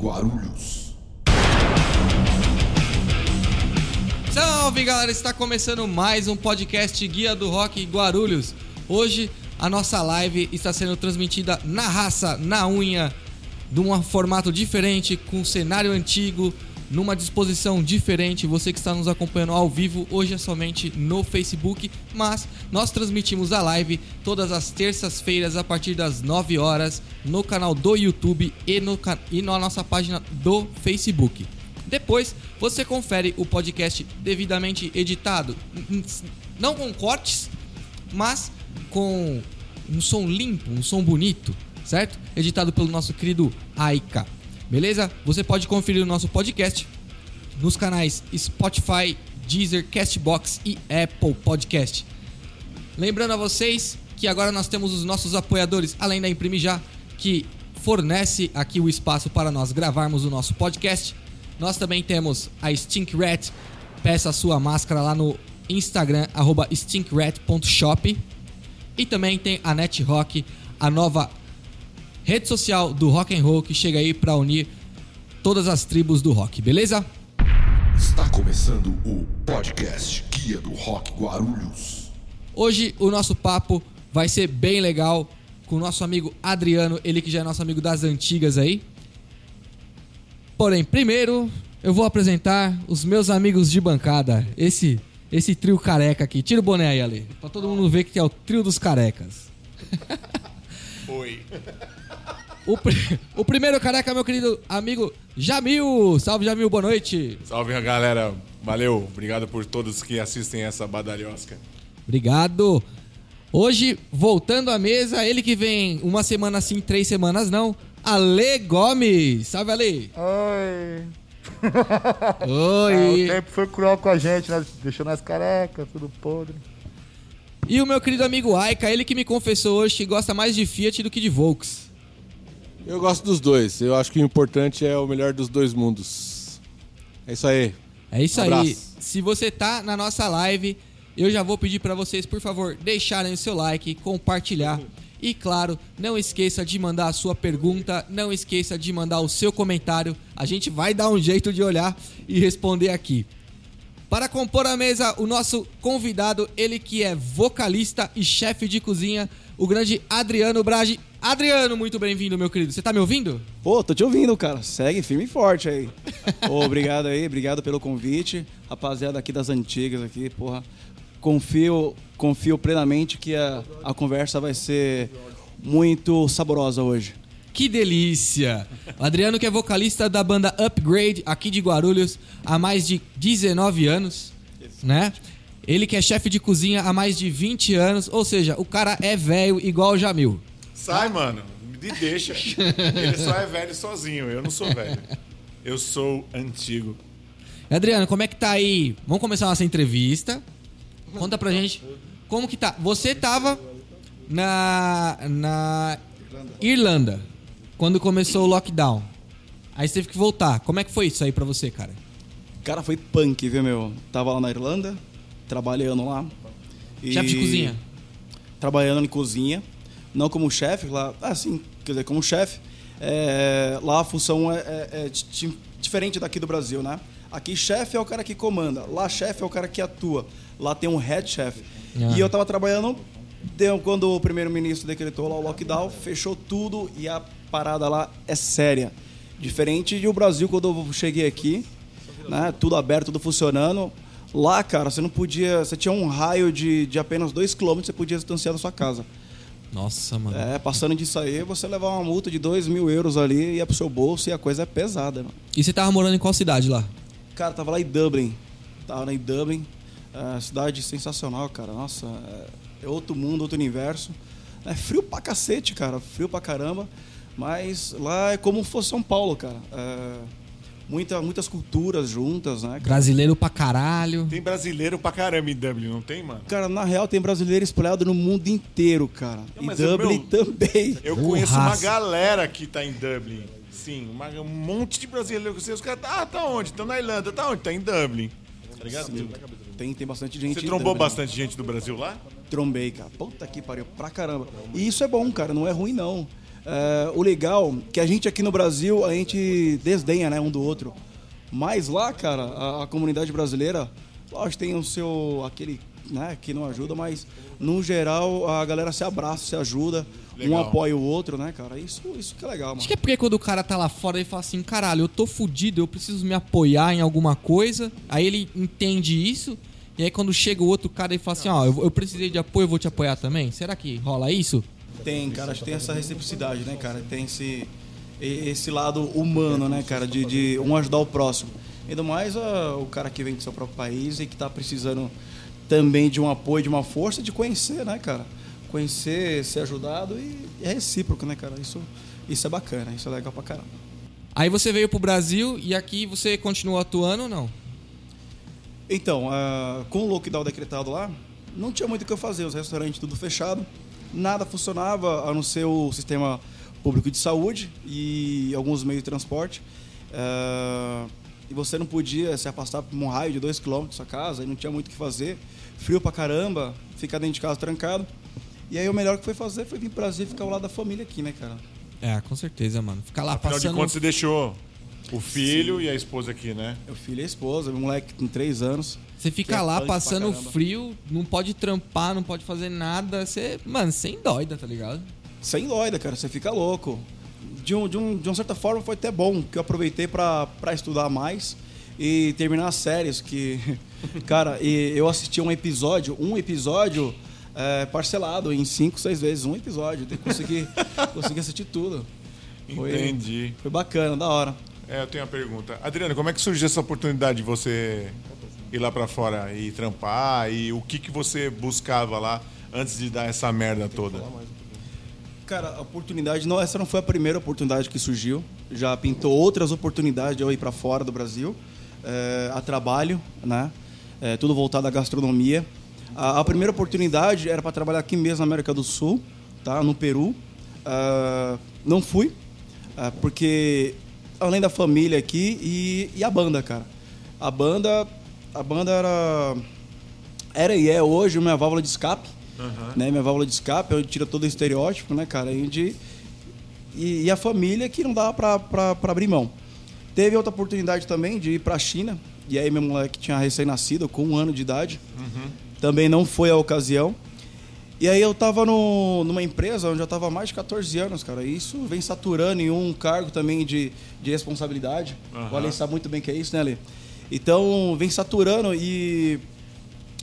Guarulhos. Salve galera, está começando mais um podcast Guia do Rock Guarulhos. Hoje a nossa live está sendo transmitida na raça, na unha, de um formato diferente, com cenário antigo, numa disposição diferente. Você que está nos acompanhando ao vivo, hoje é somente no Facebook, mas nós transmitimos a live todas as terças-feiras a partir das 9 horas no canal do YouTube e, no, e na nossa página do Facebook. Depois você confere o podcast devidamente editado, não com cortes, mas com um som limpo, um som bonito, certo? Editado pelo nosso querido Aika. Beleza? Você pode conferir o nosso podcast nos canais Spotify, Deezer, Castbox e Apple Podcast. Lembrando a vocês que agora nós temos os nossos apoiadores, além da Imprime Já, que fornece aqui o espaço para nós gravarmos o nosso podcast. Nós também temos a Stink Rat. Peça a sua máscara lá no Instagram, stinkrat.shop. E também tem a Net Rock, a nova rede social do rock and roll que chega aí para unir todas as tribos do rock, beleza? Está começando o podcast Guia do Rock Guarulhos. Hoje o nosso papo vai ser bem legal com o nosso amigo Adriano, ele que já é nosso amigo das antigas aí. Porém, primeiro eu vou apresentar os meus amigos de bancada, esse esse trio careca aqui. Tira o boné aí, Ali, pra todo mundo ver que é o trio dos carecas. Oi. O, pri- o primeiro careca é meu querido amigo Jamil. Salve, Jamil, boa noite. Salve, galera. Valeu. Obrigado por todos que assistem essa badalhosca. Obrigado. Hoje, voltando à mesa, ele que vem uma semana sim, três semanas não. Ale Gomes. Salve, Ale. Oi. Ah, o Oi. tempo foi cruel com a gente, né? Deixou nós careca, tudo podre. E o meu querido amigo Aika, ele que me confessou hoje que gosta mais de Fiat do que de Volks. Eu gosto dos dois. Eu acho que o importante é o melhor dos dois mundos. É isso aí. É isso Um aí. Se você tá na nossa live, eu já vou pedir pra vocês, por favor, deixarem o seu like, compartilhar. E claro, não esqueça de mandar a sua pergunta, não esqueça de mandar o seu comentário. A gente vai dar um jeito de olhar e responder aqui. Para compor a mesa, o nosso convidado, ele que é vocalista e chefe de cozinha, o grande Adriano Brage. Adriano, muito bem-vindo, meu querido. Você tá me ouvindo? Pô, tô te ouvindo, cara. Segue firme e forte aí. Ô, obrigado aí, obrigado pelo convite. Rapaziada aqui das antigas aqui, porra. Confio, confio plenamente que a, a conversa vai ser muito saborosa hoje. Que delícia! O Adriano que é vocalista da banda Upgrade aqui de Guarulhos há mais de 19 anos, né? Ele que é chefe de cozinha há mais de 20 anos, ou seja, o cara é velho igual o Jamil. Sai, mano. Me deixa. Ele só é velho sozinho. Eu não sou velho. Eu sou antigo. Adriano, como é que tá aí? Vamos começar a nossa entrevista. Conta pra gente como que tá. Você tava na na Irlanda quando começou o lockdown. Aí você teve que voltar. Como é que foi isso aí pra você, cara? Cara, foi punk, viu, meu? Tava lá na Irlanda, trabalhando lá. E- Chefe de cozinha. Trabalhando em cozinha. Não como chefe, lá. Assim, quer dizer, como chefe. é, lá a função é, é- é di- diferente daqui do Brasil, né? Aqui chefe é o cara que comanda. Lá chefe é o cara que atua. Lá tem um head chef. Ah. E eu tava trabalhando deu- quando o primeiro-ministro decretou lá o lockdown, fechou tudo e a parada lá é séria. Diferente do Brasil, quando eu cheguei aqui, né? Tudo aberto, tudo funcionando. Lá, cara, você não podia. Você tinha um raio de, de apenas 2 km, você podia distanciar da sua casa. Nossa, mano. É, passando disso aí, você levar uma multa de 2 mil euros ali, ia pro seu bolso e a coisa é pesada, mano. E você tava morando em qual cidade lá? Cara, tava lá em Dublin. Tava lá em Dublin. É, cidade sensacional, cara. Nossa, é, é outro mundo, outro universo. É frio pra cacete, cara. Frio pra caramba. Mas lá é como se fosse São Paulo, cara. É, muita, muitas culturas juntas, né? cara? Brasileiro pra caralho. Tem brasileiro pra caramba em Dublin, não tem, mano? Cara, na real tem brasileiro espalhado no mundo inteiro, cara. Não, e mas, Dublin meu, também. Eu Porra. conheço uma galera que tá em Dublin. Sim, uma- um monte de brasileiro. que Os caras, ah, tá onde? Estão na Irlanda. Tá onde? Tá em Dublin. Tá ligado? Tem, tem bastante gente. Você trombou Dublin. bastante gente do Brasil lá? Trombei, cara. Puta que pariu, pra caramba. E isso é bom, cara, não é ruim não. É, o legal é que a gente aqui no Brasil, a gente desdenha né, um do outro. Mas lá, cara, a, a comunidade brasileira, lógico, tem o seu. aquele né, que não ajuda, mas no geral a galera se abraça, se ajuda, um Legal. apoia o outro, né, cara? Isso, isso que é legal, mano. Acho que é porque quando o cara tá lá fora, ele fala assim, caralho, eu tô fudido, eu preciso me apoiar em alguma coisa. Aí ele entende isso. E aí quando chega o outro cara e fala assim, ó, eu, eu precisei de apoio, eu vou te apoiar também. Será que rola isso? Tem, cara, acho que tem essa reciprocidade, né, cara? Tem esse, esse lado humano, né, cara? De, de um ajudar o próximo. Ainda mais ah, o cara que vem do seu próprio país e que tá precisando também de um apoio, de uma força, de conhecer, né, cara? Conhecer, ser ajudado e é recíproco, né, cara? Isso, isso é bacana, isso é legal pra caramba. Aí você veio pro Brasil e aqui você continuou atuando ou não? Então, ah, com o lockdown decretado lá, não tinha muito o que eu fazer, os restaurantes tudo fechado, nada funcionava a não ser o sistema público de saúde e alguns meios de transporte. Ah, e você não podia se afastar por um raio de 2 km da sua casa, e não tinha muito o que fazer, frio pra caramba, ficar dentro de casa trancado. E aí o melhor que foi fazer foi vir pro Brasil e ficar ao lado da família aqui, né, cara? É, com certeza, mano. Ficar lá Afinal de passando. contas, você deixou o filho e a esposa aqui, né? Meu filho e a esposa, meu moleque com 3 anos. Você fica é lá passando frio, não pode trampar, não pode fazer nada. Você, mano, sem doida, tá ligado? sem doida, cara, você fica louco. De, um, de, um, de uma certa forma foi até bom, que eu aproveitei pra pra estudar mais e terminar as séries que... Cara, e eu assisti um episódio, um episódio é, parcelado em cinco, seis vezes, um episódio. Eu consegui, consegui assistir tudo. Foi, Entendi. Foi bacana, da hora. É, eu tenho uma pergunta. Adriano, como é que surgiu essa oportunidade de você ir lá pra fora e trampar? E o que, que você buscava lá antes de dar essa merda toda? Cara, a oportunidade, não, essa não foi a primeira oportunidade que surgiu. Já pintou outras oportunidades de eu ir para fora do Brasil, é, a trabalho, né? É, tudo voltado à gastronomia. A, a primeira oportunidade era para trabalhar aqui mesmo na América do Sul, tá? No Peru. Ah, não fui, ah, porque além da família aqui e, e a banda, cara. A banda, a banda era era e é hoje minha válvula de escape. Né? Minha válvula de escape, eu tiro todo o estereótipo, né, cara? E, e, e a família que não dava pra, pra, pra abrir mão. Teve outra oportunidade também de ir pra China. E aí meu moleque tinha recém-nascido, com um ano de idade. Também não foi a ocasião. E aí eu tava no, numa empresa onde eu tava há mais de 14 anos, cara. E isso vem saturando em um cargo também de, de responsabilidade. O Ale sabe muito bem que é isso, né, Ale? Então, vem saturando e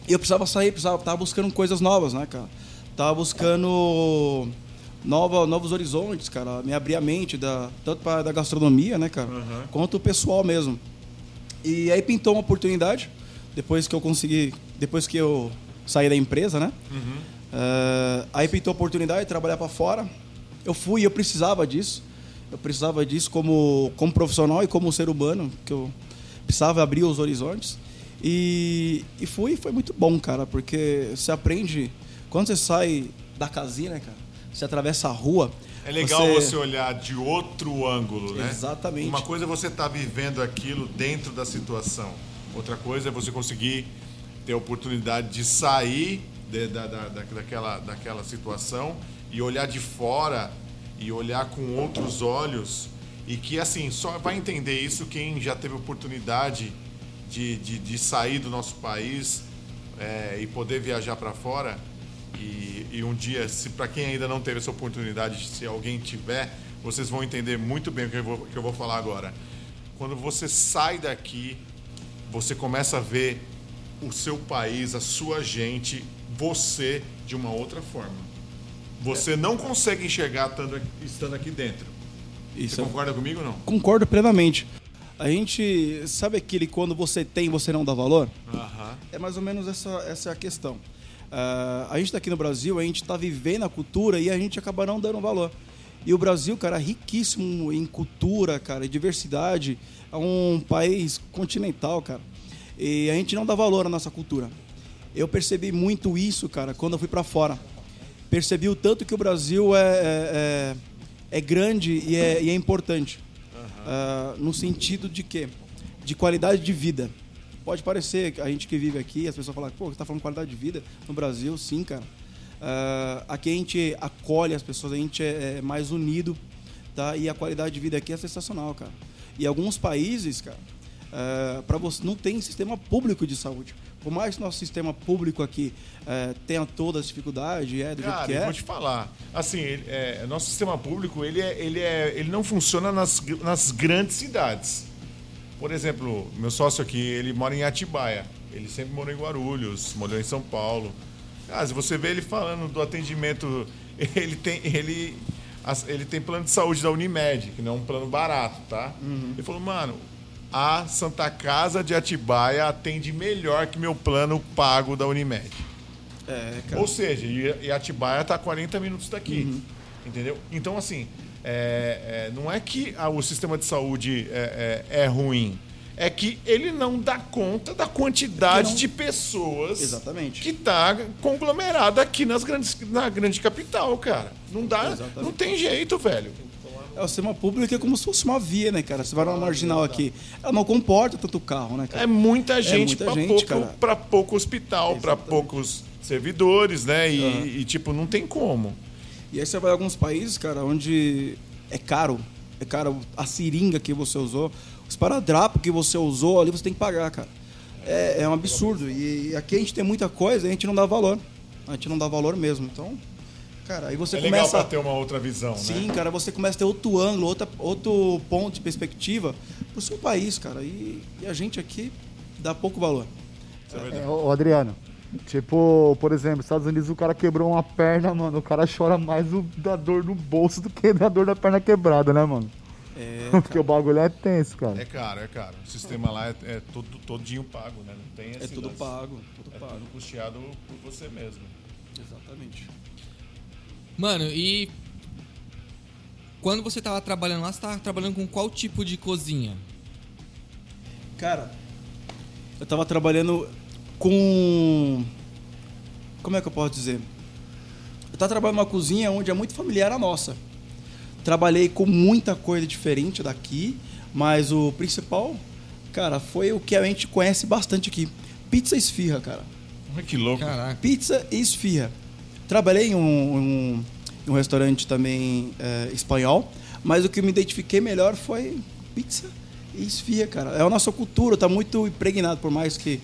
eu precisava sair, precisava, tava buscando coisas novas, né, cara? Tava buscando nova, novos horizontes, cara. Me abrir a mente, da, tanto para da gastronomia, né, cara? Quanto o pessoal mesmo. E aí pintou uma oportunidade, depois que eu consegui, depois que eu saí da empresa, né? Eh, aí pintou a oportunidade de trabalhar para fora. Eu fui, eu precisava disso. Eu precisava disso como, como profissional e como ser humano, que eu precisava abrir os horizontes. E, e fui, foi muito bom, cara, porque você aprende. Quando você sai da casinha, né, cara? Você atravessa a rua. É legal você... olhar de outro ângulo, né? Exatamente. Uma coisa é você estar vivendo aquilo dentro da situação. Outra coisa é você conseguir ter a oportunidade de sair de- da, da, da- daquela, daquela situação e olhar de fora e olhar com outros olhos. E que, assim, só vai entender isso quem já teve oportunidade de, de, de sair do nosso país é, e poder viajar para fora. E, e um dia, se para quem ainda não teve essa oportunidade, se alguém tiver, vocês vão entender muito bem o que eu vou, que eu vou falar agora. Quando você sai daqui, você começa a ver o seu país, a sua gente, você de uma outra forma. Você não consegue enxergar estando aqui- estando aqui dentro. Isso Você é- concorda comigo ou não? Concordo plenamente. A gente sabe aquele quando você tem, você não dá valor? É mais ou menos essa, essa é a questão. Ah, a gente está aqui no Brasil, a gente está vivendo a cultura e a gente acaba não dando valor. E o Brasil, cara, é riquíssimo em cultura, cara, em diversidade. É um país continental, cara. E a gente não dá valor à nossa cultura. Eu percebi muito isso, cara, quando eu fui para fora. Percebi o tanto que o Brasil é, é, é, é grande e é, e é importante. Ah, no sentido de quê? De qualidade de vida. Pode parecer, a gente que vive aqui, as pessoas falam, pô, você tá falando qualidade de vida no Brasil? Sim, cara. Ah, aqui a gente acolhe as pessoas, a gente é, é mais unido, tá? E a qualidade de vida aqui é sensacional, cara. E alguns países, cara, para você não tem sistema público de saúde. Por mais que nosso sistema público aqui eh, tenha todas as dificuldades, é do jeito Cara, que eu é. vou te falar. Assim, é, nosso sistema público, ele, é, ele, é, ele não funciona nas, nas grandes cidades. Por exemplo, meu sócio aqui, ele mora em Atibaia. Ele sempre morou em Guarulhos, morou em São Paulo. Cara, se você vê ele falando do atendimento, ele tem, ele, ele tem plano de saúde da Unimed, que não é um plano barato, tá? Ele falou, mano, a Santa Casa de Atibaia atende melhor que meu plano pago da Unimed. É, cara. Ou seja, e Atibaia está a 40 minutos daqui. Entendeu? Então, assim, é- é, não é que o sistema de saúde é, é- é ruim. É que ele não dá conta da quantidade não- de pessoas Exatamente. que tá conglomerada aqui nas grandes, na grande capital, cara. Não dá, Exatamente. não tem jeito, velho. É, o sistema público é como se fosse uma via, né, cara? Você vai numa marginal aqui, ela não comporta tanto carro, né, cara? É muita gente muita para pouco, pouco hospital, para poucos servidores, né? E, Aham. e, tipo, não tem como. E aí você vai a alguns países, cara, onde é caro. É caro a seringa que você usou, o esparadrapo que você usou ali, você tem que pagar, cara. É, é um absurdo. E aqui a gente tem muita coisa e a gente não dá valor. A gente não dá valor mesmo. Então, cara, aí você é legal começa. para ter uma outra visão, Sim, né? cara, você começa a ter outro ângulo, outra, outro ponto de perspectiva pro seu país, cara. E, e a gente aqui dá pouco valor. É, ô, ô, Adriano, tipo, por exemplo, nos Estados Unidos o cara quebrou uma perna, mano. O cara chora mais o, da dor no bolso do que da dor da perna quebrada, né, mano? É, Porque o bagulho é tenso, cara. É caro, é caro. O sistema lá é, é todo, todinho pago, né? Não tem é tudo lance. pago, tudo É pago. tudo custeado por você mesmo. Exatamente. Mano, e quando você tava trabalhando lá, você tava trabalhando com qual tipo de cozinha? Cara, eu tava trabalhando com. Como é que eu posso dizer? Eu tava trabalhando numa cozinha onde é muito familiar a nossa. Trabalhei com muita coisa diferente daqui, mas o principal, cara, foi o que a gente conhece bastante aqui. Pizza e esfirra, cara. Olha que louco. Caraca. Pizza e esfirra. Trabalhei em um, um- um restaurante também é, espanhol, mas o que me identifiquei melhor foi pizza e esfirra, cara. É a nossa cultura, tá muito impregnado, por mais que,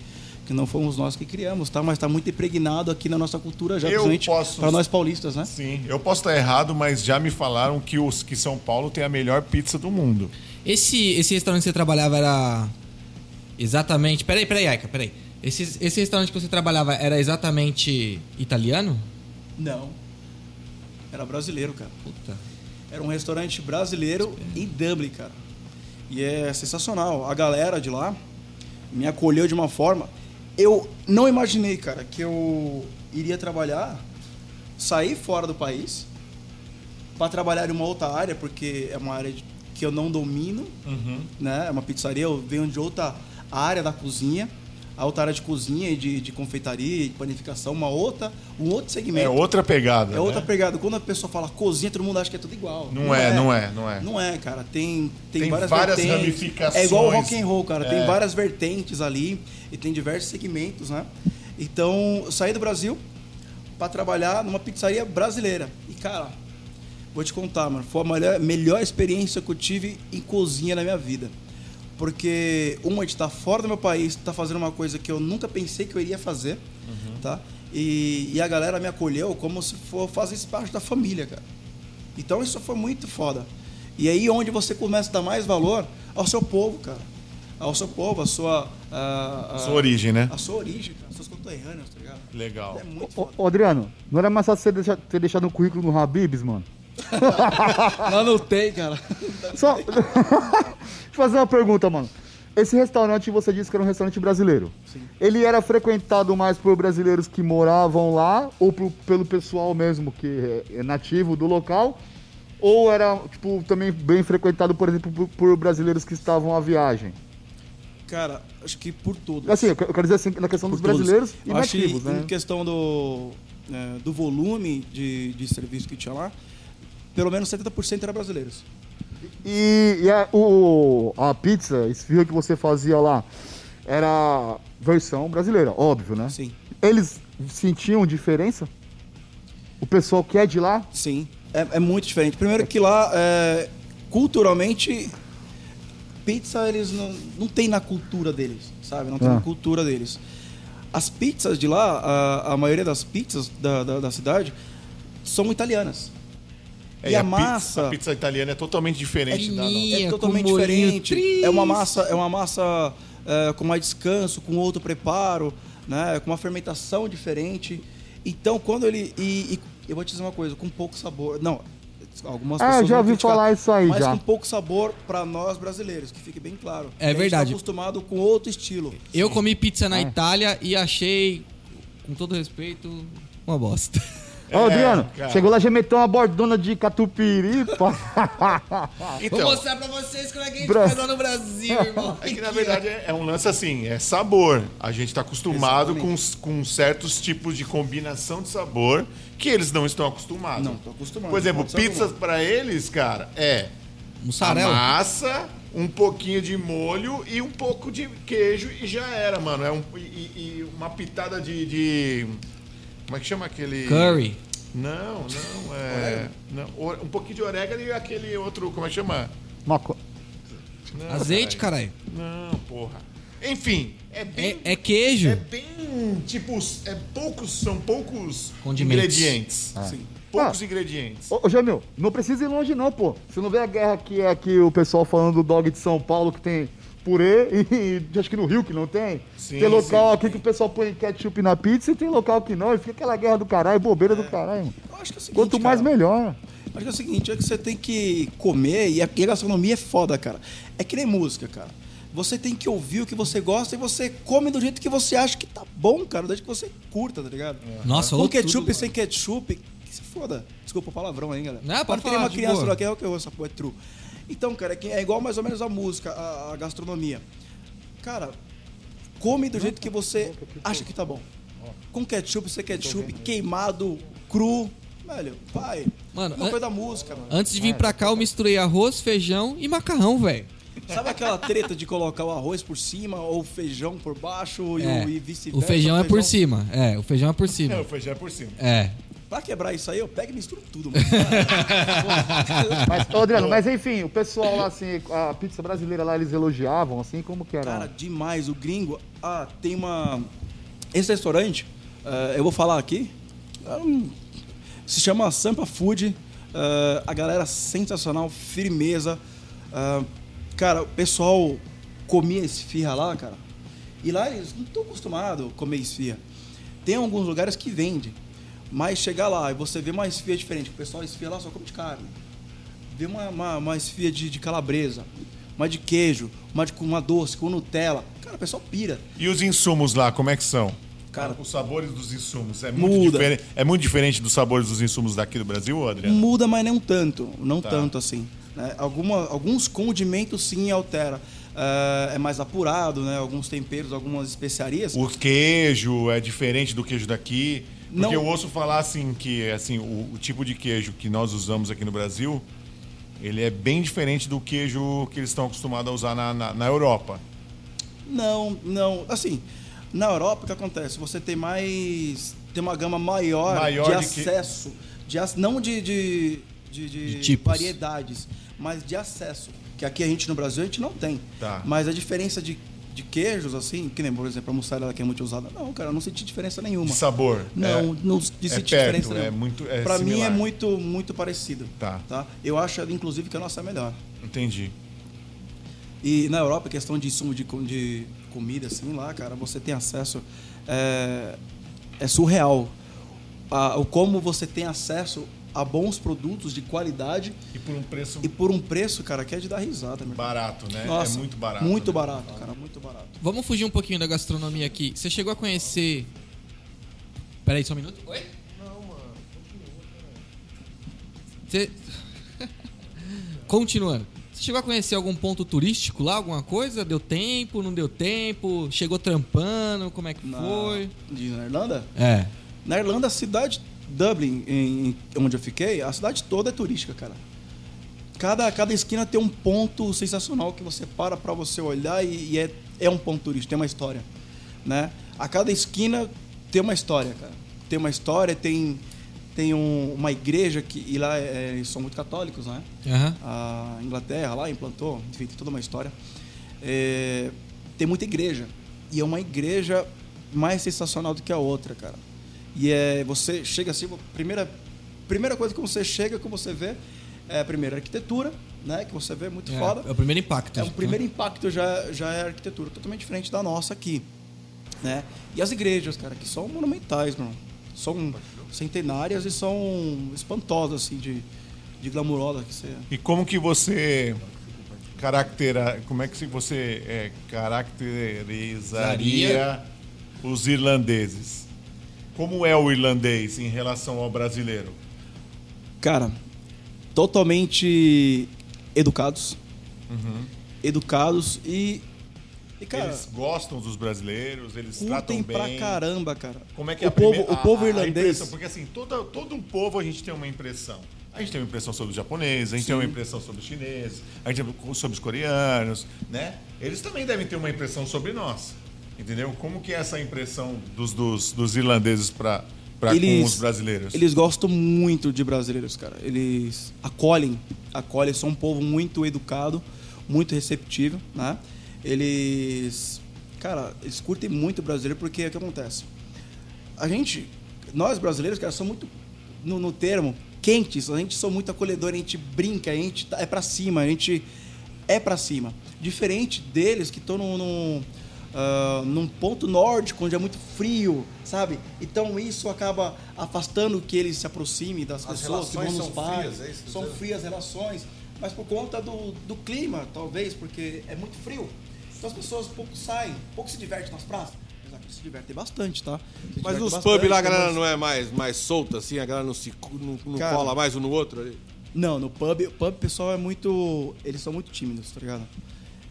que não fomos nós que criamos, tá? Mas tá muito impregnado aqui na nossa cultura já, posso- para nós paulistas, né? Sim, eu posso estar errado, mas já me falaram que, os, que São Paulo tem a melhor pizza do mundo. Esse, esse restaurante que você trabalhava era exatamente. Peraí, peraí, Aika, peraí. Esse, esse restaurante que você trabalhava era exatamente italiano? Não. Era brasileiro, cara. Puta. Era um restaurante brasileiro em Dublin, cara. E é sensacional. A galera de lá me acolheu de uma forma. Eu não imaginei, cara, que eu iria trabalhar, sair fora do país para trabalhar em uma outra área, porque é uma área que eu não domino, né? É uma pizzaria, eu venho de outra área da cozinha, outra área de cozinha e de, de confeitaria e de panificação, uma outra, um outro segmento. É outra pegada. É outra né? pegada. Quando a pessoa fala cozinha, todo mundo acha que é tudo igual. Não é, não é, não é. Não é, cara. Tem, tem, Tem várias, várias vertentes. ramificações. É igual o rock and roll, cara. É. Tem várias vertentes ali e tem diversos segmentos, né? Então, eu saí do Brasil para trabalhar numa pizzaria brasileira. E, cara, vou te contar, mano. Foi a melhor, melhor experiência que eu tive em cozinha na minha vida. Porque, uma, de estar fora do meu país, tá fazendo uma coisa que eu nunca pensei que eu iria fazer, tá? E, e a galera me acolheu como se for fazer parte da família, cara. Então isso foi muito foda. E aí onde você começa a dar mais valor ao seu povo, cara. Ao seu povo, a sua... A, a- Sua origem, né? A sua origem, cara. As suas conterrâneas, tá ligado? Legal. É muito Ô, Adriano, não era mais fácil você deixar- ter deixado um currículo no Habibs, mano? Lá não tem, cara. Só. eu fazer uma pergunta, mano. Esse restaurante você disse que era um restaurante brasileiro. Sim. Ele era frequentado mais por brasileiros que moravam lá ou pro- pelo pessoal mesmo que é- é nativo do local? Ou era, tipo, também bem frequentado, por exemplo, por, por brasileiros que estavam à viagem? Cara, acho que por tudo. Assim, eu quero dizer assim, na questão dos Por todos. brasileiros e Eu acho que nativos, né? Em questão do, é, do volume de, de serviço que tinha lá, pelo menos 70% era brasileiros. E, e a, o, a pizza, esfirra que você fazia lá, era versão brasileira, óbvio, né? Sim. Eles sentiam diferença? O pessoal que é de lá? Sim, é, é muito diferente. Primeiro que lá, é, culturalmente, pizza eles não, não tem na cultura deles, sabe? Não tem Ah. na cultura deles. As pizzas de lá, a, a maioria das pizzas da, da, da cidade são italianas. É, e a, pi- massa A pizza italiana é totalmente diferente da nossa. é totalmente diferente. triste. É uma massa, é uma massa é, com mais descanso, com outro preparo, né? Com uma fermentação diferente. Então, quando ele e, e eu vou te dizer uma coisa, com pouco sabor. Não, algumas Ah, pessoas já vão ouvi criticar, falar isso aí, mas já. com pouco sabor para nós brasileiros, que fique bem claro. É A gente verdade. Tá acostumado com outro estilo. Eu comi pizza na Ah. Itália e achei, com todo respeito, uma bosta. Ó, Adriano, cara. chegou lá, já meteu uma bordona de catupiry. Então, Vou mostrar pra vocês como é que a gente Bra- faz lá no Brasil, irmão. é que na verdade é, é um lance assim, é sabor. A gente está acostumado com, com certos tipos de combinação de sabor que eles não estão acostumados. Não, tô acostumado. Por exemplo, pizzas para eles, cara, é a Mussarela. massa, um pouquinho de molho e um pouco de queijo e já era, mano. É um, e, e- e uma pitada de, de- Como é que chama aquele. Curry. Não, não, é. Não, o- um pouquinho de orégano e aquele outro. Como é que chama? Uma co- Não, Azeite, caralho. Não, porra. Enfim, é bem. É, é queijo. É bem. Tipo, é poucos. São poucos Condimentos. ingredientes. Sim. Poucos Ah. ingredientes. Ô, ô Jamil, não precisa ir longe não, pô. Você não vê a guerra que é aqui o pessoal falando do dog de São Paulo que tem purê e, e acho que no Rio que não tem. Sim, tem local sim. aqui que o pessoal põe ketchup na pizza e tem local que não. E fica aquela guerra do caralho, bobeira do caralho. mano. Eu acho que é o seguinte, Quanto mais cara, melhor. Acho que é o seguinte, é que você tem que comer e a, e a gastronomia é foda, cara. É que nem música, cara. Você tem que ouvir o que você gosta e você come do jeito que você acha que tá bom, cara, desde que você curta, tá ligado? Nossa, Com ketchup tudo, sem ketchup, que se foda. Desculpa o palavrão aí, galera. Não, pode falar, uma criança boa. lá que é o que eu ouço, é true. Então, cara, é é igual mais ou menos a música, a, a gastronomia. Cara, come do jeito que você acha que tá bom. Com ketchup, sem ketchup, queimado, cru. Velho, vai. Mano, uma an- coisa da música, mano. Antes de vir pra cá, eu misturei arroz, feijão e macarrão, velho. Sabe aquela treta de colocar o arroz por cima ou o feijão por baixo e, É, o- e vice-versa? o feijão é por cima. É, o feijão é por É, cima. o feijão é por cima. É. Pra quebrar isso aí, eu pego e misturo tudo, mano. Mas, ô, Adriano, mas enfim, o pessoal lá, assim, a pizza brasileira lá, eles elogiavam, assim, como que era? Cara, demais. O gringo. Ah, tem uma. Esse restaurante, eh, eu vou falar aqui. é um- se chama Sampa Food. eh, a galera sensacional, firmeza. Ah, cara, o pessoal comia esfirra lá, cara. E lá eles não estão acostumados a comer esfirra. Tem alguns lugares que vende. Mas chegar lá e você vê uma esfirra diferente, o pessoal esfirra lá só come de carne. Vê uma, uma, uma esfirra de, de calabresa, uma de queijo, uma de uma doce, com Nutella. Cara, o pessoal pira. E os insumos lá, como é que são? Cara, os sabores dos insumos é muito, Muda. diferente, é muito diferente dos sabores dos insumos daqui do Brasil, Adriano? muda, mas não tanto. Não Tá. tanto assim. né? Alguma, alguns condimentos sim altera. É, é mais apurado, né? Alguns temperos, algumas especiarias. O queijo é diferente do queijo daqui? Porque Não. eu ouço falar assim que assim, o, o tipo de queijo que nós usamos aqui no Brasil, ele é bem diferente do queijo que eles estão acostumados a usar na, na, na Europa. Não, não. Assim, na Europa o que acontece? Você tem mais. Tem uma gama maior, Maior de de que- acesso. De, ac- não de, de, de, de De variedades, mas de acesso. Que aqui a gente no Brasil a gente não tem. Tá. Mas a diferença de, de queijos, assim, que nem, por exemplo, a mussarela que é muito usada. Não, cara, eu não senti diferença nenhuma. De sabor. Não, É. não é sentir perto, diferença é nenhuma. muito- é pra mim é similar. muito, muito parecido. Tá. tá. Eu acho, inclusive, que a nossa é melhor. Entendi. E na Europa, questão de insumo de, de comida, assim, lá, cara, você tem acesso. É, é surreal. A- o como você tem acesso a bons produtos de qualidade E por um preço e por um preço, cara, que é de dar risada, meu. barato, né? Nossa, é muito barato. Muito né? barato, cara, muito barato. Vamos fugir um pouquinho da gastronomia aqui. Você chegou a conhecer. Peraí, só um minuto. Oi? Não, mano. Você. Continuando. Você chegou a conhecer algum ponto turístico lá, alguma coisa? Deu tempo, não deu tempo? Chegou trampando? Como é que Na- foi? De, na Irlanda? É. Na Irlanda, a cidade Dublin, em, onde eu fiquei, a cidade toda é turística, cara. Cada, cada esquina tem um ponto sensacional que você para pra você olhar e, e é, é um ponto turístico, tem uma história, né? A cada esquina tem uma história, cara. Tem uma história, tem tem um- uma igreja que e lá é, eles são muito católicos, né? Aham. A Inglaterra lá implantou, enfim, tem toda uma história. É, tem muita igreja e é uma igreja mais sensacional do que a outra, cara. E é você chega assim, primeira primeira coisa que você chega, que você vê é a primeira arquitetura, né? Que você vê muito É, foda. é o primeiro impacto. É o primeiro impacto já, já é a arquitetura totalmente diferente da nossa aqui, né? E as igrejas, cara, que são monumentais, mano. São centenárias e são espantosas, assim, de, de glamurosa que você... E como que você caractera, como é que você é, caracterizaria os irlandeses? Como é o irlandês em relação ao brasileiro? Cara, totalmente educados. Educados e... E, cara, eles gostam dos brasileiros, eles tratam bem. pra caramba, cara. Como é que é o a povo, primeira- o povo a- a irlandês... impressão? Porque assim, todo, todo um povo a gente tem uma impressão. A gente tem uma impressão sobre os japoneses, a gente tem uma impressão sobre os chineses, a gente tem sobre os coreanos, né? Eles também devem ter uma impressão sobre nós. Entendeu? Como que é essa impressão dos, dos, dos irlandeses para com os brasileiros? Eles gostam muito de brasileiros, cara. Eles acolhem, acolhem, são um povo muito educado, muito receptivo, né? Eles, cara, eles curtem muito o brasileiro porque é o que acontece. A gente, nós brasileiros, cara, somos muito, no, no termo, quentes, a gente somos muito acolhedores, a gente brinca, a gente tá- é pra cima, a gente é pra cima. Diferente deles que estão num, num, ah, num ponto nórdico, onde é muito frio, sabe? Então isso acaba afastando que eles se aproximem das As pessoas, que vão relações nos frias, é São frias as relações, mas por conta do, do clima, talvez, porque é muito frio. Então as pessoas pouco saem, pouco se divertem nas praças. Mas aqui se divertem bastante, tá? Se Mas nos pubs lá a galera umas- não é mais, mais solta, assim? A galera não se não, não Cara. cola mais um no outro ali? Não, no pub, pub o pessoal é muito. Eles são muito tímidos, tá ligado?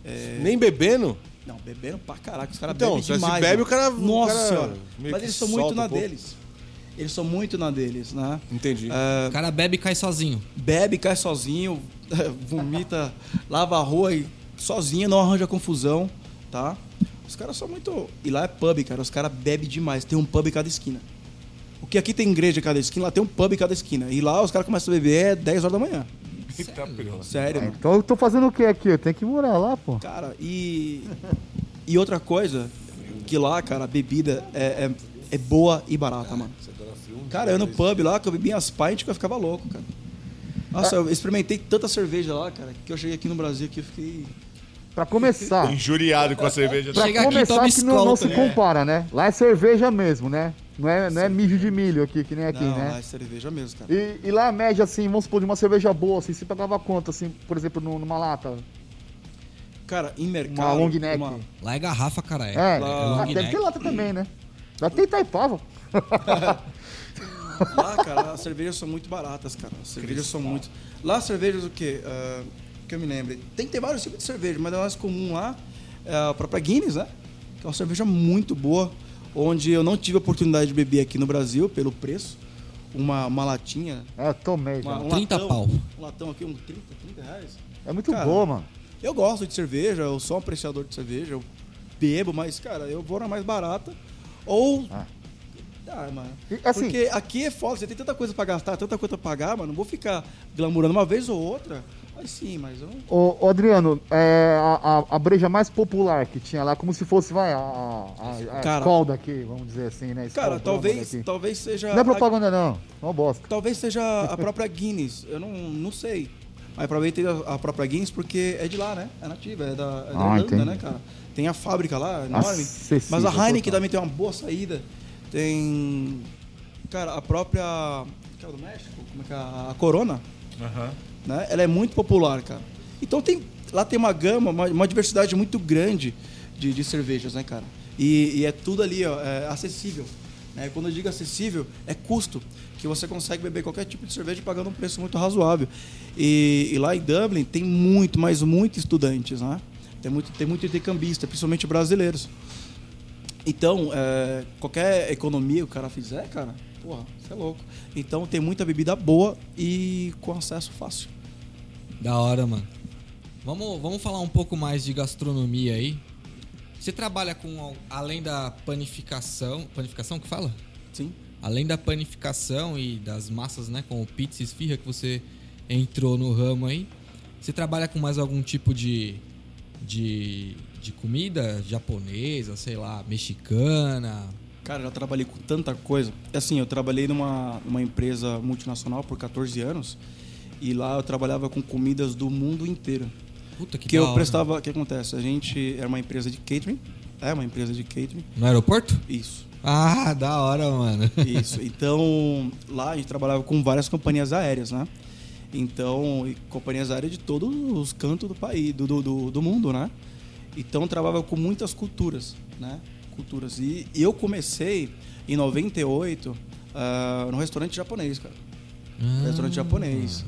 É, Nem bebendo? Não, bebendo pra caraca. Os caras Então, bebem se demais. bebe, mano. o cara- o Nossa cara senhora. meio Mas eles são muito na um deles. Eles são muito na deles, né? Entendi. É, O cara bebe e cai sozinho. bebe, cai sozinho, vomita, lava a rua e sozinho, não arranja confusão, tá? Os caras são muito. E lá é pub, cara. Os caras bebem demais. Tem um pub em cada esquina. O que aqui tem igreja em cada esquina, lá tem um pub em cada esquina. E lá os caras começam a beber é 10 horas da manhã. Eita, pelo- Sério, mano. Então eu tô fazendo o que aqui? Eu tenho que morar lá, pô. Cara, e. E outra coisa, que lá, cara, a bebida é, é, é boa e barata, mano. Cara, eu no pub lá, que eu bebia as pints que eu ficava louco, cara. Nossa, eu experimentei tanta cerveja lá, cara, que eu cheguei aqui no Brasil que eu fiquei. Pra começar, Injuriado com a cerveja. pra Chega aqui, começar toma que não, não se né? compara, né? Lá é cerveja mesmo, né? Não é, não é mijo de milho aqui, que nem aqui, não, né? lá é cerveja mesmo, cara. E, e lá a média, assim, vamos supor, de uma cerveja boa, assim, você pagava quanto, assim, por exemplo, num- numa lata? Cara, em mercado. Uma long neck. uma- Lá é garrafa, cara. É. É, Lá- ah, long deve neck. ter lata também, né? Já tem Taipava. Lá, cara, as cervejas são muito baratas, cara. As cervejas são muito. Lá, as cervejas, o quê? Ah, que eu me lembre. Tem que ter vários tipos de cerveja, mas a mais comum lá é a própria Guinness, né? Que é uma cerveja muito boa, onde eu não tive a oportunidade de beber aqui no Brasil, pelo preço. Uma, uma latinha. É, eu tomei. Uma, um 30 latão, pau. Um latão aqui, um 30, 30 reais. É muito Cara, boa, mano. Eu gosto de cerveja, eu sou um apreciador de cerveja, eu bebo, mas, cara, eu vou na mais barata. Ou. Ah. Ah, mano. E, assim- Porque aqui é foda, você tem tanta coisa pra gastar, tanta coisa pra pagar, mano. Não vou ficar glamurando uma vez ou outra. Mas sim, mas eu. Ô, ô, Adriano, é, a, a, a breja mais popular que tinha lá, como se fosse, vai, a, a, a Cara- daqui, vamos dizer assim, né? Cara, talvez, talvez seja. Não é a- propaganda, não. É uma bosta. talvez seja a própria Guinness. Eu não, não sei. Mas provavelmente a, a própria Guinness porque é de lá, né? É nativa, é da, é da Ah, Irlanda, entendi. né, cara? Tem a fábrica lá, enorme. Acessível, Mas a Heineken também tem uma boa saída. Tem. Cara, a própria. Que é o do México? Como é que é? A Corona, Aham. Né? Ela é muito popular, cara. Então tem. Lá tem uma gama, uma, uma diversidade muito grande de, de cervejas, né, cara? E, e é tudo ali, ó, é acessível. né? Quando eu digo acessível, é custo. Que você consegue beber qualquer tipo de cerveja pagando um preço muito razoável. E, e lá em Dublin tem muito, mas muito estudantes, né? Tem muito, tem muito intercambista, principalmente brasileiros. Então, é, qualquer economia o cara fizer, cara, porra, você é louco. Então tem muita bebida boa e com acesso fácil. Da hora, mano. Vamos, vamos falar um pouco mais de gastronomia aí. Você trabalha com, al- além da panificação... Panificação que fala? Sim. além da panificação e das massas, né, com pizza e esfirra que você entrou no ramo aí, você trabalha com mais algum tipo de, de, de comida japonesa, sei lá, mexicana? Cara, já trabalhei com tanta coisa. Assim, eu trabalhei numa, numa empresa multinacional por 14 anos e lá eu trabalhava com comidas do mundo inteiro. Puta que, Que eu hora. prestava. O que acontece? A gente era uma empresa de catering. É uma empresa de catering. No aeroporto? Isso. Ah, da hora, mano. Isso. Então, lá a gente trabalhava com várias companhias aéreas, né? Então, companhias aéreas de todos os cantos do país, do, do, do mundo, né? Então, trabalhava com muitas culturas, né? Culturas. E eu comecei em 98 ah, no restaurante japonês, cara. Ah. Restaurante japonês.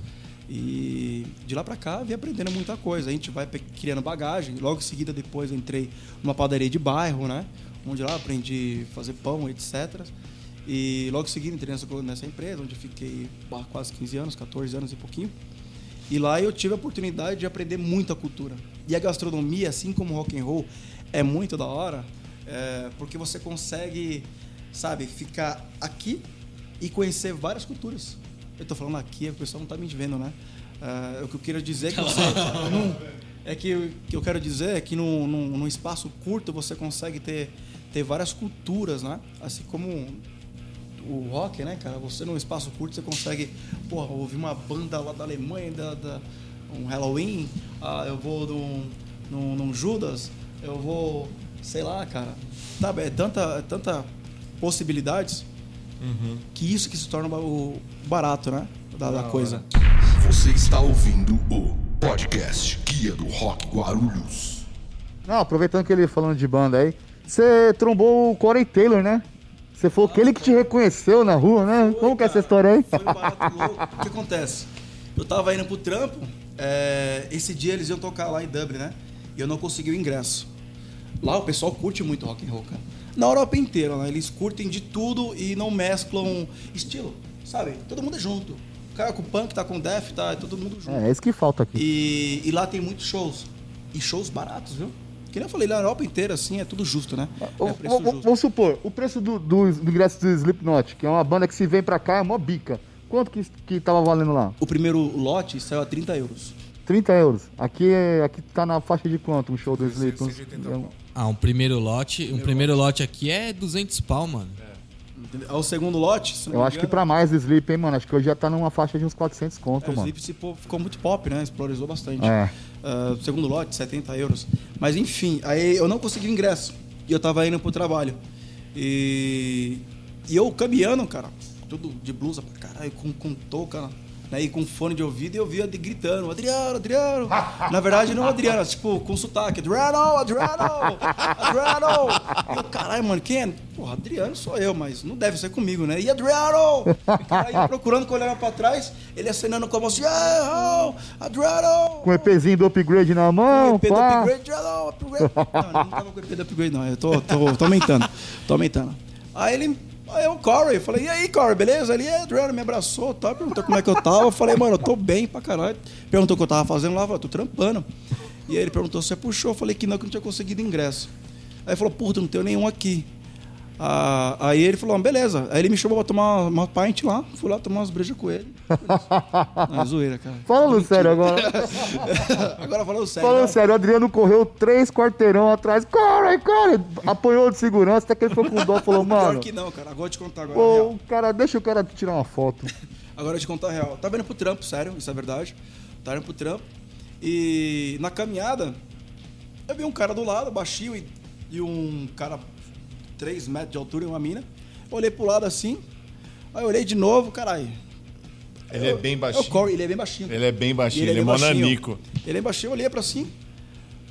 E de lá pra cá, vim aprendendo muita coisa. A gente vai criando bagagem. Logo em seguida, depois, entrei numa padaria de bairro, né? Onde lá aprendi a fazer pão, etc. E logo em seguida, entrei nessa, nessa empresa, onde fiquei quase 15 anos, 14 anos e pouquinho. E lá eu tive a oportunidade de aprender muita cultura. E a gastronomia, assim como o rock and roll, é muito da hora, é, porque você consegue, sabe, ficar aqui e conhecer várias culturas. Eu tô falando aqui, o pessoal não tá me vendo, né? É, o que eu quero dizer é que você. num- é que que eu quero dizer é que num, num, num espaço curto você consegue ter, ter várias culturas, né? Assim como o rock, né, cara? Você num espaço curto você consegue, porra, ouvir uma banda lá da Alemanha, da, da- um Halloween, ah, eu vou num, num, num Judas, eu vou, sei lá, cara. Sabe, é tanta, é tanta possibilidades que isso que se torna o barato, né? Da, da coisa. Você está ouvindo o podcast Guia do Rock Guarulhos. Não, aproveitando que ele falando de banda aí, você trombou o Corey Taylor, né? Você falou que ele que te reconheceu na rua, né? Como que é essa história aí? Foi um barato louco. O que acontece? Eu tava indo pro trampo, é, esse dia eles iam tocar lá em Dublin, né? E eu não consegui o ingresso. Lá o pessoal curte muito rock and roll, cara. Na Europa inteira, né? Eles curtem de tudo e não mesclam estilo, sabe? Todo mundo é junto. O cara com o punk tá com o death, tá todo mundo junto. É, é isso que falta aqui. E, e lá tem muitos shows. E shows baratos, viu? Que nem eu falei, lá na Europa inteira, assim, é tudo justo, né? Ô, É ô, justo. Vamos supor, o preço do, do, do ingresso do Slipknot, que é uma banda que se vem pra cá, é mó bica. Quanto que, que tava valendo lá? O primeiro lote saiu a 30 euros. 30 euros. Aqui, é- aqui tá na faixa de quanto um show do Slipknot? 180 É pau. Ah, um primeiro lote, um primeiro lote aqui é 200 pau, mano. Entendeu? Ao segundo lote, se não Eu me acho que pra mais Sleep, hein, mano? Acho que hoje já tá numa faixa de uns 400 É, conto, o mano. Sleep se pô- ficou muito pop, né? Explorizou bastante. É. Ah, segundo lote, 70 euros. Mas enfim, aí eu não consegui o ingresso. E eu tava indo pro trabalho. E, e eu caminhando, cara, tudo de blusa pra caralho, com, com touca, né? E com fone de ouvido, e eu via gritando, Adriano, Adriano. Na verdade, não Adriano, tipo, com sotaque, Adriano, Adriano, Adriano. E eu, caralho, mano, quem é? Porra, Adriano sou eu, mas não deve ser comigo, né? E Adriano! E o cara procurando, olhando pra trás, ele acenando com a mão assim, "Yeah, oh, Adriano! Com o EPzinho do upgrade na mão, Com o EP do pá. upgrade, Adriano, upgrade. Não, não tava com o EP do upgrade, não. Eu tô, tô, tô aumentando. Tô aumentando. Aí ele. Aí eu, Corey, falei, e aí, Corey, beleza? Ele, é, Adriano, me abraçou, tá? Perguntou como é que eu tava. Eu falei, mano, eu tô bem pra caralho. Perguntou o que eu tava fazendo lá, eu falei, tô trampando. E aí ele perguntou se você puxou. Eu falei que não, que não tinha conseguido ingresso. Aí ele falou, puta, não tenho nenhum aqui. Ah, aí ele falou, ah, beleza. Aí ele me chamou pra tomar uma pint lá. Fui lá tomar umas brejas com ele. Não, é zoeira, cara. Falando sério agora. Agora falando sério. Falando né? sério, o Adriano correu três quarteirão atrás. Corre, corre! Apanhou de segurança, até que ele foi com dó e falou, Pior mano. que não, cara. Agora eu te contar agora. a Ô, real. o cara, deixa o cara tirar uma foto. Agora eu te contar a real. Tava indo pro trampo, sério, isso é verdade. Tava indo pro trampo. E na caminhada, eu vi um cara do lado, baixinho, e, e um cara 3 metros de altura uma mina. Olhei pro lado assim. Aí eu olhei de novo, caralho. Ele é bem É o baixinho. Corey, ele é bem baixinho. Ele é bem baixinho, ele é bem baixinho. monanico. Ele é baixinho, eu olhei pra assim.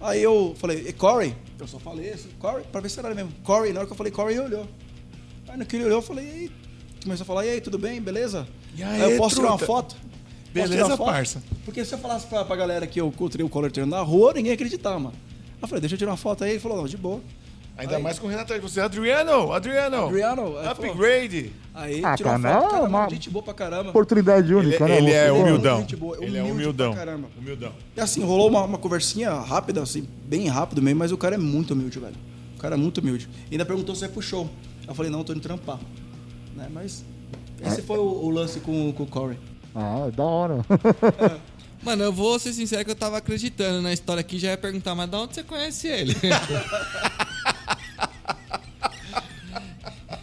Aí eu falei, e Corey? Eu só falei assim, Corey, pra ver se era ele mesmo. Corey, na hora que eu falei Corey, ele olhou. Aí no que ele olhou, eu falei, e aí? Começou a falar, e aí, tudo bem, beleza? E aí, aí, eu posso tirar uma truta? foto? Beleza, uma foto? parça. Porque se eu falasse pra, pra galera que eu encontrei o Turner na rua, ninguém ia acreditar, mano. Aí eu falei, deixa eu tirar uma foto aí. Ele falou, não, de boa. Ainda Aí- mais com o Renato atrás de você. Adriano, Adriano. Adriano, Upgrade. Aí Ah, tirou cara, foto, cara, uma- gente boa pra caramba. Oportunidade Ele, única, né? ele é humildão. gente boa, Ele é humilde humildão. pra caramba. Humildão. E assim, rolou uma, uma conversinha rápida, assim, bem rápido mesmo, mas o cara é muito humilde, velho. O cara é muito humilde. E ainda perguntou se é pro show. Eu falei, não, eu tô indo trampar. Né? Mas esse foi o, o lance com, com o Corey. Ah, da hora. Mano, eu vou ser sincero que eu tava acreditando na história aqui, já ia perguntar, mas de onde você conhece ele?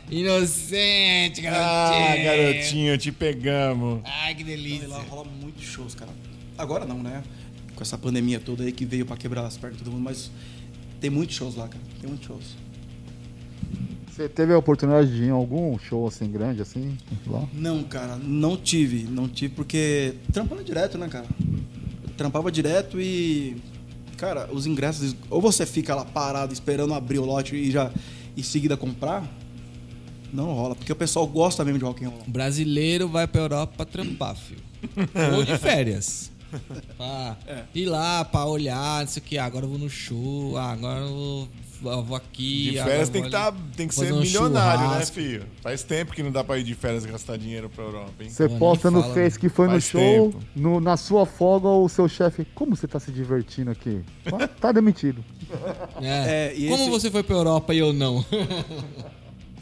Inocente, garotinho. Ah, garotinho, te pegamos. Ai, que E delícia. lá rola muitos shows, cara. Agora não, né? Com essa pandemia toda aí que veio pra quebrar as pernas de todo mundo, mas tem muitos shows lá, cara. Tem muitos shows. Você teve a oportunidade de ir em algum show assim grande, assim? Lá? Não, cara, não tive. Não tive porque trampando direto, né, cara? Trampava direto e. Cara, os ingressos. Ou você fica lá parado esperando abrir o lote e já em seguida comprar. Não rola, porque o pessoal gosta mesmo de rock and roll. Brasileiro vai pra Europa pra trampar, filho. Ou de férias. Pra É. ir lá pra olhar, não sei o que. Agora eu vou no show, ah, agora eu vou, eu vou aqui. De férias tem que, tá, tem que ser um milionário, né, churrasco. filho? Faz tempo que não dá pra ir de férias e gastar dinheiro pra Europa, hein? Você posta no Face que foi no show, no- na sua folga, o seu chefe, como você tá se divertindo aqui? Ah, Tá demitido. É. É, e Como esse- você foi pra Europa e eu não?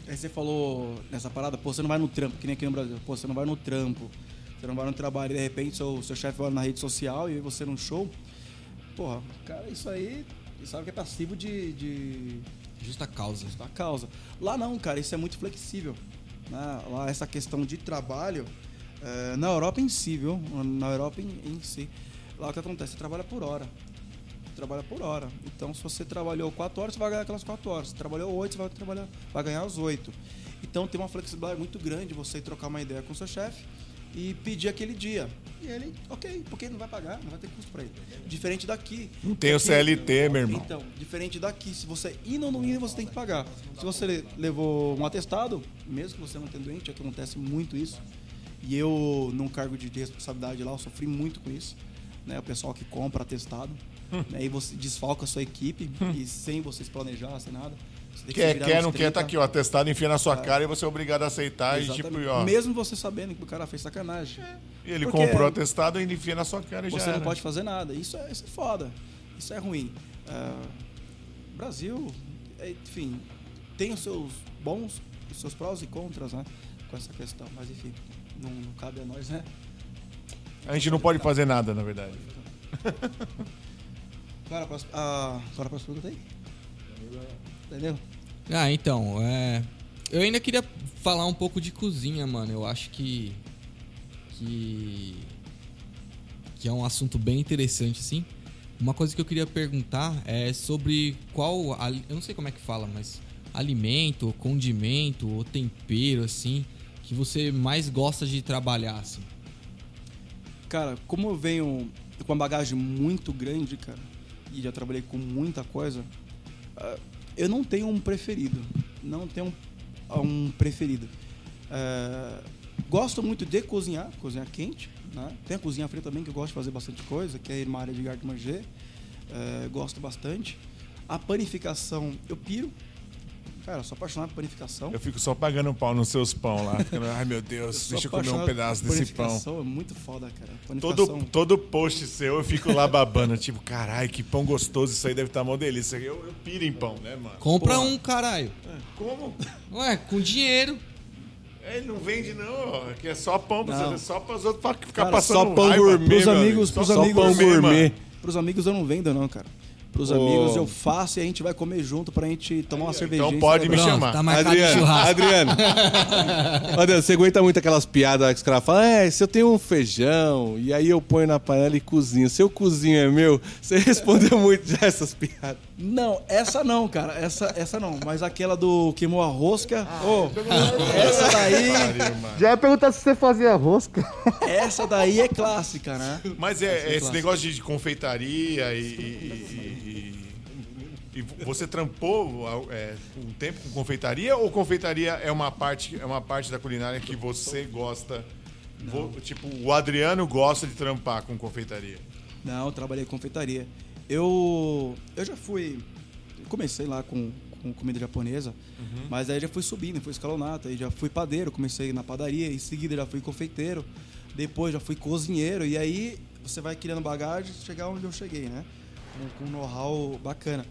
Aí você falou nessa parada, pô, você não vai no trampo, que nem aqui no Brasil. Pô, você não vai no trampo, você não vai no trabalho e de repente seu, seu chefe olha na rede social e você num show. Porra, cara, isso aí, sabe que é passivo de, de Justa causa. da causa. Lá não, cara, isso é muito flexível. né? Lá essa questão de trabalho, eh, na Europa em si, viu? Na Europa em, em si. Lá o que acontece? Você trabalha por hora. Trabalha por hora. Então, se você trabalhou 4 horas, você vai ganhar aquelas 4 horas. Se trabalhou 8, você vai, trabalhar, vai ganhar as 8. Então, tem uma flexibilidade muito grande você trocar uma ideia com o seu chefe e pedir aquele dia. E ele, ok, porque ele não vai pagar, não vai ter custo pra ele. Diferente daqui. Não tem o CLT, meu irmão. então, diferente daqui, se você ir ou não ir, você tem que pagar. Se você levou um atestado, mesmo que você não tenha doente, acontece muito isso. E eu, num cargo de responsabilidade lá, eu sofri muito com isso. Né? O pessoal que compra atestado. né? E você desfalca a sua equipe e sem vocês planejar, sem nada. Você que Quer, quer, não quer, tá 30. aqui, o atestado enfia na sua cara e você é obrigado a aceitar. E tipo, ó, Mesmo você sabendo que o cara fez sacanagem. ele Porque comprou o atestado e ele enfia na sua cara e já Você não pode fazer nada. Isso é, isso é foda. Isso é ruim. Ah, Brasil, é, enfim, tem os seus bons, os seus prós e contras, né? Com essa questão. Mas enfim, não, não cabe a nós, né? A gente não pode fazer nada, na verdade. Agora a próxima, ah, agora a próxima pergunta aí. Entendeu? Ah, então, é. Eu ainda queria falar um pouco de cozinha, mano. Eu acho que. Que. Que é um assunto bem interessante, assim. Uma coisa que eu queria perguntar é sobre qual. Eu não sei como é que fala, mas. Alimento, ou condimento, ou tempero, assim. Que você mais gosta de trabalhar, assim. Cara, como eu venho com uma bagagem muito grande, cara, e já trabalhei com muita coisa, ah, eu não tenho um preferido. Não tenho um, preferido. Ah, gosto muito de cozinhar, cozinhar quente. Né? Tem a cozinha fria também, que eu gosto de fazer bastante coisa, que é uma área de garde manger. Ah, gosto bastante. A panificação, eu piro. Cara, eu sou apaixonado por panificação. Eu fico só pagando um pau nos seus pão lá. ficando, Ai, meu Deus, sou deixa eu comer um pedaço desse pão. panificação, É muito foda, cara. Todo, todo post seu eu fico lá babando, tipo, caralho, que pão gostoso, isso aí deve estar mó delícia. Eu, eu piro em pão, né, mano? Compra Porra. um, caralho. Como? Ué, com dinheiro. Ele não vende, não, ó. Aqui é só pão pra Não. você, só para os outros pra ficar Cara, passando só pão raiva. gourmet, Pros amigos, amigo. pros Só amigos pão gourmet. mano. Pros amigos eu não vendo, não, cara. Pros amigos eu faço e a gente vai comer junto pra gente tomar uma cervejinha. então pode me. Pronto, chamar. tá marcado Adriano, churrasco. Adriano. Adriano, você aguenta muito aquelas piadas que os caras falam, é, se eu tenho um feijão, e aí eu ponho na panela e cozinho. Se eu cozinho é meu, você respondeu muito já essas piadas. Não, essa não, cara. Essa, essa não. Mas aquela do queimou a rosca. ô, essa daí. Já ia perguntar se você fazia rosca. Essa daí é clássica, né? Mas é, é esse clássico. negócio de confeitaria e. e- e- e- você trampou é, um tempo com confeitaria ou confeitaria é uma parte, é uma parte da culinária que você gosta? Vo- tipo, o Adriano gosta de trampar com confeitaria. Não, eu trabalhei com confeitaria. Eu, eu já fui. Comecei lá com, com comida japonesa, mas aí já fui subindo, fui escalonado, aí já fui padeiro, comecei na padaria, em seguida já fui confeiteiro, depois já fui cozinheiro, e aí você vai criando bagagem e chegar onde eu cheguei, né? Com um know-how bacana.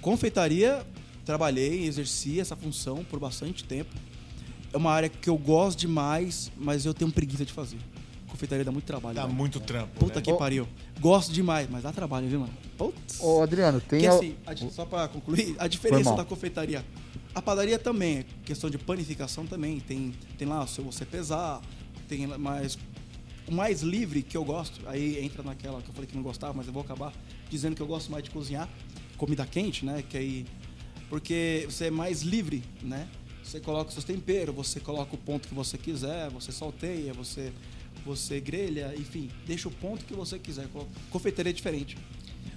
Confeitaria, trabalhei, exerci essa função por bastante tempo. é uma área que eu gosto demais, mas eu tenho preguiça de fazer. Confeitaria dá muito trabalho. Dá velho. muito trampo. Puta né? que pariu. Gosto demais, mas dá trabalho, viu, mano? Putz. Ô, Adriano, tem. Que a- assim, a só pra concluir, a diferença da confeitaria. A padaria também, é questão de panificação também. Tem, tem lá se você pesar, tem mais. O mais livre que eu gosto, aí entra naquela que eu falei que não gostava, mas eu vou acabar dizendo que eu gosto mais de cozinhar. Comida quente, né? Que aí. Porque você é mais livre, né? Você coloca os seus temperos, você coloca o ponto que você quiser, você salteia, você, você grelha, enfim, deixa o ponto que você quiser. Confeitaria é diferente.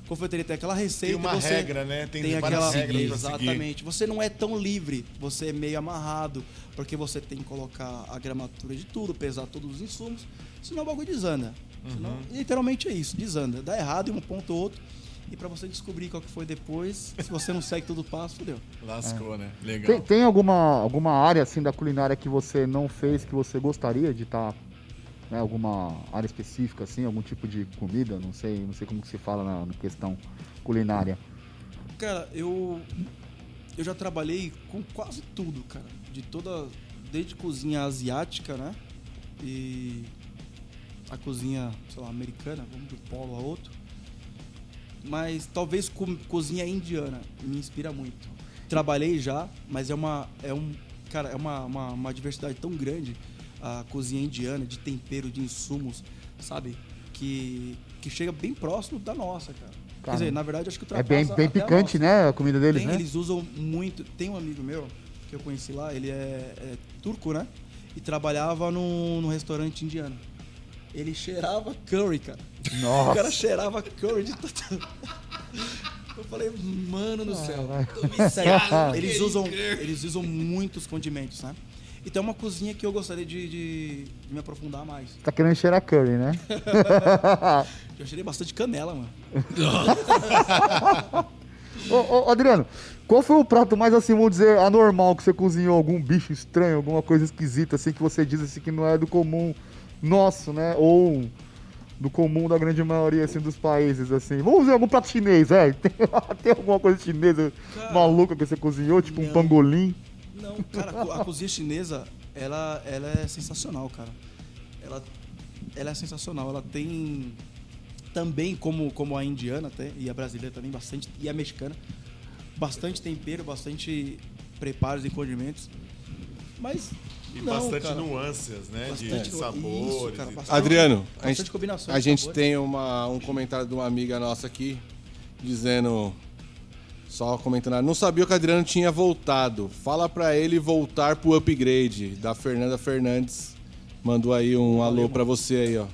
Confeitaria tem aquela receita. Tem uma você regra, né? Tem, tem aquela seguir. exatamente. Você não é tão livre, você é meio amarrado, porque você tem que colocar a gramatura de tudo, pesar todos os insumos, senão o bagulho desanda. Senão, Uhum. literalmente é isso, desanda. Dá errado em um ponto ou outro. E pra você descobrir qual que foi depois, se você não segue todo o passo, fodeu. Lascou, né? Tem, Legal. tem alguma, alguma área assim da culinária que você não fez que você gostaria de estar, né, alguma área específica assim, algum tipo de comida, não sei, não sei como que se fala na, na questão culinária. Cara, eu eu já trabalhei com quase tudo, cara. De toda desde cozinha asiática, né? E a cozinha, sei lá, americana, vamos de um polo a outro. Mas talvez co- cozinha indiana me inspira muito. Trabalhei já, mas é uma é um cara, é uma, uma, uma diversidade tão grande a cozinha indiana de tempero, de insumos, sabe? Que que chega bem próximo da nossa, cara. Quer dizer, na verdade, acho que É bem, bem a picante, nossa. né, a comida deles, Tem, né? Eles usam muito. Tem um amigo meu que eu conheci lá, ele é, é turco, né? E trabalhava num, num restaurante indiano. Ele cheirava curry, cara. O Nossa. cara cheirava curry de tanto. Eu falei, mano do céu. Eles, usam, eles usam muitos condimentos, né? Então é uma cozinha que eu gostaria de, de- de me aprofundar mais. Tá querendo cheirar curry, né? Eu cheirei bastante canela, mano. ô, ô, Adriano, qual foi o prato mais assim, vamos dizer, anormal que você cozinhou? Algum bicho estranho, alguma coisa esquisita assim que você diz assim que não é do comum nosso, né? Ou do comum da grande maioria assim dos países assim. Vamos dizer algum prato chinês, é? Tem, tem alguma coisa chinesa Cara, maluca que você cozinhou, tipo um não. pangolim? Não, cara, a cozinha chinesa, ela, ela é sensacional, cara. Ela, ela é sensacional. Ela tem também, como, como a indiana até, e a brasileira também, bastante, e a mexicana, bastante tempero, bastante preparos e condimentos. Mas. E não, bastante cara. nuances, né? Bastante de sabores. Isso, cara, bastante- Adriano, a bastante gente, combinações a gente tem uma, um comentário de uma amiga nossa aqui dizendo. Só comentando, não sabia que o Adriano tinha voltado. Fala pra ele voltar pro upgrade. Da Fernanda Fernandes. Mandou aí um alô pra você aí, ó.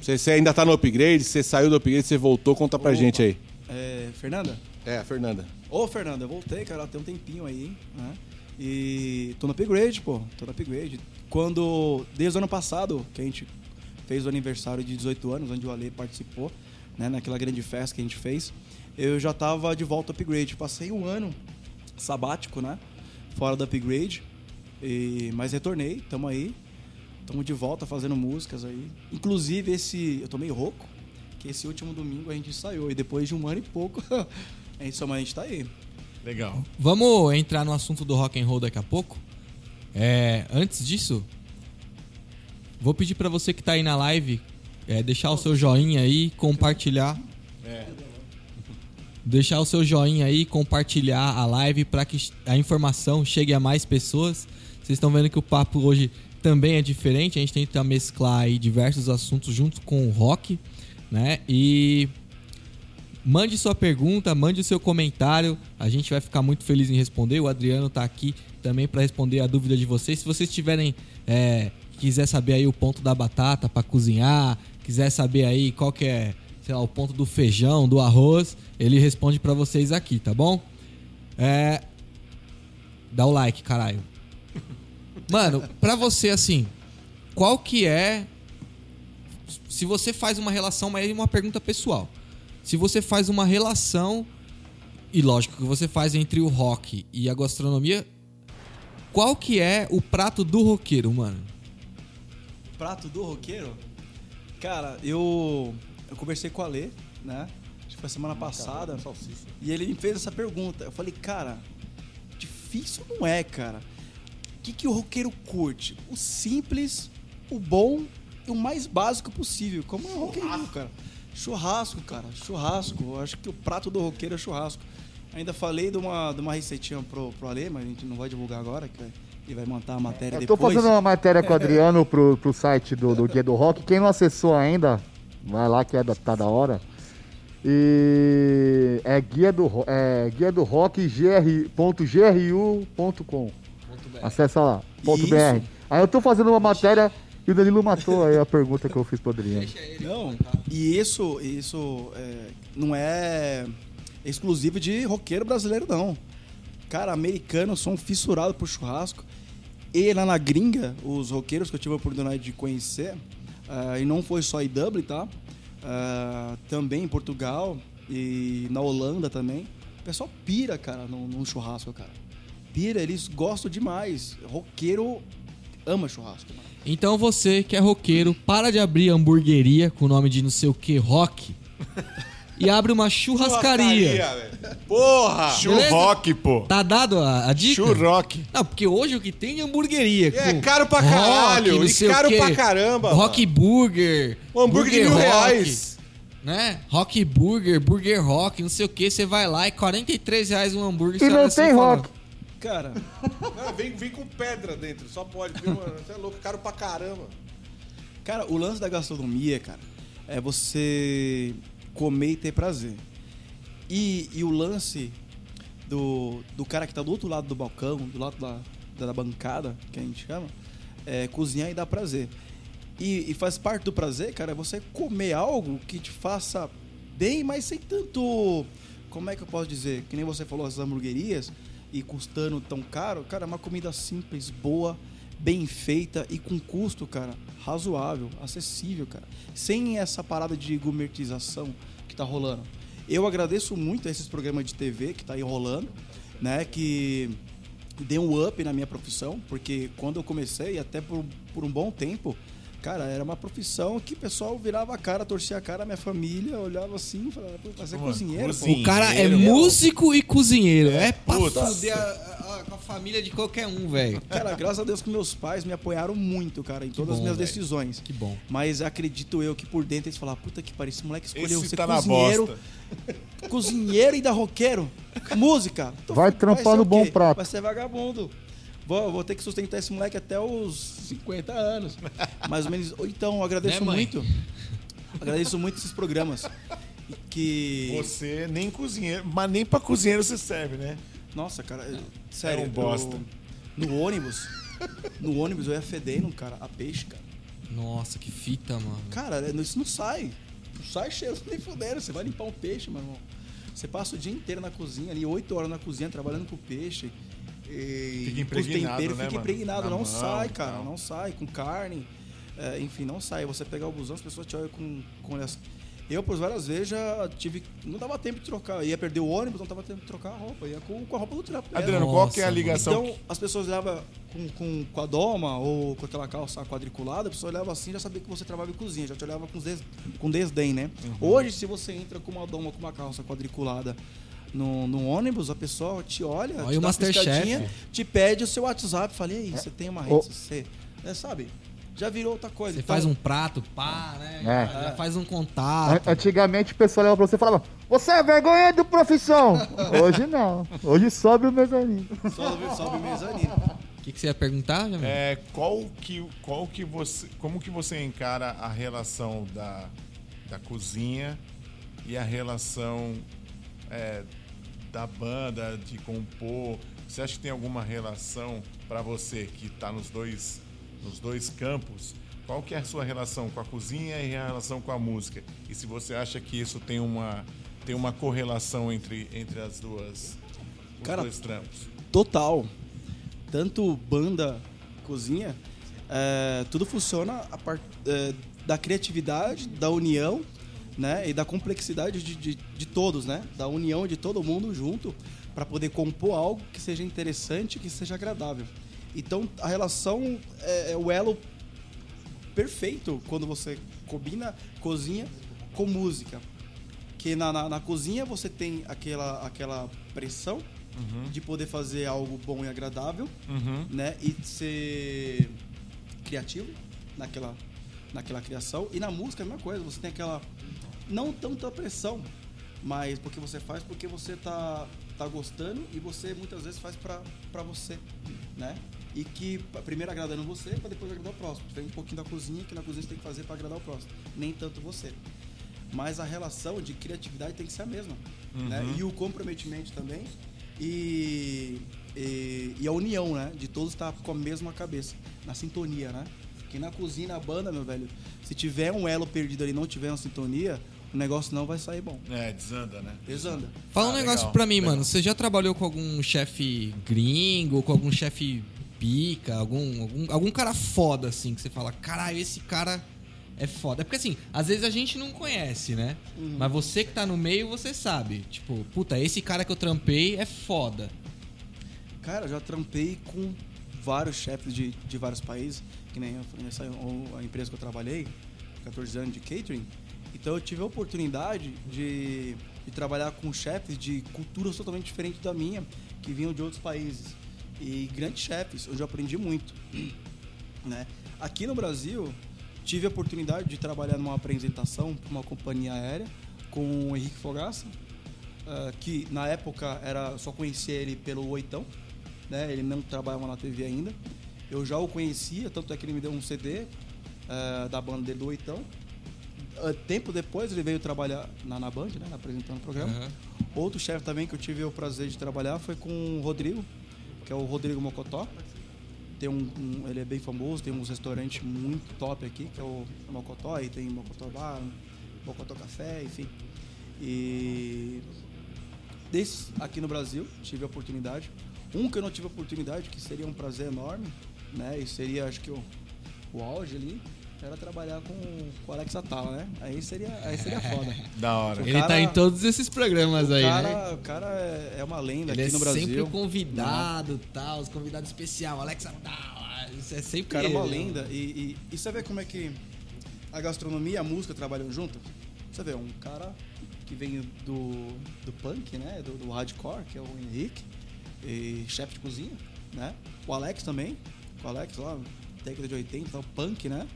Você, você ainda tá no upgrade? Você saiu do upgrade, você voltou? Conta pra Opa. gente aí. É, Fernanda? É, a Fernanda. Ô, Fernanda, eu voltei, cara, tem um tempinho aí, né? E tô no upgrade, pô, tô no upgrade. Quando, desde o ano passado, que a gente fez o aniversário de 18 anos, onde o Ale participou, né, naquela grande festa que a gente fez, eu já tava de volta ao upgrade. Passei um ano sabático, né, fora do upgrade, e, mas retornei, tamo aí, tamo de volta fazendo músicas aí. Inclusive, esse, eu tô meio rouco, que esse último domingo a gente ensaiou, e depois de um ano e pouco, a gente, só- a gente tá aí. Legal. Vamos entrar no assunto do rock and roll daqui a pouco. É, antes disso, vou pedir pra você que tá aí na live é, deixar o seu joinha aí, compartilhar. É. Deixar o seu joinha aí, compartilhar a live para que a informação chegue a mais pessoas. Vocês estão vendo que o papo hoje também é diferente. A gente tenta mesclar aí diversos assuntos junto com o rock, né? E Mande sua pergunta, mande o seu comentário. A gente vai ficar muito feliz em responder. O Adriano tá aqui também para responder a dúvida de vocês. Se vocês tiverem é, quiser saber aí o ponto da batata para cozinhar, quiser saber aí qual que é, sei lá, o ponto do feijão, do arroz, ele responde para vocês aqui, tá bom? É, dá o like, caralho. Mano, pra você assim, qual que é se você faz uma relação, mas é uma pergunta pessoal. Se você faz uma relação, e lógico que você faz entre o rock e a gastronomia, qual que é o prato do roqueiro, mano? Prato do roqueiro? Cara, eu, eu conversei com o Ale, né? Acho que foi semana passada. E ele me fez essa pergunta. Eu falei, cara, difícil não é, cara. que, que o roqueiro curte? O simples, o bom e o mais básico possível. Como é o roqueiro, cara? Churrasco, cara. Churrasco. Eu acho que o prato do roqueiro é churrasco. Ainda falei de uma, de uma receitinha pro, pro Ale, mas a gente não vai divulgar agora, que ele vai montar a matéria Eu tô depois. fazendo uma matéria com o Adriano pro, pro site do, do Guia do Rock. Quem não acessou ainda, vai lá que é da, tá da hora. E é guia do, é, guia do rock gr.gru.com. Acessa lá, ponto Isso. .br. Aí eu tô fazendo uma matéria e o Danilo matou aí a pergunta que eu fiz pro Adriano. Não, e isso, isso é, não é exclusivo de roqueiro brasileiro, não. Cara, americanos são fissurados por churrasco. E lá na gringa, os roqueiros que eu tive a oportunidade de conhecer, ah, e não foi só em Dublin, tá? Ah, também em Portugal e na Holanda também. O pessoal pira, cara, num, num churrasco, cara. Pira, eles gostam demais. Roqueiro ama churrasco, mano. Então você que é roqueiro, para de abrir hamburgueria com o nome de não sei o que, rock. e abre uma churrascaria. velho. Porra! Churroque, pô. Tá dado a, a dica? Churroque. Não, porque hoje o que tem é hamburgueria. É com caro pra rock, caralho, não e sei o caro pra caramba, Rock Burger. Um hambúrguer de mil Burger Rock, reais. Né? Rock Burger, Burger Rock, não sei o que. Você vai lá e 43 reais um hambúrguer. E você não assim tem fala, rock. Cara, Não, vem, vem com pedra dentro, só pode. viu, mano? Você é louco, caro pra caramba. Cara, o lance da gastronomia, cara, é você comer e ter prazer. E, e o lance do, do cara que tá do outro lado do balcão, do lado da, da bancada, que a gente chama, é cozinhar e dar prazer. E, e faz parte do prazer, cara, é você comer algo que te faça bem, mas sem tanto. Como é que eu posso dizer? Que nem você falou, as hamburguerias e custando tão caro. Cara, é uma comida simples, boa, bem feita e com custo, cara, razoável, acessível, cara. Sem essa parada de gourmetização que tá rolando. Eu agradeço muito a esses programas de TV que tá aí rolando, né? Que deu um up na minha profissão, porque quando eu comecei, até por, por um bom tempo, cara, era uma profissão que o pessoal virava a cara, torcia a cara, minha família olhava assim e falava, pô, mas é cozinheiro, pô. cozinha. O cara é músico e cozinheiro. É pra Puta. fuder a, a- com a família de qualquer um, velho. Cara, graças a Deus que meus pais me apoiaram muito, cara, em todas as bom, minhas velho. decisões. Que bom. Mas acredito eu que por dentro eles falaram, puta que pariu, esse moleque escolheu Esse ser tá cozinheiro, cozinheiro e da roqueiro. Música. Então, Vai trampar no bom prato. Vai ser vagabundo. Vou, vou ter que sustentar esse moleque até os 50 anos. Mais ou menos. Ou Então, eu agradeço Né, muito. Agradeço muito esses programas. Que. Você nem cozinheiro, mas nem pra cozinheiro você serve, né? Nossa, cara, eu- sério. É um bosta. eu- no ônibus. No ônibus eu ia fedendo, cara, a peixe, cara. Nossa, que fita, mano. Cara, isso não sai. Não sai cheiro nem fudendo. Você vai limpar um peixe, meu irmão. Você passa o dia inteiro na cozinha, ali, oito horas na cozinha, trabalhando com peixe. E Fica os impregnado, temperos, né, fica impregnado. Na não mão sai, cara. tal. Não sai. Com carne. é, enfim, não sai. Você pegar o busão, as pessoas te olham com, com olhas. Eu, por várias vezes, já tive. Não dava tempo de trocar. Ia perder o ônibus, não dava tempo de trocar a roupa. Ia com, com a roupa do mesmo. Adriano, Nossa, qual que é a ligação? Então, as pessoas olhavam com, com, com a doma ou com aquela calça quadriculada, a pessoa olhava assim já sabia que você trabalhava em cozinha, já te olhava com, des, com desdém, né? Uhum. Hoje, se você entra com uma doma ou com uma calça quadriculada no, no ônibus, a pessoa te olha, Olha te o uma Masterchef. piscadinha, te pede o seu WhatsApp, fala, e aí, você tem uma rede, Ô. você... É, sabe? Já virou outra coisa. Você Então, faz um prato, pá, né? É. Já, já faz um contato. Antigamente o pessoal olhava pra você e falava: Você é vergonha do profissão! Hoje não. Hoje sobe o mezanino. Sobe, sobe o mezanino. O que, que você ia perguntar, Jamil? É, qual que, qual que você, como que você encara a relação da, da cozinha e a relação é, da banda, de compor? Você acha que tem alguma relação para você que está nos dois, nos dois campos? Qual que é a sua relação com a cozinha e a relação com a música? E se você acha que isso tem uma, tem uma correlação entre, entre as duas, os Cara, dois trampos? Total. Tanto banda, cozinha, é, tudo funciona a part, é, da criatividade, da união, né? E da complexidade de, de, de todos, né? Da união de todo mundo junto para poder compor algo que seja interessante, que seja agradável. Então a relação é, é o elo perfeito quando você combina cozinha com música. Que na, na, na cozinha você tem aquela, aquela pressão de poder fazer algo bom e agradável, Uhum. né? E ser criativo naquela, naquela criação. E na música é a mesma coisa, você tem aquela. Não tanta pressão, mas porque você faz porque você tá, tá gostando e você muitas vezes faz pra, pra você, né? E que primeiro agradando você pra depois agradar o próximo. Diferente um pouquinho da cozinha, que na cozinha você tem que fazer pra agradar o próximo. Nem tanto você. Mas a relação de criatividade tem que ser a mesma. Né? E o comprometimento também. E, e, e a união, né? De todos estar com a mesma cabeça. Na sintonia, né? Porque na cozinha, na banda, meu velho, se tiver um elo perdido ali e não tiver uma sintonia, o negócio não vai sair bom. É, desanda, né? Desanda. Fala um Ah, negócio legal, pra mim, legal. mano. Você já trabalhou com algum chefe gringo, com algum chefe pica, algum, algum, algum cara foda, assim, que você fala, caralho, esse cara é foda. É porque assim, às vezes a gente não conhece, né? Mas você que tá no meio, você sabe. Tipo, puta, esse cara que eu trampei é foda. Cara, eu já trampei com vários chefes de, de vários países, que nem eu nessa a empresa que eu trabalhei, 14 anos de catering. Então eu tive a oportunidade de, de trabalhar com chefes de culturas totalmente diferentes da minha, que vinham de outros países. E grandes chefes, onde eu aprendi muito. Né? Aqui no Brasil, tive a oportunidade de trabalhar numa apresentação para uma companhia aérea com o Henrique Fogaça, ah, que na época era só conhecia ele pelo Oitão, né? Ele não trabalhava na TV ainda. Eu já o conhecia, tanto é que ele me deu um CD ah, da banda dele do Oitão. Ah, tempo depois ele veio trabalhar na, na Band, né? Apresentando o programa. Aham. Outro chefe também que eu tive o prazer de trabalhar foi com o Rodrigo, que é o Rodrigo Mocotó. Tem um, um- ele é bem famoso, tem uns restaurantes muito top aqui, que é o Mocotó, e tem Mocotó Bar, Mocotó Café, enfim. E desses aqui no Brasil, tive a oportunidade. Um que eu não tive a oportunidade, que seria um prazer enorme, né? E seria, acho que o, o auge ali, era trabalhar com, com o Alex Atala, né? Aí seria, aí seria foda. Da hora. O Ele tá cara- em todos esses programas aí, cara, né? O cara é, é uma lenda Ele aqui é no Brasil. sempre o convidado, tal, os convidados especial, Alexa tal. Isso é sempre O cara é uma ele, né? lenda. E, e, e você vê como é que a gastronomia e a música trabalham junto? Você vê, um cara que vem do, do punk, né? Do, do hardcore, que é o Henrique, e chefe de cozinha, né? O Alex também. O Alex lá, década de 80, o punk, né?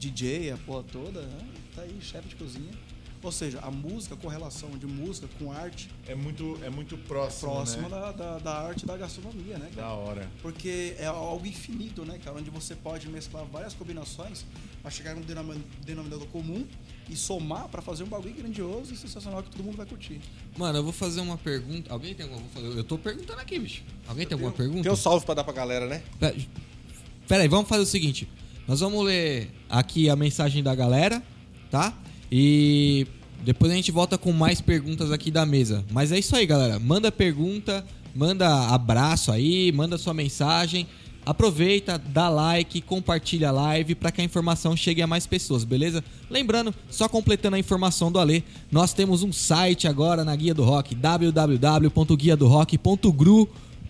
DJ, a porra toda, né? Tá aí, chefe de cozinha. Ou seja, a música, a correlação de música com arte É muito, é muito próximo, próxima né? da, da, da arte da gastronomia, né? cara? Da hora. Porque é algo infinito, né, cara? Onde você pode mesclar várias combinações para chegar num denom- denominador comum e somar para fazer um bagulho grandioso e sensacional que todo mundo vai curtir. Mano, eu vou fazer uma pergunta. Alguém tem alguma? Eu tô perguntando aqui, bicho. Alguém tem alguma pergunta? Tem um salve pra dar pra galera, né? Pera, pera aí, vamos fazer o seguinte. Nós vamos ler aqui a mensagem da galera, tá? E depois a gente volta com mais perguntas aqui da mesa. Mas é isso aí, galera. Manda pergunta, manda abraço aí, manda sua mensagem. Aproveita, dá like, compartilha a live para que a informação chegue a mais pessoas, beleza? Lembrando, só completando a informação do Alê, nós temos um site agora na Guia do Rock,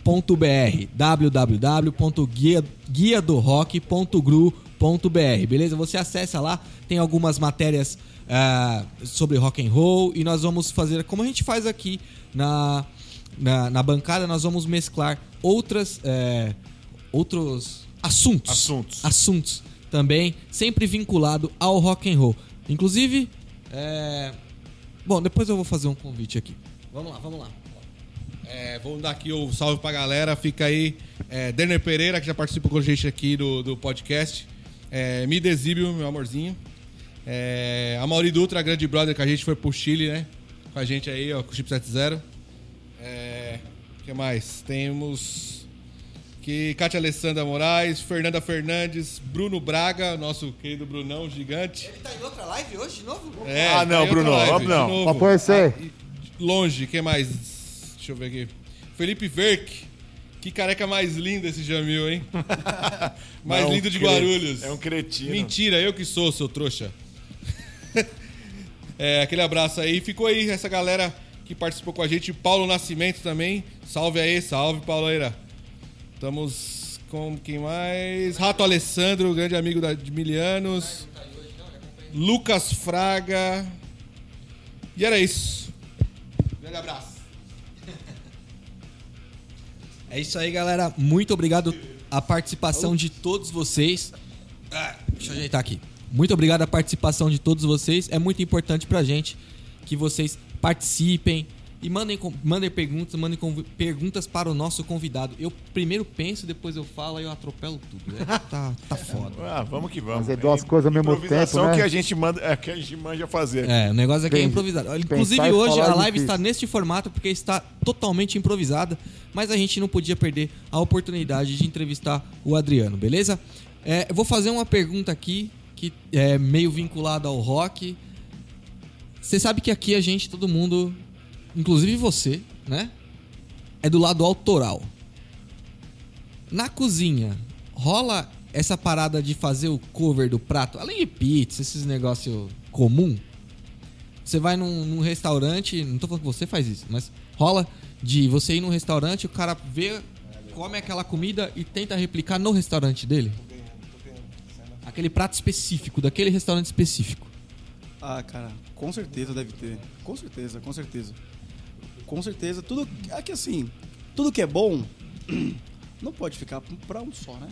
www.guiadorock.gru.br www.guiadorock.gru.br beleza? Você acessa lá, tem algumas matérias ah, sobre rock and roll e nós vamos fazer como a gente faz aqui na, na, na bancada, nós vamos mesclar outras eh, outros assuntos, Assuntos. assuntos também, sempre vinculado ao rock and roll. Inclusive, é... bom, depois eu vou fazer um convite aqui. Vamos lá, vamos lá. É, vamos dar aqui o salve pra galera. Fica aí é, Derner Pereira, que já participou com a gente aqui do, do podcast. É, Me Desíbio, meu amorzinho. É, a Mauri Dutra, grande brother, que a gente foi pro Chile, né? Com a gente aí, ó, com o Chip 70. É, o que mais? Temos que Kátia Alessandra Moraes, Fernanda Fernandes, Bruno Braga, nosso querido Brunão gigante. Ele tá em outra live hoje de novo? É, Ah, não, tá Bruno, live, não. Pra conhecer. Ah, longe, quem mais? Deixa eu ver aqui. Felipe Verk. Que careca mais linda esse Jamil, hein? mais lindo de Guarulhos. É um cretino. Mentira, eu que sou, seu trouxa. é, aquele abraço aí. Ficou aí essa galera que participou com a gente. Paulo Nascimento também. Salve aí, salve, Pauleira. Estamos com quem mais? Rato Alessandro, grande amigo da, de Milianos. Lucas Fraga. E era isso. Grande abraço. É isso aí, galera. Muito obrigado a participação de todos vocês. Ah, deixa eu ajeitar aqui. Muito obrigado a participação de todos vocês. É muito importante pra gente que vocês participem e mandem, mandem perguntas, mandem perguntas para o nosso convidado. Eu primeiro penso, depois eu falo e eu atropelo tudo. né? Tá, tá foda. Ah, vamos que vamos. Fazer duas coisas ao mesmo Improvisação tempo, né? que a gente manda, é, que a gente manja fazer. É, o negócio aqui é Pen- improvisado. pensar Inclusive e hoje a é live difícil. está neste formato porque está totalmente improvisada, mas a gente não podia perder a oportunidade de entrevistar o Adriano, beleza? É, eu vou fazer uma pergunta aqui que é meio vinculada ao rock. Você sabe que aqui a gente, todo mundo, inclusive você, né? É do lado autoral. Na cozinha, rola essa parada de fazer o cover do prato, além de pizza, esses negócios comum. Você vai num, num restaurante, não tô falando que você faz isso, mas rola de você ir num restaurante, o cara vê, come aquela comida e tenta replicar no restaurante dele. Aquele prato específico, daquele restaurante específico. Ah, cara, com certeza deve ter. Com certeza, com certeza. Com certeza. Tudo. É que assim, tudo que é bom não pode ficar pra um só, né?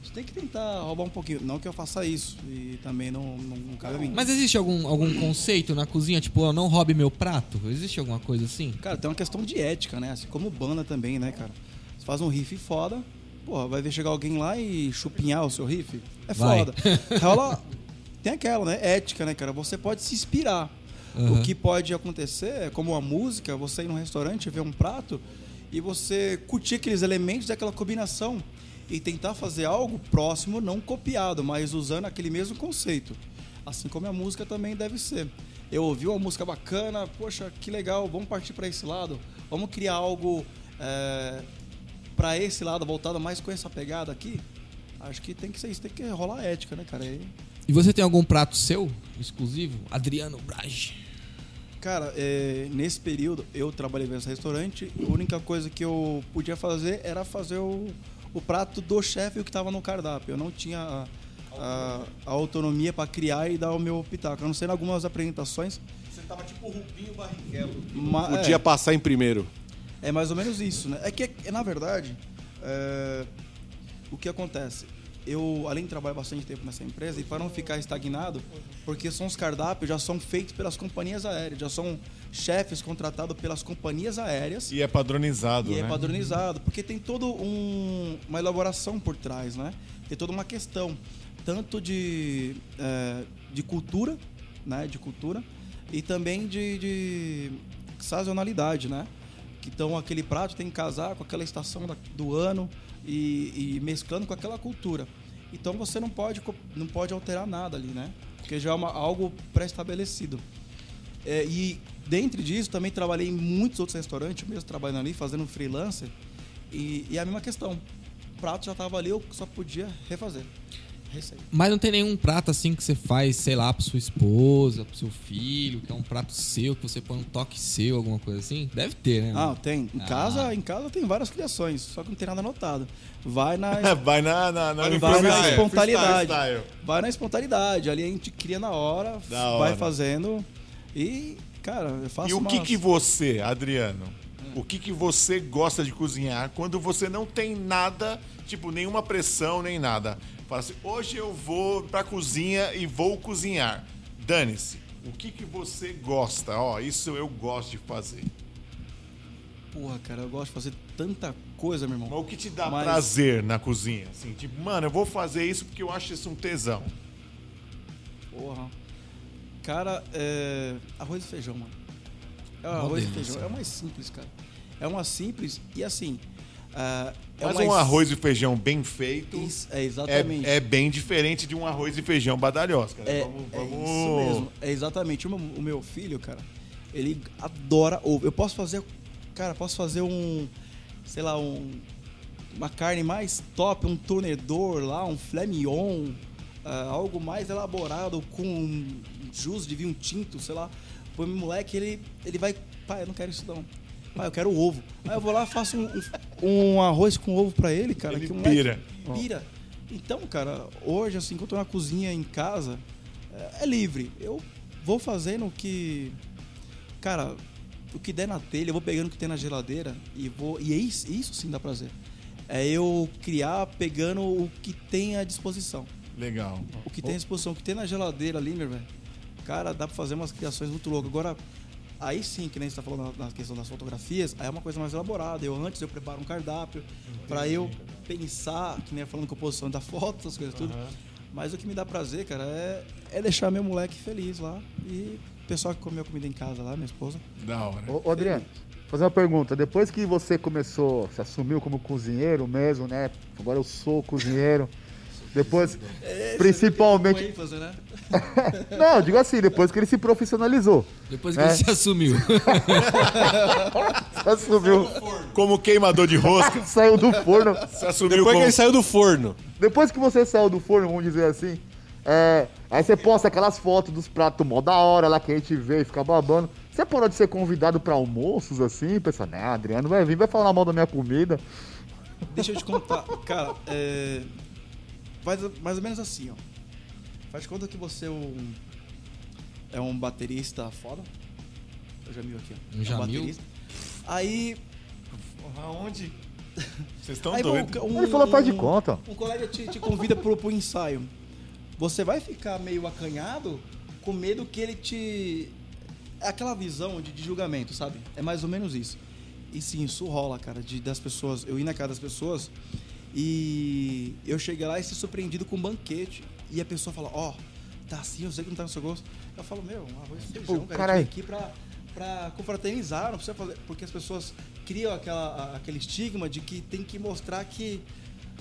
Você tem que tentar roubar um pouquinho. Não que eu faça isso. E também não, não, não cabe a mim. Mas existe algum, algum conceito na cozinha, tipo, ó, não roube meu prato? Existe alguma coisa assim? Cara, tem uma questão de ética, né? Assim como banda também, né, cara? Você faz um riff foda, porra, vai ver chegar alguém lá e chupinhar o seu riff? É Vai. foda. Rola. Tem aquela, né? Ética, né, cara? Você pode se inspirar. Aham. O que pode acontecer é como uma música, você ir num restaurante, ver um prato e você curtir aqueles elementos daquela combinação e tentar fazer algo próximo, não copiado, mas usando aquele mesmo conceito. Assim como a música também deve ser. Eu ouvi uma música bacana, poxa, que legal, vamos partir para esse lado, vamos criar algo é, para esse lado, voltado mais com essa pegada aqui. Acho que tem que ser isso, tem que rolar ética, né, cara? E, E você tem algum prato seu, exclusivo? Adriano Brage. Cara, é, nesse período eu trabalhei nesse restaurante. A única coisa que eu podia fazer era fazer o, o prato do chefe o que estava no cardápio. Eu não tinha a, a- a autonomia para criar e dar o meu pitaco. A não ser em algumas apresentações. Você tava tipo o Rubinho Barrichello. ma- Podia é, passar em primeiro. é mais ou menos isso, né? É que, é- na verdade, é, o que acontece? Eu, além de trabalhar bastante tempo nessa empresa, e para não ficar estagnado, porque são os cardápios já são feitos pelas companhias aéreas, já são chefes contratados pelas companhias aéreas E é padronizado, e né? é padronizado, porque tem toda um, uma elaboração por trás, né? Tem toda uma questão, tanto de, é, de cultura, né? De cultura, e também de, de sazonalidade, né? Então aquele prato tem que casar com aquela estação da- do ano e, e mesclando com aquela cultura. Então você não pode, não pode alterar nada ali, né? Porque já é uma- algo pré-estabelecido. É, e dentro disso também trabalhei em muitos outros restaurantes, mesmo trabalhando ali, fazendo freelancer. E, e é a mesma questão. O prato já estava ali, eu só podia refazer. Receita. Mas não tem nenhum prato assim que você faz, sei lá, pra sua esposa, pro seu filho, que é um prato seu, que você põe um toque seu, alguma coisa assim? Deve ter, né? Ah, tem. Em Ah. casa, em casa tem várias criações, só que não tem nada anotado. Vai na, Vai na, na, na, vai na espontaneidade. freestyle. Vai na espontaneidade. Ali a gente cria na hora, Da vai hora. fazendo. E, cara, eu faço E o que, umas- que você, Adriano, o que, que você gosta de cozinhar quando você não tem nada, tipo, nenhuma pressão, nem nada? Fala assim, hoje eu vou pra cozinha e vou cozinhar. Dane-se. O que, que você gosta? Ó, isso eu gosto de fazer. Porra, cara, eu gosto de fazer tanta coisa, meu irmão. Mas o que te dá Mas- prazer na cozinha? Assim, tipo, mano, eu vou fazer isso porque eu acho isso um tesão. Porra. Cara, é... arroz e feijão, mano. É Uma arroz e feijão. É o mais simples, cara. É uma simples e assim. É Mas mais- um arroz e feijão bem feito Isso, é exatamente. é, é bem diferente de um arroz e feijão badalhós, cara. É, vamos, é vamos... isso mesmo. É exatamente. O meu, filho, cara, ele adora ovo. Eu posso fazer, cara, posso fazer um, sei lá, um, uma carne mais top, um tornedor lá, um filé mignon, ah, algo mais elaborado com jus de vinho tinto, sei lá. O meu moleque, ele, ele vai, pai, eu não quero isso não. Pai, eu quero ovo. Aí eu vou lá, faço um, um, arroz com ovo pra ele, cara. Ele que moleque pira. Pira. Então, cara, hoje, assim, quando eu tô na cozinha em casa, é, é livre. Eu vou fazendo o que. Cara, o que der na telha, eu vou pegando o que tem na geladeira e vou. E é isso, isso sim dá prazer. É eu criar pegando o que tem à disposição. Legal. O que tem à disposição, o que tem na geladeira ali, meu velho. Cara, dá pra fazer umas criações muito loucas. Agora, aí sim, que nem você tá falando na, questão das fotografias, aí é uma coisa mais elaborada. Eu antes eu preparo um cardápio pra eu pensar, que nem eu falando composição da foto, essas coisas tudo. Mas o que me dá prazer, cara, é, é deixar meu moleque feliz lá. E o pessoal que comeu comida em casa lá, minha esposa. Da hora. Ô, ô, Adriano, fazer uma pergunta. Depois que você começou, se assumiu como cozinheiro mesmo, né? Agora eu sou cozinheiro. Depois, principalmente. Com ênfase, né? Não, digo assim, depois que ele se profissionalizou. Depois que É. ele se assumiu. Se assumiu, Como queimador de rosca, saiu do forno. se assumiu Depois que como... ele saiu do forno. Depois que você saiu do forno, vamos dizer assim, é, aí você posta aquelas fotos dos pratos mó da hora lá que a gente vê e fica babando. Você parou de ser convidado pra almoços assim? Pensa, né, Adriano vai vir, vai falar mal da minha comida. Deixa eu te contar. Cara, é. Faz mais ou menos assim, ó. Faz de conta que você é um. É um baterista foda. O Jamil aqui, ó. Um É Jamil? baterista. Aí. Aonde? Vocês estão aí doidos. um- Ele falou, faz de um- conta. Um colega te, te convida pro, pro ensaio. Você vai ficar meio acanhado com medo que ele te. É aquela visão de, de julgamento, sabe? É mais ou menos isso. E sim, isso rola, cara, de, das pessoas. Eu ir na casa das pessoas e eu cheguei lá e ser surpreendido com um banquete. E a pessoa fala, ó, tá assim, eu sei que não tá no seu gosto. Eu falo, meu, um arroz e feijão, cara, aqui pra, pra confraternizar, não precisa fazer. Porque as pessoas criam aquela, a- aquele estigma de que tem que mostrar que.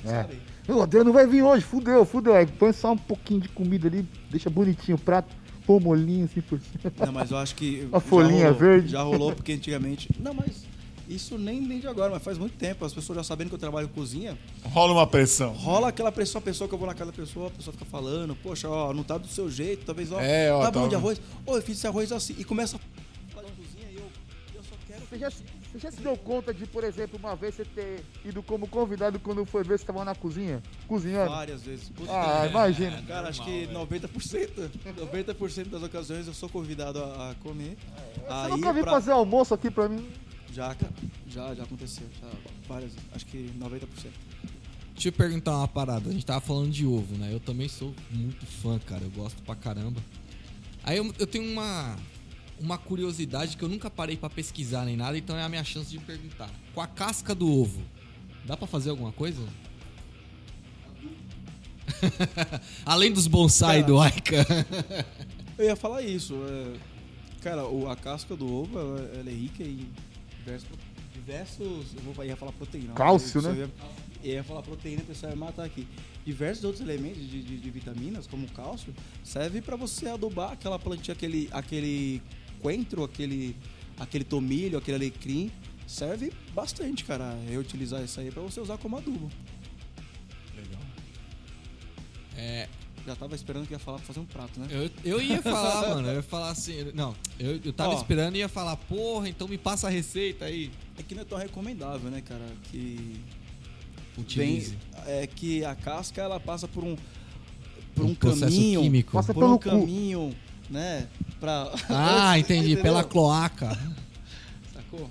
É. Sabe? O Adriano vai vir hoje, fudeu, fudeu. Aí põe só um pouquinho de comida ali, deixa bonitinho o prato, um molinho assim por cima. Não, mas eu acho que. Já folhinha rolou, verde. Já rolou, porque antigamente. Não, mas isso nem, nem de agora, mas faz muito tempo. As pessoas já sabendo que eu trabalho em cozinha, Rola uma pressão. rola aquela pressão, a pessoa que eu vou na casa da pessoa, a pessoa fica falando, poxa, ó, não tá do seu jeito, talvez, ó, É, ó, tá bom tá- de arroz. Ô, eu fiz esse arroz assim. E começa a falar cozinha e eu, eu só quero. Você já, você já se deu conta de, por exemplo, uma vez você ter ido como convidado quando foi ver você tava na cozinha? Cozinhando? Várias vezes. Puta, Ah, imagina. Cara, acho que 90%, 90% das ocasiões eu sou convidado a, a comer. Você Aí nunca veio pra- fazer almoço aqui pra mim? Já, cara. Já, já aconteceu. Já, várias, acho que 90%. Deixa eu perguntar uma parada. A gente tava falando de ovo, né? Eu também sou muito fã, cara. Eu gosto pra caramba. Aí eu, eu tenho uma, uma curiosidade que eu nunca parei pra pesquisar nem nada, então é a minha chance de perguntar. Com a casca do ovo, dá pra fazer alguma coisa? Além dos bonsai Cara. do Aika. Eu ia falar isso. é, cara, a casca do ovo, ela, ela é rica em diversos... diversos eu vou, ia falar proteína. Cálcio, Eu né? Ia, eu ia falar proteína, o pessoal ia matar aqui. Diversos outros elementos de, de- de vitaminas, como cálcio, serve pra você adubar aquela plantinha, aquele, aquele coentro, aquele, aquele tomilho, aquele alecrim. Serve bastante, cara, reutilizar isso aí pra você usar como adubo. É, Já tava esperando que ia falar pra fazer um prato, né? eu, eu ia falar, mano. Eu ia falar assim. Não, eu, eu tava Ó. esperando e ia falar, porra, então me passa a receita aí. É que não é tão recomendável, né, cara? Que Utilize. vem é que a casca ela passa por um por um, Um caminho, químico. Passa por um pelo cu. caminho, né, para Ah, entendi. Pela cloaca. Sacou?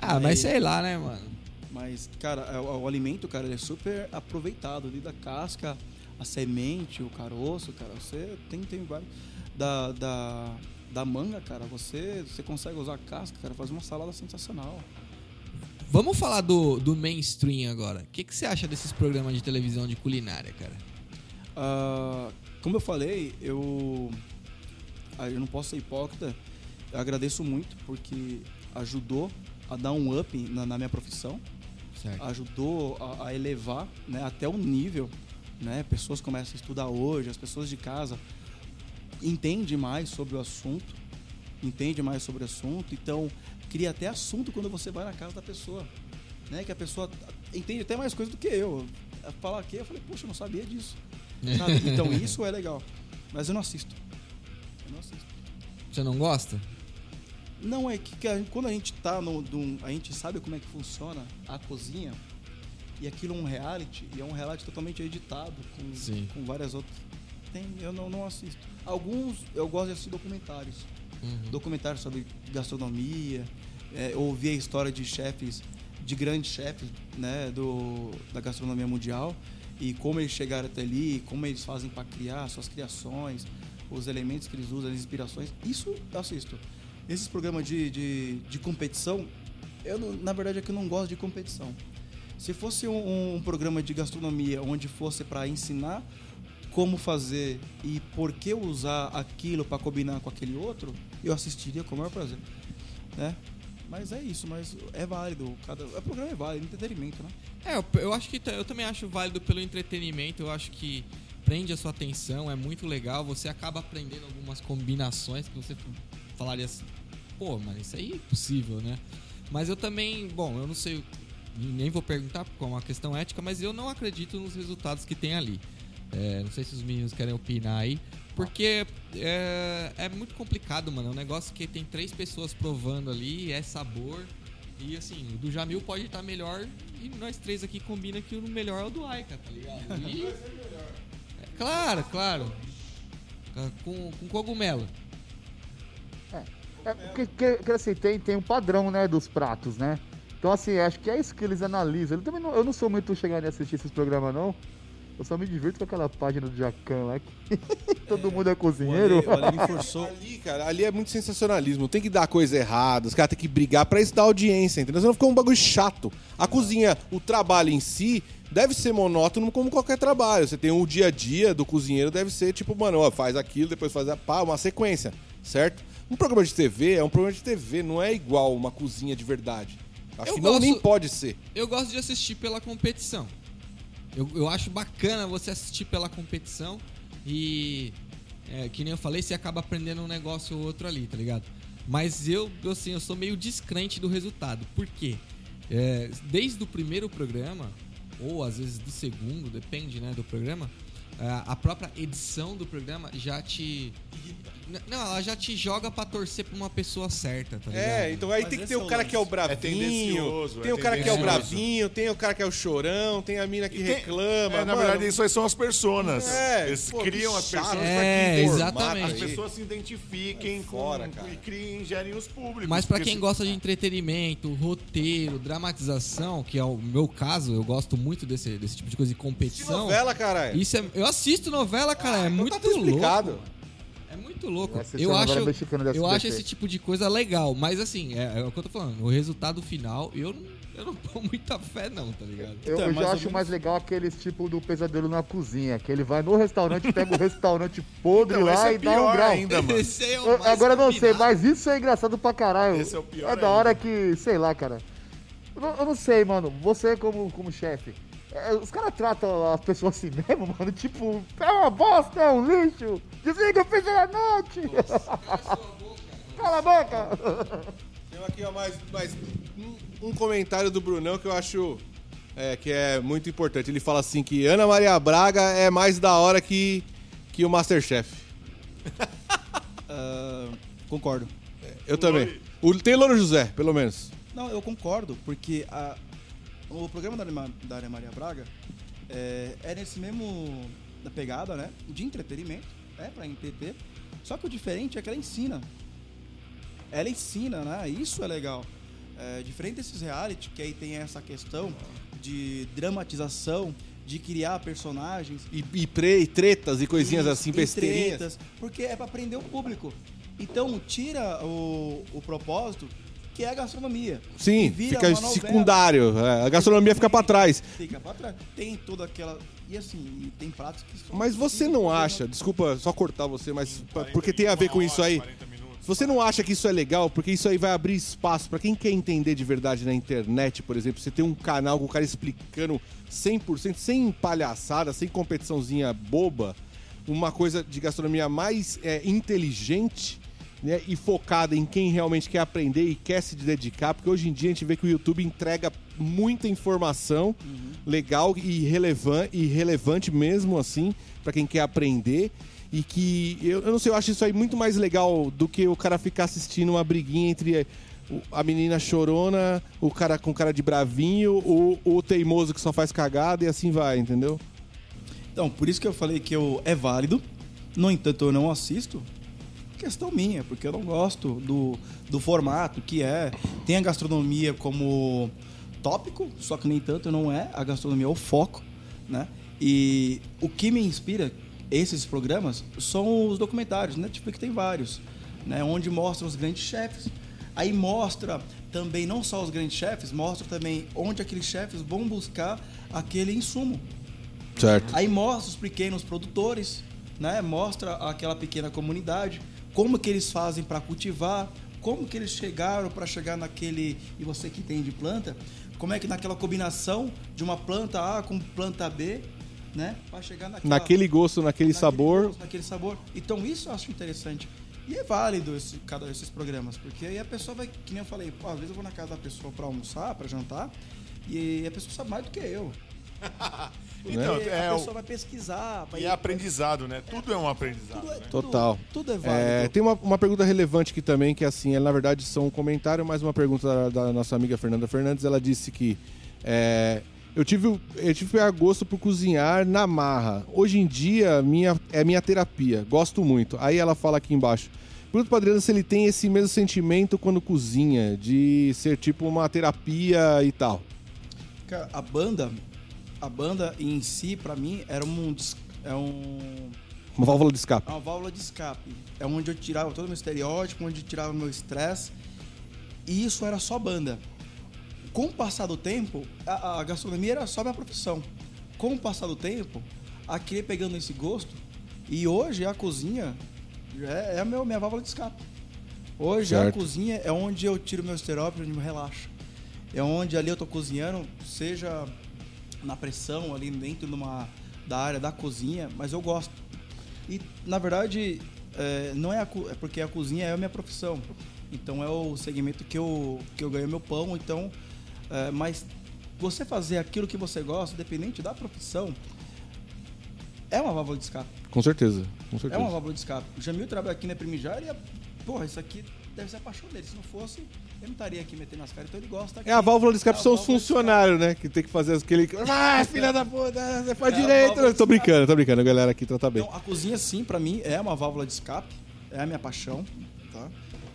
Ah, Aí- mas sei lá, né, mano? Mas cara, é, o, o alimento, cara, ele é super aproveitado, ali da casca, a semente, o caroço, cara, você tem tem vários da, da da manga, cara, você você consegue usar a casca, cara, fazer uma salada sensacional. Vamos falar do, do mainstream agora. O que, que você acha desses programas de televisão de culinária, cara? Ah, como eu falei, eu, ah, eu não posso ser hipócrita. Eu agradeço muito porque ajudou a dar um up na, na minha profissão, Certo. ajudou a, a elevar né, até um nível. Né? Pessoas começam a estudar hoje, as pessoas de casa entendem mais sobre o assunto, entendem mais sobre o assunto, então cria até assunto quando você vai na casa da pessoa. Né? Que a pessoa entende até mais coisa do que eu. Falar aqui, eu falei, poxa, eu não sabia disso. Sabe? Então isso é legal. Mas eu não assisto. Eu não assisto. Você não gosta? Não, é que, que a- quando a gente tá no. num- a gente sabe como é que funciona a cozinha. E aquilo é um reality, e é um reality totalmente editado, com, Sim. com várias outras. Tem, eu não, não assisto. Alguns eu gosto de assistir documentários. Documentário sobre gastronomia, é, ouvir a história de chefes, de grandes chefes né, do, da gastronomia mundial e como eles chegaram até ali, como eles fazem para criar suas criações, os elementos que eles usam, as inspirações. Isso eu assisto. Esses programas de, de, de competição, eu na verdade é que eu não gosto de competição. Se fosse um, um programa de gastronomia onde fosse para ensinar como fazer e por que usar aquilo para combinar com aquele outro, eu assistiria com o maior prazer, né? Mas é isso, mas é válido. Cada, o programa é válido, entretenimento, né? É, eu, eu acho que eu também acho válido pelo entretenimento. Eu acho que prende a sua atenção, é muito legal. Você acaba aprendendo algumas combinações que você falaria assim, pô, mas isso aí é impossível, né? Mas eu também, bom, eu não sei, nem vou perguntar porque é uma questão ética, mas eu não acredito nos resultados que tem ali. É, não sei se os meninos querem opinar aí, porque é, é muito complicado, mano. É um negócio que tem três pessoas provando ali, é sabor. E assim, o do Jamil pode estar melhor e nós três aqui combina que o melhor é o do Aika, tá ligado? E- É, claro, claro. Com, com cogumelo. É, porque, que, que, assim, tem, tem um padrão, né, dos pratos, né? Então, assim, acho que é isso que eles analisam. Eu, também não, eu não sou muito chegado em assistir esses programas, não. Eu só me divirto com aquela página do Jacan lá, que todo mundo é cozinheiro. O Ale, o Ale me forçou. Ali, cara, ali é muito sensacionalismo. Tem que dar coisa errada, os caras têm que brigar pra isso dar audiência, entendeu? Senão fica um bagulho chato. A cozinha, o trabalho em si, deve ser monótono como qualquer trabalho. Você tem o dia a dia do cozinheiro, deve ser tipo, mano, ó, faz aquilo, depois faz a pá, uma sequência, certo? Um programa de TV é um programa de TV, não é igual uma cozinha de verdade. Acho Eu que não, gosto- nem pode ser. Eu gosto de assistir pela competição. Eu, eu acho bacana você assistir pela competição e, é, que nem eu falei, você acaba aprendendo um negócio ou outro ali, tá ligado? Mas eu, eu, assim, eu sou meio descrente do resultado. Por quê? É, desde o primeiro programa, ou às vezes do segundo, depende né, do programa, é, a própria edição do programa já te. Não, ela já te joga pra torcer pra uma pessoa certa, tá ligado? É, então aí Mas tem que ter é o cara que é o É bravinho, tendencioso, tem é o cara que é o bravinho, tem o cara que é o chorão, tem a mina que tem- reclama. É, na mano. verdade, isso aí são as personas. É, Eles pô, criam as pessoas É, pra que exatamente. as pessoas se identifiquem Fora, com, cara. e criem, gerem os públicos. Mas pra quem se- gosta de entretenimento, roteiro, dramatização, que é o meu caso, eu gosto muito desse, desse tipo de coisa de Que competição. novela, caralho. Isso é, eu assisto novela, cara, é então muito tá tudo explicado. É muito louco. Eu assisti Eu acho, eu acho esse tipo de coisa legal, mas assim, é, é o que eu tô falando. O resultado final, eu não, eu não dou muita fé, não, tá ligado? Eu, Então, eu é já acho menos- mais legal aqueles tipo do pesadelo na cozinha, que ele vai no restaurante, pega o restaurante podre Então, esse lá é e dá um grau. ainda, mano. Esse é o Eu- mais agora eu não sei, mas isso é engraçado pra caralho. Esse é o pior É da ainda. hora que, sei lá, cara. Eu não, eu não sei, mano. Você como, como chefe. É, os caras tratam as pessoas assim mesmo, mano. Tipo, é uma bosta, é um lixo. Desliga o refrigerante. Cala a boca. Tem aqui ó, mais, mais um, um comentário do Brunão que eu acho é, que é muito importante. Ele fala assim que Ana Maria Braga é mais da hora que, que o Masterchef. Ah, concordo. Eu também. O, tem Louro José, pelo menos. Não, eu concordo, porque a- o programa da, Ana- da Ana Maria Braga é, é nesse mesmo da pegada, né? De entretenimento, é pra entreter. Só que o diferente é que ela ensina. Ela ensina, né? Isso é legal. É, diferente desses reality, que aí tem essa questão de dramatização, de criar personagens. E, e, pre- e tretas e coisinhas e- assim, e besteirinhas. tretas, porque é pra prender o público. Então, tira o, o propósito, que é a gastronomia. Sim, fica secundário. é, a gastronomia fica pra trás. Fica pra trás. Tem toda aquela. E assim, e tem pratos que são. Mas você não acha, desculpa só cortar você, mas porque tem a ver com isso aí. 40 minutos. Você não acha que isso é legal? Porque isso aí vai abrir espaço pra quem quer entender de verdade na internet, por exemplo. Você tem um canal com o cara explicando 100%, sem palhaçada, sem competiçãozinha boba, uma coisa de gastronomia mais é, inteligente né, e focada em quem realmente quer aprender e quer se dedicar. Porque hoje em dia a gente vê que o YouTube entrega muita informação legal e relevante, e relevante mesmo assim pra quem quer aprender. E que eu, eu não sei, eu acho isso aí muito mais legal do que o cara ficar assistindo uma briguinha entre eh, a menina chorona, o cara com cara de bravinho, o, o teimoso que só faz cagada e assim vai, entendeu? Então, por isso que eu falei que eu, é válido. No entanto, eu não assisto. Questão minha, porque eu não gosto do, do formato que é. Tem a gastronomia como tópico, só que nem tanto não é. A gastronomia é o foco, né? E o que me inspira esses programas são os documentários. Netflix tem vários, né? Onde mostra os grandes chefes. Aí mostra também não só os grandes chefes, mostra também onde aqueles chefes vão buscar aquele insumo. Certo. Aí mostra os pequenos produtores, né? Mostra aquela pequena comunidade, como que eles fazem para cultivar, como que eles chegaram para chegar naquele e você que tem de planta, como é que naquela combinação de uma planta A com planta B, né? Para chegar naquela, Naquele gosto, naquele, sabor. gosto, naquele sabor. Então isso eu acho interessante. E é válido esse, cada desses programas, porque aí a pessoa vai, que nem eu falei, pô, às vezes eu vou na casa da pessoa para almoçar, para jantar, e a pessoa sabe mais do que eu. Então, Porque é a o- pessoa vai pesquisar, vai E é aprendizado, né? Tudo é um aprendizado. tudo é, né? tudo- Total. Tudo é válido. É, tem uma, uma pergunta relevante aqui também, que assim, ela, na verdade são um comentário, mas uma pergunta da, da nossa amiga Fernanda Fernandes. Ela disse que é, eu tive eu tive a gosto por cozinhar na marra. Hoje em dia minha, é minha terapia, gosto muito. Aí ela fala aqui embaixo. Pergunta pro Adriano se ele tem esse mesmo sentimento quando cozinha, de ser tipo uma terapia e tal. Cara, a banda, a banda em si, pra mim, era um, é um Uma válvula de escape. é uma válvula de escape. É onde eu tirava todo o meu estereótipo, onde eu tirava o meu estresse. E isso era só banda. Com o passar do tempo, a, a gastronomia era só minha profissão. Com o passar do tempo, aquele pegando esse gosto. E hoje a cozinha é, é a meu, minha válvula de escape. Hoje a Certo. cozinha é onde eu tiro meu estereótipo, onde eu me relaxo. É onde ali eu tô cozinhando, seja na pressão, ali dentro de uma, da área da cozinha, mas eu gosto. E, na verdade, é, não é, a, é porque a cozinha é a minha profissão. Então, é o segmento que eu, que eu ganho meu pão. Então, é, mas você fazer aquilo que você gosta, independente da profissão, é uma válvula de escape. Com certeza, com É certeza. uma válvula de escape. O Jamil trabalha aqui na Primijar e, é- porra, isso aqui deve ser a paixão dele. Se não fosse, ele não estaria aqui metendo as caras. Então, ele gosta É a válvula de escape É são os funcionários, né? Que tem que fazer aquele. Ah, filha da puta, você faz É direito. Tô brincando, tô brincando. A galera aqui trata bem. Então, a cozinha, sim, pra mim, é uma válvula de escape. É a minha paixão, tá?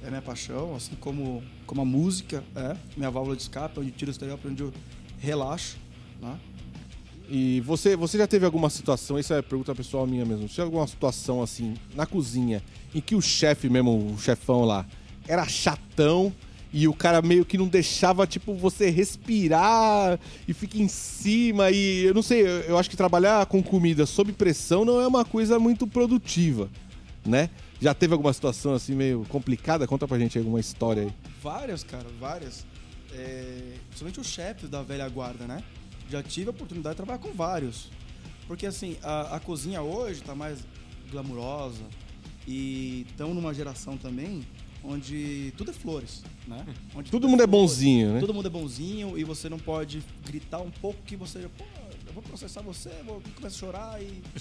É a minha paixão, assim como, como a música é minha válvula de escape, onde eu tiro o estereótipo, onde eu relaxo, né? E você, você já teve alguma situação, isso é pergunta pessoal minha mesmo, você teve alguma situação assim, na cozinha, em que o chefe mesmo, o chefão lá, era chatão e o cara meio que não deixava, tipo, você respirar e fica em cima e eu não sei, eu, acho que trabalhar com comida sob pressão não é uma coisa muito produtiva, né? Já teve alguma situação assim meio complicada? Conta pra gente alguma história aí. Várias, cara, várias. É, principalmente os chefes da velha guarda, né? Já tive a oportunidade de trabalhar com vários. Porque, assim, a, a cozinha hoje tá mais glamurosa e estamos numa geração também onde tudo é flores, né? Onde Todo tudo mundo é bonzinho, né? Todo mundo é bonzinho e você não pode gritar um pouco que você, pô, eu vou processar você, vou começar a chorar e...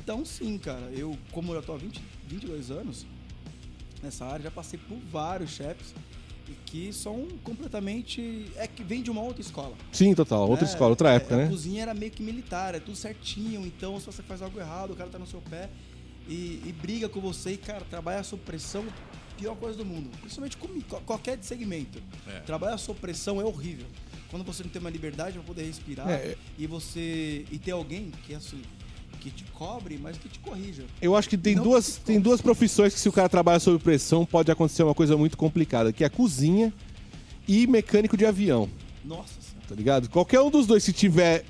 Então, sim, cara, eu, como eu tô há 20, 22 anos nessa área, já passei por vários chefes que são completamente. É que vem de uma outra escola. Sim, total, outra né? escola, outra É, época, a né? cozinha era meio que militar, é tudo certinho. Então, se você faz algo errado, o cara tá no seu pé e, e briga com você e, cara, trabalha sob pressão, pior coisa do mundo. Principalmente com co- qualquer segmento. É. Trabalhar sob pressão é horrível. Quando você não tem uma liberdade para poder respirar É. e você. E ter alguém que, assim, que te cobre, mas que te corrija. Eu acho que tem Não duas, que- tem duas profissões que se o cara trabalha sob pressão pode acontecer uma coisa muito complicada, que é cozinha e mecânico de avião, Nossa senhora. tá ligado? Qualquer um dos dois se tiver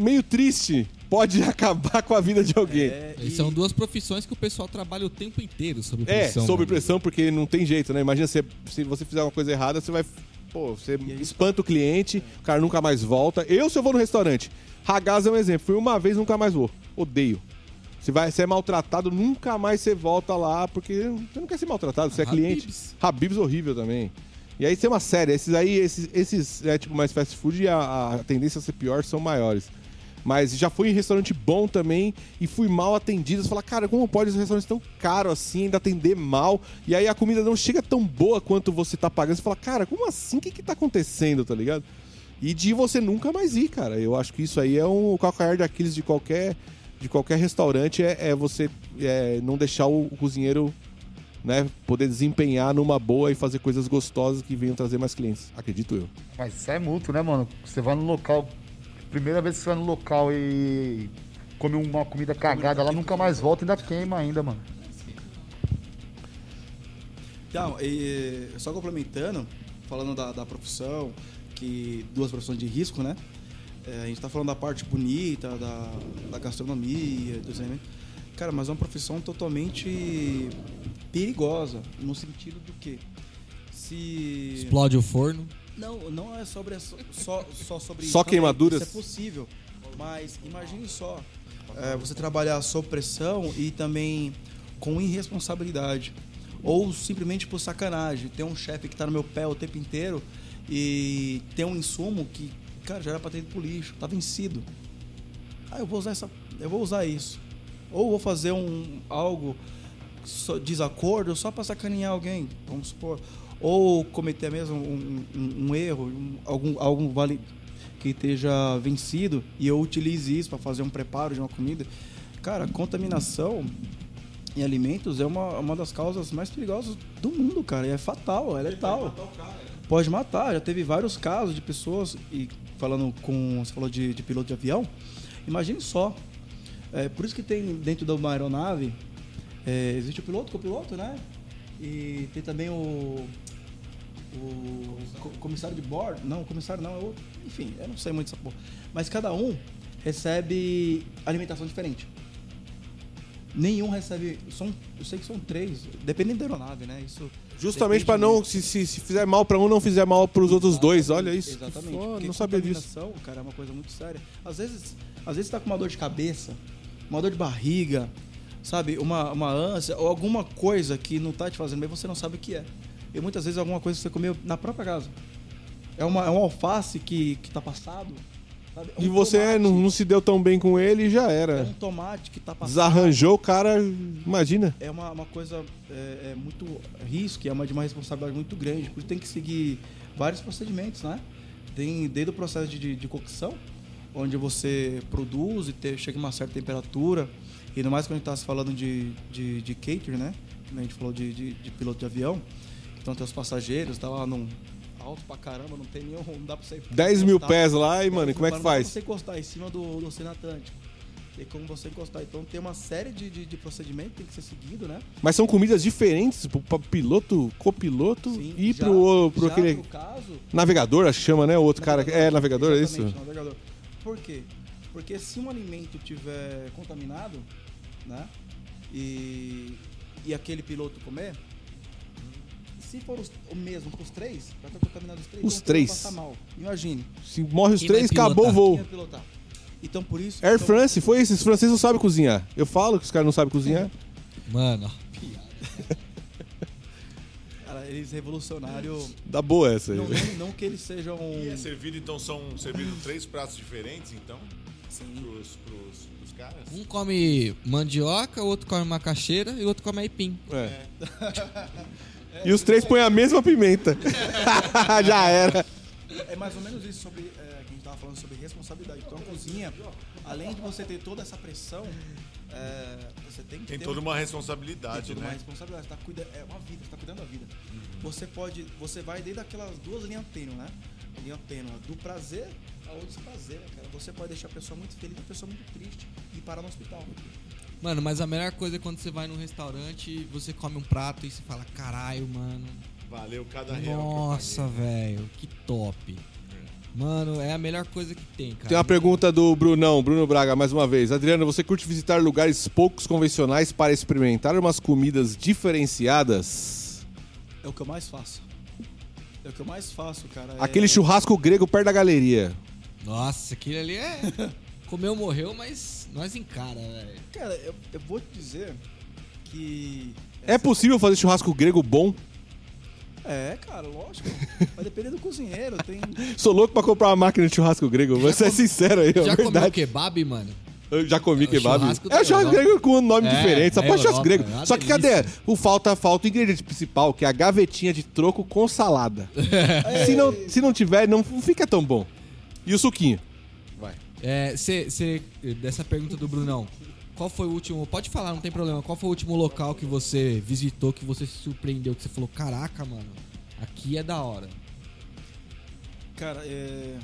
meio triste, pode acabar com a vida de alguém. É, E são duas profissões que o pessoal trabalha o tempo inteiro sob É, pressão. sob mano. pressão, porque não tem jeito, né? Imagina se, se você fizer uma coisa errada, você vai. Pô, você aí- espanta o cliente, o cara nunca mais volta. Eu, se eu vou no restaurante, Ragaz é um exemplo. Fui uma vez, nunca mais vou. Odeio. Você vai ser maltratado, nunca mais você volta lá, porque você não quer ser maltratado, você é cliente. Habib's. Habib's horrível também. E aí tem uma série, esses aí, esses, esses é tipo mais fast food e a, a tendência a ser pior são maiores. Mas já fui em restaurante bom também e fui mal atendido. Você fala, cara, como pode esse restaurante tão caro assim, ainda atender mal? E aí a comida não chega tão boa quanto você tá pagando. Você fala, cara, como assim? O que que tá acontecendo, tá ligado? E de você nunca mais ir, cara. Eu acho que isso aí é um calcanhar de Aquiles de qualquer de qualquer restaurante é, é você é, não deixar o, o cozinheiro né, poder desempenhar numa boa e fazer coisas gostosas que venham trazer mais clientes. Acredito eu. Mas isso é mútuo, né, mano? Você vai no local, primeira vez que você vai no local e come uma comida cagada lá, nunca mais volta e ainda queima ainda, mano. Então, e, só complementando, falando da, da profissão, que duas profissões de risco, né? É, a gente tá falando da parte bonita, da, da gastronomia, do desenho. Cara, mas é uma profissão totalmente perigosa, no sentido do que se Explode o forno. Não, não é sobre só, só, só sobre Só também, queimaduras? Isso é possível, mas imagine só é, você trabalhar sob pressão e também com irresponsabilidade ou simplesmente por sacanagem. Tem um chefe que tá no meu pé o tempo inteiro e tem um insumo que, cara, já era pra ter ido pro lixo, tá vencido. Ah, eu vou usar essa, eu vou usar isso. Ou vou fazer um algo desacordo só para sacanear alguém, vamos supor. Ou cometer mesmo um, um- um erro, um- algum, algum vale que esteja vencido e eu utilize isso para fazer um preparo de uma comida. Cara, contaminação em alimentos é uma, uma das causas mais perigosas do mundo, cara. E é fatal, é letal. Pode matar. Já teve vários casos de pessoas, e falando com. Você falou de, de piloto de avião. Imagine só. É, por isso que tem dentro de uma aeronave. é, existe o piloto, copiloto, né? E tem também o. O co- comissário de bordo. Não, o comissário não, é outro. Enfim, eu não sei muito dessa porra. Mas cada um recebe alimentação diferente. Nenhum recebe. São, eu sei que são três, dependendo da aeronave, né? Isso Justamente pra não, se, se, se fizer mal pra um, não fizer mal pros outros dois. Olha isso. Exatamente. foda, não sabia disso. cara, é uma coisa muito séria. Às vezes, às vezes você tá com uma dor de cabeça, uma dor de barriga, sabe? Uma, uma ânsia, ou alguma coisa que não tá te fazendo bem, você não sabe o que é. E muitas vezes é alguma coisa que você comeu na própria casa. É, uma, é um alface que, que tá passado. sabe? É um E você é, não, não se deu tão bem com ele e já É era. um tomate que tá passado. Desarranjou o cara, imagina. é uma, uma coisa é, é muito risco, é uma de uma responsabilidade muito grande, por isso tem que seguir vários procedimentos, né? Tem desde o processo de, de, cocção, onde você produz e chega a uma certa temperatura, e ainda mais quando a gente está falando de, de, de catering, né? A gente falou de, de, de piloto de avião, então tem os passageiros, tá lá num alto pra caramba, não tem nenhum, não dá pra você 10 mil pés lá e, mano, 10 como é que não dá faz? pra você encostar em cima do, do Oceano Atlântico. Tem como você encostar. Então tem uma série de, de, de procedimentos que tem que ser seguido, né? Mas são comidas diferentes pro pro piloto, copiloto Sim, e já- pro, pro já aquele caso, navegador, acho que chama, né? O outro cara. É, navegador, é isso? Navegador. Por quê? Porque se um alimento tiver contaminado, né? E, e aquele piloto comer, se for os- o mesmo para os três, vai estar contaminado os três. Os então três. Passar mal. Imagine. Se morre os Quem três, acabou o voo. Então por isso. Air então, France, foi isso. Os franceses não sabem cozinhar. Eu falo que os caras não sabem cozinhar. Mano, Cara, eles revolucionários. Dá boa essa aí. Não, não, não que eles sejam. E é servido, então, são servidos três pratos diferentes, então? Pros, pros, pros caras? um come mandioca, o outro come macaxeira e o outro come aipim. É. E os três põem a mesma pimenta. Já era. É mais ou menos isso sobre. É, que a gente tava falando sobre responsabilidade. Então a cozinha, além de você ter toda essa pressão, é, você tem que Tem ter toda um- uma tem responsabilidade, toda uma né? responsabilidade. Você tá cuida, é uma vida, você tá cuidando da vida. Você pode. Você vai desde aquelas duas linhas tênues, né? Linha tênue, do prazer ao desprazer, né, cara. Você pode deixar a pessoa muito feliz, a pessoa muito triste e parar no hospital. Mano, mas a melhor coisa é quando você vai num restaurante, você come um prato e você fala, caralho, mano. Valeu cada real. Nossa, velho, que top. Mano, é a melhor coisa que tem, cara. Tem uma pergunta do Brunão, Bruno Braga, mais uma vez. Adriano, você curte visitar lugares poucos convencionais para experimentar umas comidas diferenciadas? É o que eu mais faço. É o que eu mais faço, cara. é- Aquele churrasco grego perto da galeria. Nossa, aquele ali é. Comeu, morreu, mas nós encara, velho. Cara, eu, eu vou te dizer que. É possível fazer churrasco grego bom? É, cara, lógico. Vai depender do cozinheiro. Tem. Sou louco pra comprar uma máquina de churrasco grego. Vou ser sincero aí, é Já comeu verdade. kebab, mano? Eu já comi É o kebab. churrasco da É o churrasco Europa. grego com um nome É, diferente. Só é pode churrasco Europa, grego. é uma Só que cadê? O falta, falta o ingrediente principal, que é a gavetinha de troco com salada. se, não, se não tiver, não fica tão bom. E o suquinho? É, cê, cê- dessa pergunta do Brunão, qual foi o último. Pode falar, não tem problema. Qual foi o último local que você visitou, que você se surpreendeu, que você falou, caraca, mano, aqui é da hora. Cara, é.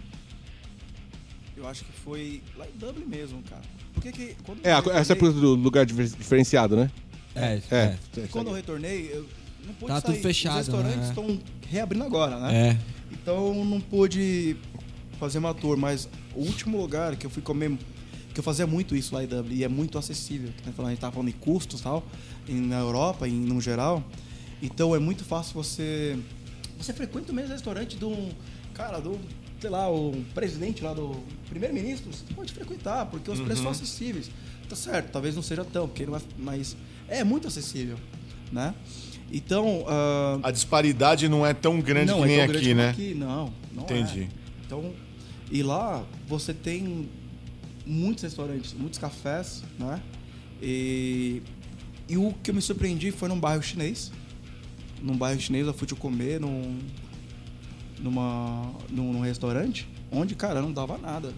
Eu acho que foi lá em Dublin mesmo, cara. Porque que quando É, a- essa é retornei- por do lugar difer- diferenciado, né? É, É. Quando eu retornei, eu não pude Tá sair. tudo fechado, Os restaurantes né? estão reabrindo agora, né? É. Então eu não pude fazer uma tour, mas o último lugar que eu fui comer, que eu fazia muito isso lá em Dublin, e é muito acessível, né, a gente tava falando em custos e tal, na Europa, em, no geral. Então é muito fácil você. Você frequenta o mesmo restaurante de um. Cara, do. Sei lá, o presidente lá do. Primeiro-ministro, você pode frequentar, porque os preços são acessíveis. Tá certo, talvez não seja tão, porque não vai, mas é muito acessível, né? Então. ah, A disparidade não é tão grande não, que nem é tão aqui, né? Aqui, não, não Entendi. é. Então, e lá você tem muitos restaurantes, muitos cafés, né? E, e o que eu me surpreendi foi num bairro chinês. Num bairro chinês eu fui te comer num, numa, num, num restaurante onde, cara, não dava nada.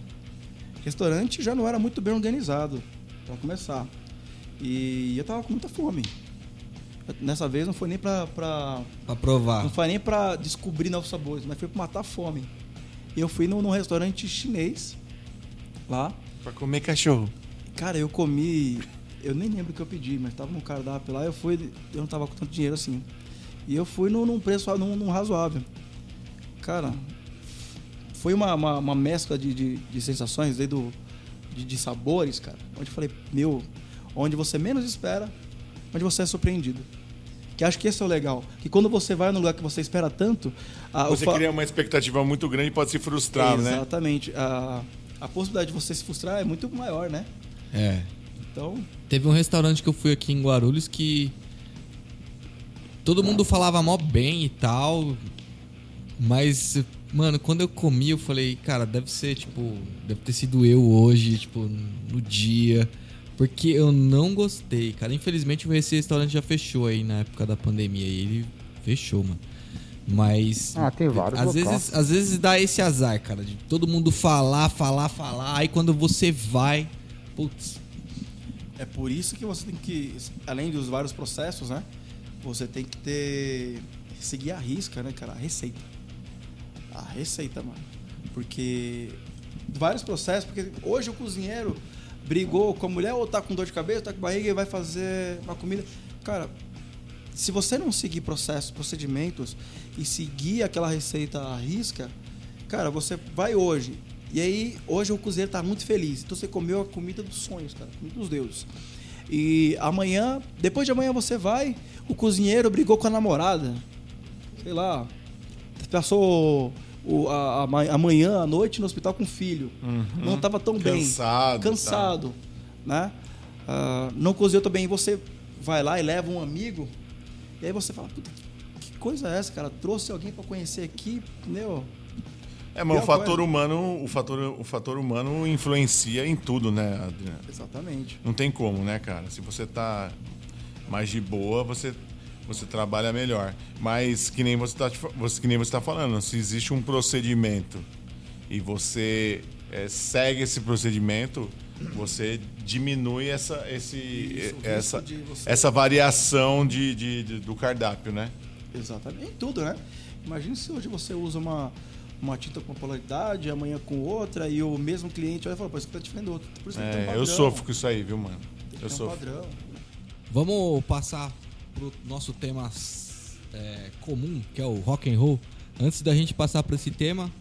Restaurante já não era muito bem organizado, pra começar. E eu tava com muita fome. Nessa vez não foi nem pra, pra Pra provar. não foi nem pra descobrir novos sabores, mas foi pra matar a fome. Eu fui num, num restaurante chinês lá. Pra comer cachorro. Cara, eu comi. Eu nem lembro o que eu pedi, mas tava no cardápio lá. Eu fui. Eu não tava com tanto dinheiro assim. E eu fui num, num preço num, num razoável. Cara, foi uma, uma, uma mescla de, de, de sensações, desde do, de, de sabores, cara. Onde eu falei, meu, onde você menos espera, onde você é surpreendido. Que acho que esse é o legal. Que quando você vai num lugar que você espera tanto. a- Você fa- cria uma expectativa muito grande e pode se frustrar, né? Exatamente. A, a possibilidade de você se frustrar é muito maior, né? É. Então, Teve um restaurante que eu fui aqui em Guarulhos que todo mundo falava mó bem e tal, mas mano, quando eu comi eu falei, cara, deve ser tipo, deve ter sido eu hoje, tipo, no dia, porque eu não gostei, cara. Infelizmente esse restaurante já fechou aí na época da pandemia e ele fechou, mano. Mas Ah, tem vários às locais. vezes, às vezes dá esse azar, cara, de todo mundo falar, falar, falar, aí quando você vai, putz, é por isso que você tem que, além dos vários processos, né? Você tem que ter. seguir a risca, né, cara? A receita. A receita, mano. Porque. Vários processos, porque hoje o cozinheiro brigou com a mulher ou tá com dor de cabeça, tá com barriga e vai fazer uma comida. Cara, se você não seguir processos, procedimentos e seguir aquela receita à risca, cara, você vai hoje. E aí, hoje o cozinheiro tá muito feliz. Então você comeu a comida dos sonhos, cara, comida dos deuses. E amanhã, depois de amanhã você vai, o cozinheiro brigou com a namorada. Sei lá, passou o, a, a ma- a manhã, a noite no hospital com o filho. Não estava tão bem. Cansado, tá. Cansado. Né? Ah, não cozinhou tão bem. E você vai lá e leva um amigo. E aí você fala, puta, que coisa é essa, cara? Trouxe alguém para conhecer aqui, entendeu? É, mas o fator humano, o fator, o fator humano influencia em tudo, né, Adriano? Exatamente. Não tem como, né, cara? Se você tá mais de boa, você você trabalha melhor. Mas que nem você tá, fa- você, que nem você tá falando, se existe um procedimento e você eh, segue esse procedimento, você diminui essa, esse, Isso, essa, você- essa variação de, de- de- do cardápio, né? Exatamente. Em tudo, né? Imagina se hoje você usa uma, uma tinta com uma polaridade, amanhã com outra, e o mesmo cliente vai falar, pô, isso aqui tá diferente do outro. Por isso que tem um É, padrão. eu sofro com isso aí, viu, mano? Tem Eu um sofro. padrão. Vamos passar pro nosso tema é, comum, que é o rock and roll. Antes da gente passar para esse tema,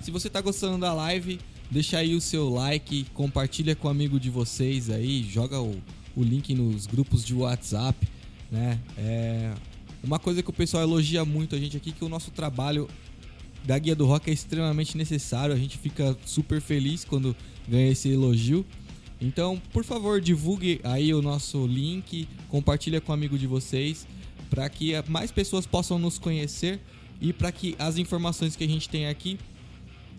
se você tá gostando da live, deixa aí o seu like, compartilha com um amigo de vocês aí, joga o, o link nos grupos de WhatsApp, né? É, uma coisa que o pessoal elogia muito a gente aqui que o nosso trabalho da Guia do Rock é extremamente necessário. A gente fica super feliz quando ganha esse elogio. Então, por favor, divulgue aí o nosso link, compartilha com um amigo de vocês, para que mais pessoas possam nos conhecer e para que as informações que a gente tem aqui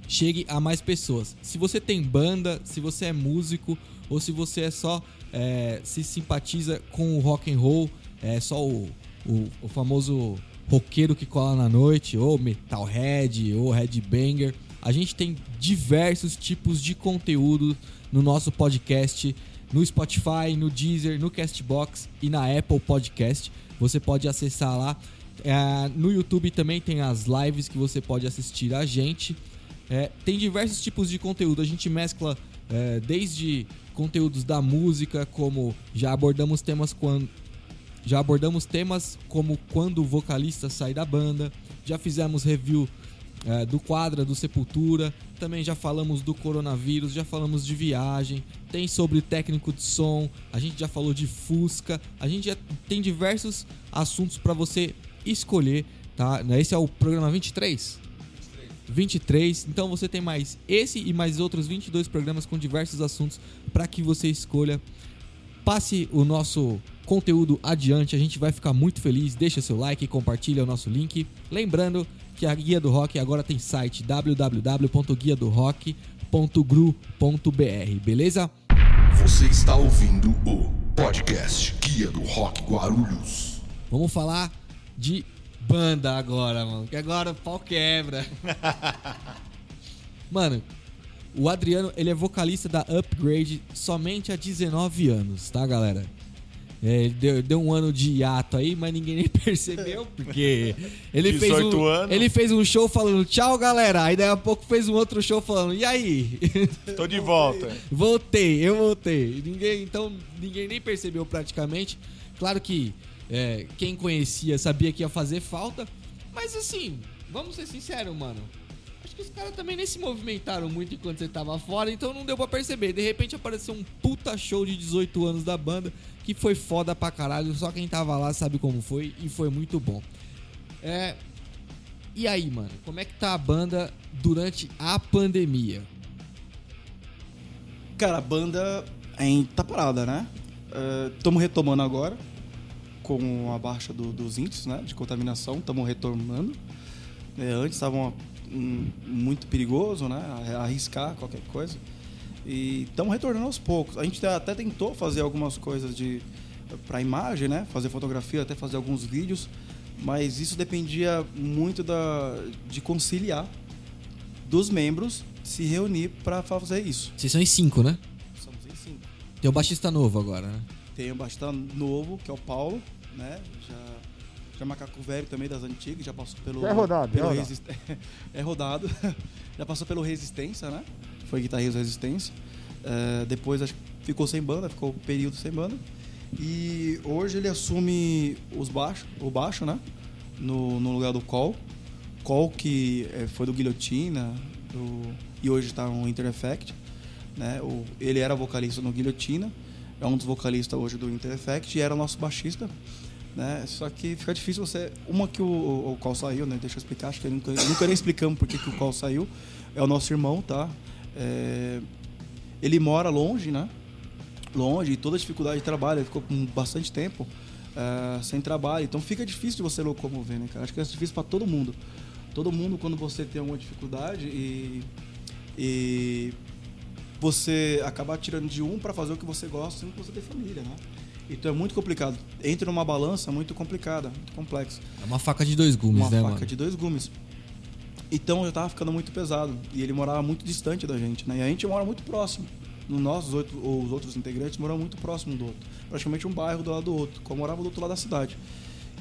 chegue a mais pessoas. Se você tem banda, se você é músico ou se você é só é, se simpatiza com o rock and roll, é só o, o, o famoso roqueiro que cola na noite, ou metalhead, ou headbanger, A gente tem diversos tipos de conteúdo no nosso podcast, no Spotify, no Deezer, no Castbox e na Apple Podcast. Você pode acessar lá. É, no YouTube também tem as lives que você pode assistir a gente. É, tem diversos tipos de conteúdo. A gente mescla é, desde conteúdos da música, como já abordamos temas quando já abordamos temas como quando o vocalista sai da banda, já fizemos review é, do quadra do Sepultura, também já falamos do coronavírus, já falamos de viagem, tem sobre técnico de som, a gente já falou de Fusca, a gente já tem diversos assuntos para você escolher, tá? Esse é o programa 23. 23. Então você tem mais esse e mais outros 22 programas com diversos assuntos para que você escolha. Passe o nosso conteúdo adiante, a gente vai ficar muito feliz. Deixa seu like, compartilha o nosso link. Lembrando que a Guia do Rock agora tem site www.guiadorock.gru.br, beleza? Você está ouvindo o podcast Guia do Rock Guarulhos. Vamos falar de banda agora, mano. Que agora o pau quebra. mano, o Adriano, ele é vocalista da Upgrade somente há 19 anos, tá, galera? É, deu, deu um ano de hiato aí, mas ninguém nem percebeu, porque ele fez, 18 um, anos. ele fez um show falando tchau, galera. Aí daí a pouco fez um outro show falando, e aí? Tô de volta. Voltei, eu voltei. Ninguém, então, ninguém nem percebeu praticamente. Claro que é, quem conhecia sabia que ia fazer falta. Mas assim, vamos ser sinceros, mano. Acho que os caras também nem se movimentaram muito enquanto você tava fora, então não deu pra perceber. De repente apareceu um puta show de 18 anos da banda, que foi foda pra caralho. Só quem tava lá sabe como foi, e foi muito bom. É. E aí, mano, como é que tá a banda durante a pandemia? Cara, a banda ainda tá parada, né? Estamos retomando agora com a baixa do- dos índices né, de contaminação, estamos retomando. É, antes estavam hum, muito perigoso, né? Arriscar qualquer coisa. E estamos retornando aos poucos. A gente até tentou fazer algumas coisas de para imagem, né? Fazer fotografia, até fazer alguns vídeos, mas isso dependia muito da de conciliar dos membros se reunir para fazer isso. Vocês são em cinco, né? Somos em cinco. Tem o baixista novo agora, né? Tem o baixista novo, que é o Paulo, né? Já, já é macaco velho também das antigas, já passou pelo. É rodado, pelo é rodado. Resist- é rodado. já passou pelo Resistência, né? Foi guitarrista Resistência. É, depois acho que ficou sem banda, ficou um período sem banda. E hoje ele assume os baixos, o baixo, né? No, no lugar do Cole. Cole, que é, foi do Guilhotina do- e hoje está no Inter Effect. Né? O, ele era vocalista no Guilhotina, é um dos vocalistas hoje do Inter Effect e era nosso baixista. Né? Só que fica difícil você. Uma que o, o, o saiu, né? Deixa eu explicar, acho que nunca, nunca nem explicamos por que que o Cole saiu. É o nosso irmão, tá? É, ele mora longe, né? longe e toda a dificuldade de trabalho, ele ficou com bastante tempo eh, sem trabalho, então fica difícil de você locomover, né, cara? Acho que é difícil para todo mundo. Todo mundo, quando você tem alguma dificuldade e, e você acabar tirando de um para fazer o que você gosta, sendo que você tem família, né? Então é muito complicado. Entra numa balança muito complicada, muito complexo É uma faca de dois gumes, uma né, faca mano? de dois gumes. Então já tava ficando muito pesado. E ele morava muito distante da gente, né? E a gente mora muito próximo. No nós, os, oito, os outros integrantes, moram muito próximo do outro. Praticamente um bairro do lado do outro, como morava do outro lado da cidade.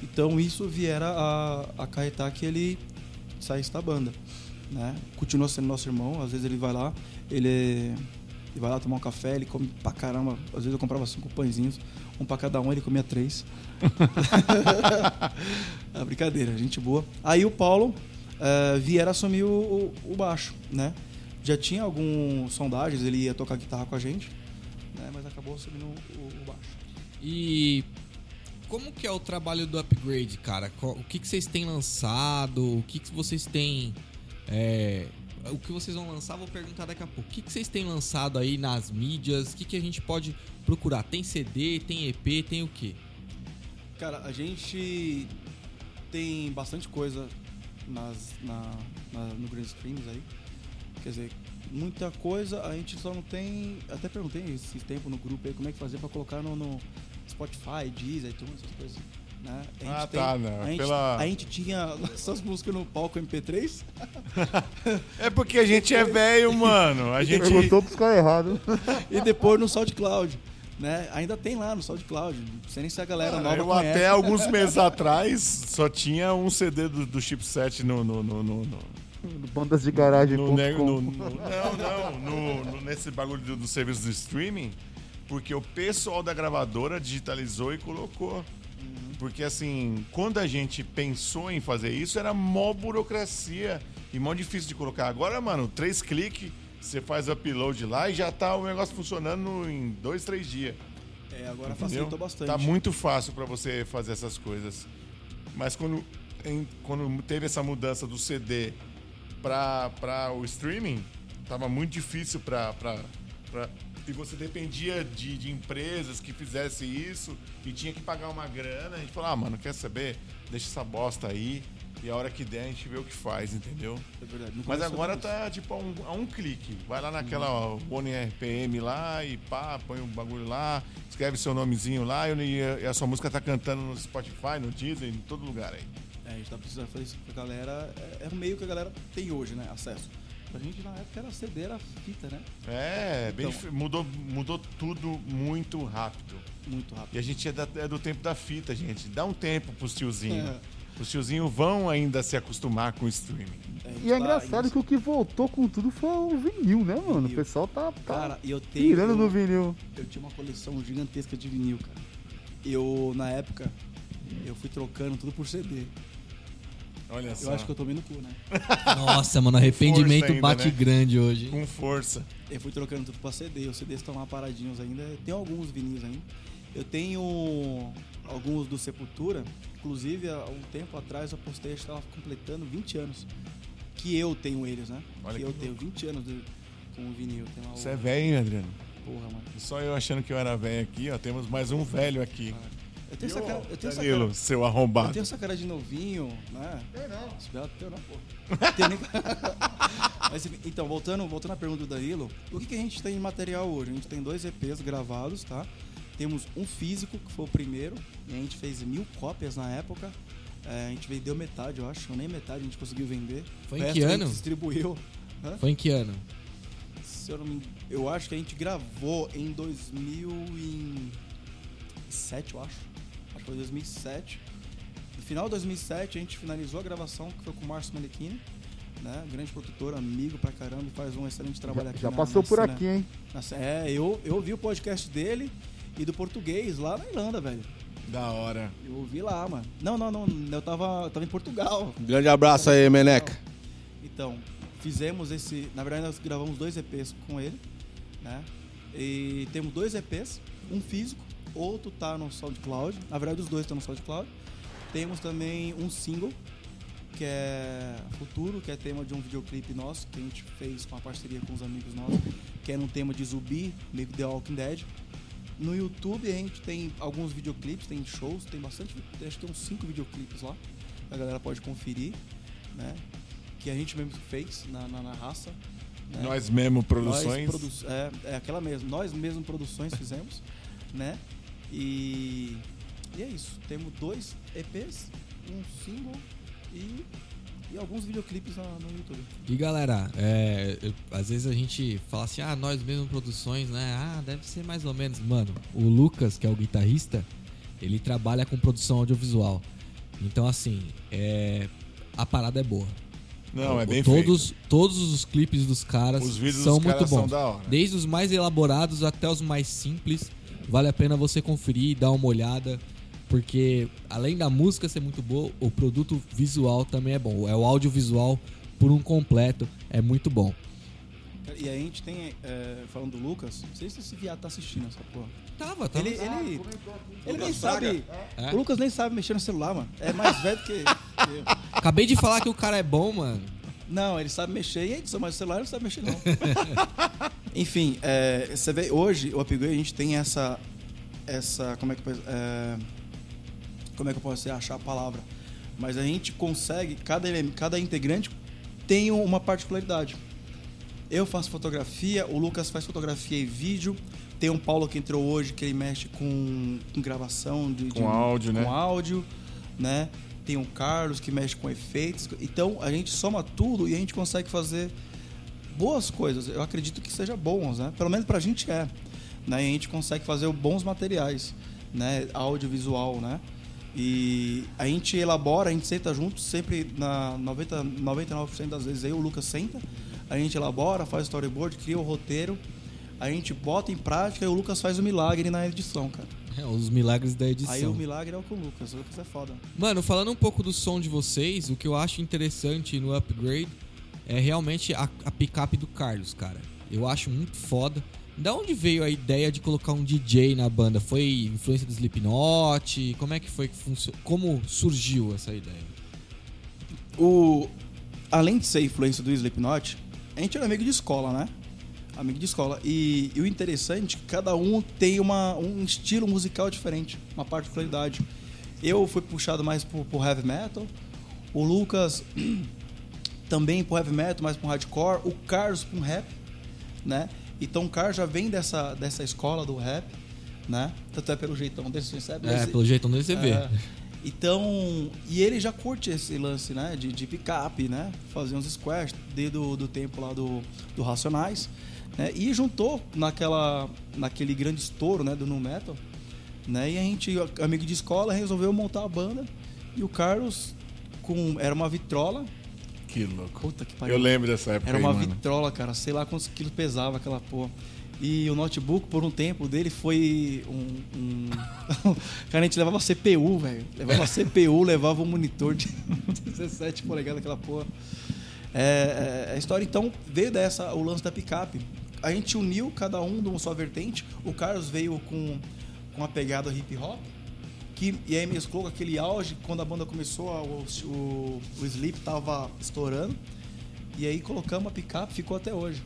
Então isso viera a acarretar que ele saísse da banda. Né? Continua sendo nosso irmão, às vezes ele vai lá, ele, ele vai lá tomar um café, ele come pra caramba. Às vezes eu comprava cinco pãezinhos, um pra cada um, ele comia três. é brincadeira, gente boa. Aí o Paulo eh, viera assumir o, o- o baixo, né? Já tinha algumas sondagens, ele ia tocar guitarra com a gente, né? Mas acabou assumindo o, o baixo. E como que é o trabalho do Upgrade, cara? O que, que vocês têm lançado? O que, que vocês têm... é, O que vocês vão lançar, vou perguntar daqui a pouco. O que, que vocês têm lançado aí nas mídias? O que, que a gente pode procurar? Tem CD, tem EP, tem o quê? Cara, a gente tem bastante coisa nas, na, na- no Grand Streams aí. Quer dizer, muita coisa, a gente só não tem. Até perguntei esse tempo no grupo aí como é que fazer pra colocar no, no Spotify, Deezer, iTunes, essas coisas. Né? A gente Ah, tá, não. A gente, Pela- a gente tinha nossas músicas no palco MP3. É porque a gente é velho, mano. A gente. Perguntou pros caras errados. e depois no SoundCloud. Né? Ainda tem lá no SoundCloud. Não sei nem se a galera Cara, nova eu conhece. até alguns meses atrás só tinha um CD do, do chipset no, no, no, no, no- Bandas de garagem. no, no- no- não, não, no, no- nesse bagulho do, do serviço do streaming, porque o pessoal da gravadora digitalizou e colocou. Porque assim, quando a gente pensou em fazer isso, era mó burocracia e mó difícil de colocar. Agora, mano, três cliques, você faz upload lá e já tá o negócio funcionando em dois, três dias. É, agora facilitou bastante. Tá muito fácil para você fazer essas coisas. Mas quando, em- quando teve essa mudança do CD para o streaming, tava muito difícil para e você dependia de, de empresas que fizessem isso e tinha que pagar uma grana. A gente falou, ah, mano, quer saber? Deixa essa bosta aí e a hora que der a gente vê o que faz, entendeu? É verdade. Mas agora tá tipo a um, a um clique. Vai lá naquela ó, One RPM lá e pá, põe o bagulho lá, escreve seu nomezinho lá e, e a sua música tá cantando no Spotify, no Deezer, em todo lugar aí. É, a gente tá precisando fazer isso pra galera. É, é o meio que a galera tem hoje, né? Acesso. Pra gente na época era CD, era fita, né? É, bem, Então. dif- mudou, mudou tudo muito rápido. Muito rápido. E a gente é, da- é do tempo da fita, gente. Dá um tempo pros tiozinhos. É. Os tiozinhos vão ainda se acostumar com o streaming. E é engraçado que o que voltou com tudo foi o vinil, né, mano? O pessoal tá, tá Cara, e eu tenho. tirando no vinil. eu tinha uma coleção gigantesca de vinil, cara. Eu, na época, eu fui trocando tudo por CD. Olha só. Eu acho que eu tomei no cu, né? Nossa, mano, arrependimento ainda, bate né? grande hoje. Com força. Eu fui trocando tudo pra CD. Os CDs estão lá paradinhos ainda. Tem alguns vinis ainda. Eu tenho alguns do Sepultura. Inclusive, há um tempo atrás eu postei, acho que tava completando 20 anos. Que eu tenho eles, né? Olha que que eu tenho 20 anos de- com o vinil. Você é velho, hein, Adriano? Porra, mano. Só eu achando que eu era velho aqui, ó. Temos mais um velho aqui. Eu tenho, essa cara, eu tenho essa Danilo, cara. seu Eu arrombado. tenho essa cara de novinho, né? Tem não. Teu não, pô. Tem nem... Mas, então, voltando, voltando à pergunta do Danilo, o que, que a gente tem em material hoje? A gente tem dois EPs gravados, tá? Temos um físico, que foi o primeiro, e a gente fez mil cópias na época. É, a gente vendeu metade, eu acho, ou nem metade a gente conseguiu vender. Foi em que a gente ano? distribuiu. Hã? Foi em que ano? Se eu, não me... eu acho que a gente gravou em 2007, eu acho. Acho que foi 2007. No final de 2007, a gente finalizou a gravação, que foi com o Márcio Melequini, né? Grande produtor, amigo pra caramba, faz um excelente trabalho Já, aqui. já na- passou na por cena- aqui, hein? é, eu, eu ouvi o podcast dele e do português lá na Irlanda, velho. Da hora. Eu ouvi lá, mano. Não, não, não. Eu tava, eu tava em Portugal. Grande abraço aí, Meneca. Então, fizemos esse. Na verdade, nós gravamos dois EPs com ele, né? E temos dois EPs, um físico, outro tá no SoundCloud. Na verdade, os dois estão no SoundCloud. Temos também um single, que é Futuro, que é tema de um videoclipe nosso, que a gente fez com a parceria com os amigos nossos, que é um tema de zumbi, meio que The Walking Dead. No YouTube a gente tem alguns videoclipes, tem shows, tem bastante, acho que tem uns cinco videoclipes lá, a galera pode conferir, né? Que a gente mesmo fez na, na, na raça. né? Nós mesmo produções. Nós produ- é, é aquela mesmo. Nós mesmo produções fizemos, né? E, e é isso. Temos dois EPs, um single e, e alguns videoclipes na- no YouTube. E galera, é, eu- às vezes a gente fala assim, ah, nós mesmos produções, né? Ah, deve ser mais ou menos. Mano, o Lucas, que é o guitarrista, ele trabalha com produção audiovisual. Então, assim, é, a parada é boa. Não, é bem todos, todos os clipes dos caras Os vídeos são dos muito caras bons. são da hora. Desde os mais elaborados até os mais simples. Vale a pena você conferir e dar uma olhada. Porque além da música ser muito boa, o produto visual também é bom. É o audiovisual por um completo. É muito bom. E a gente tem, é, falando do Lucas, não sei se esse viado tá assistindo essa porra. Tava, tava. Ele, ele, ele nem sabe. É? O Lucas nem sabe mexer no celular, mano. É mais velho que eu. Acabei de falar que o cara é bom, mano. Não, ele sabe mexer em edição, mas o celular ele não sabe mexer, não. Enfim, é, você vê, hoje, o Upgrade, a gente tem essa. Essa. Como é que. É, como é que eu posso achar a palavra? Mas a gente consegue, cada, cada integrante tem uma particularidade. Eu faço fotografia, o Lucas faz fotografia e vídeo, Tem um Paulo que entrou hoje que ele mexe com, com gravação de, Com de- áudio, né? Com áudio, né? Tem o Carlos que mexe com efeitos. Então a gente soma tudo e a gente consegue fazer boas coisas. Eu acredito que seja bons, né? Pelo menos pra gente é. Né? E a gente consegue fazer bons materiais, né? Audiovisual, né? E a gente elabora, a gente senta junto, sempre na 90, 99% das vezes aí o Lucas senta, a gente elabora, faz storyboard, cria o roteiro, a gente bota em prática e o Lucas faz o milagre na edição, cara. É, os milagres da edição. Aí o milagre é o com o Lucas, o Lucas é foda. Mano, falando um pouco do som de vocês, o que eu acho interessante no upgrade é realmente a, a picape do Carlos, cara. Eu acho muito foda. Da onde veio a ideia de colocar um DJ na banda? Foi influência do Slipknot? Como é que foi que funcionou? Como surgiu essa ideia? o além de ser influência do Slipknot, a gente era amigo de escola, né? Amigo de escola. E, e o interessante é cada um tem uma, um estilo musical diferente, uma particularidade. Eu fui puxado mais pro, pro heavy metal, o Lucas também pro heavy metal, mais pro hardcore, o Carlos pro rap, né? Então o Carlos já vem dessa, dessa escola do rap, né? Tanto é pelo jeitão dele, você sabe? É, pelo jeitão dele você vê. é. Então, e ele já curte esse lance, né? De, de picape, né? Fazer uns squash desde do, do tempo lá do, do Racionais. Né? E juntou naquela, naquele grande estouro, né? Do Nu Metal. Né? E a gente, amigo de escola, resolveu montar a banda. E o Carlos, com, era uma vitrola. Que louco. Puta que pariu. Eu lembro dessa época Era uma vitrola, cara. Sei lá quantos quilos pesava aquela porra. E o notebook, por um tempo, dele foi um. um... cara, a gente levava CPU, velho. Levava CPU, levava um monitor de 17 polegadas, aquela porra. É, é, a história, então, veio dessa, o lance da picape. A gente uniu cada um de uma sua vertente. O Carlos veio com, com a pegada hip hop. Que, e aí mesclou com aquele auge, quando a banda começou, a- o, o, o Sleep tava estourando. E aí colocamos a picape, ficou até hoje.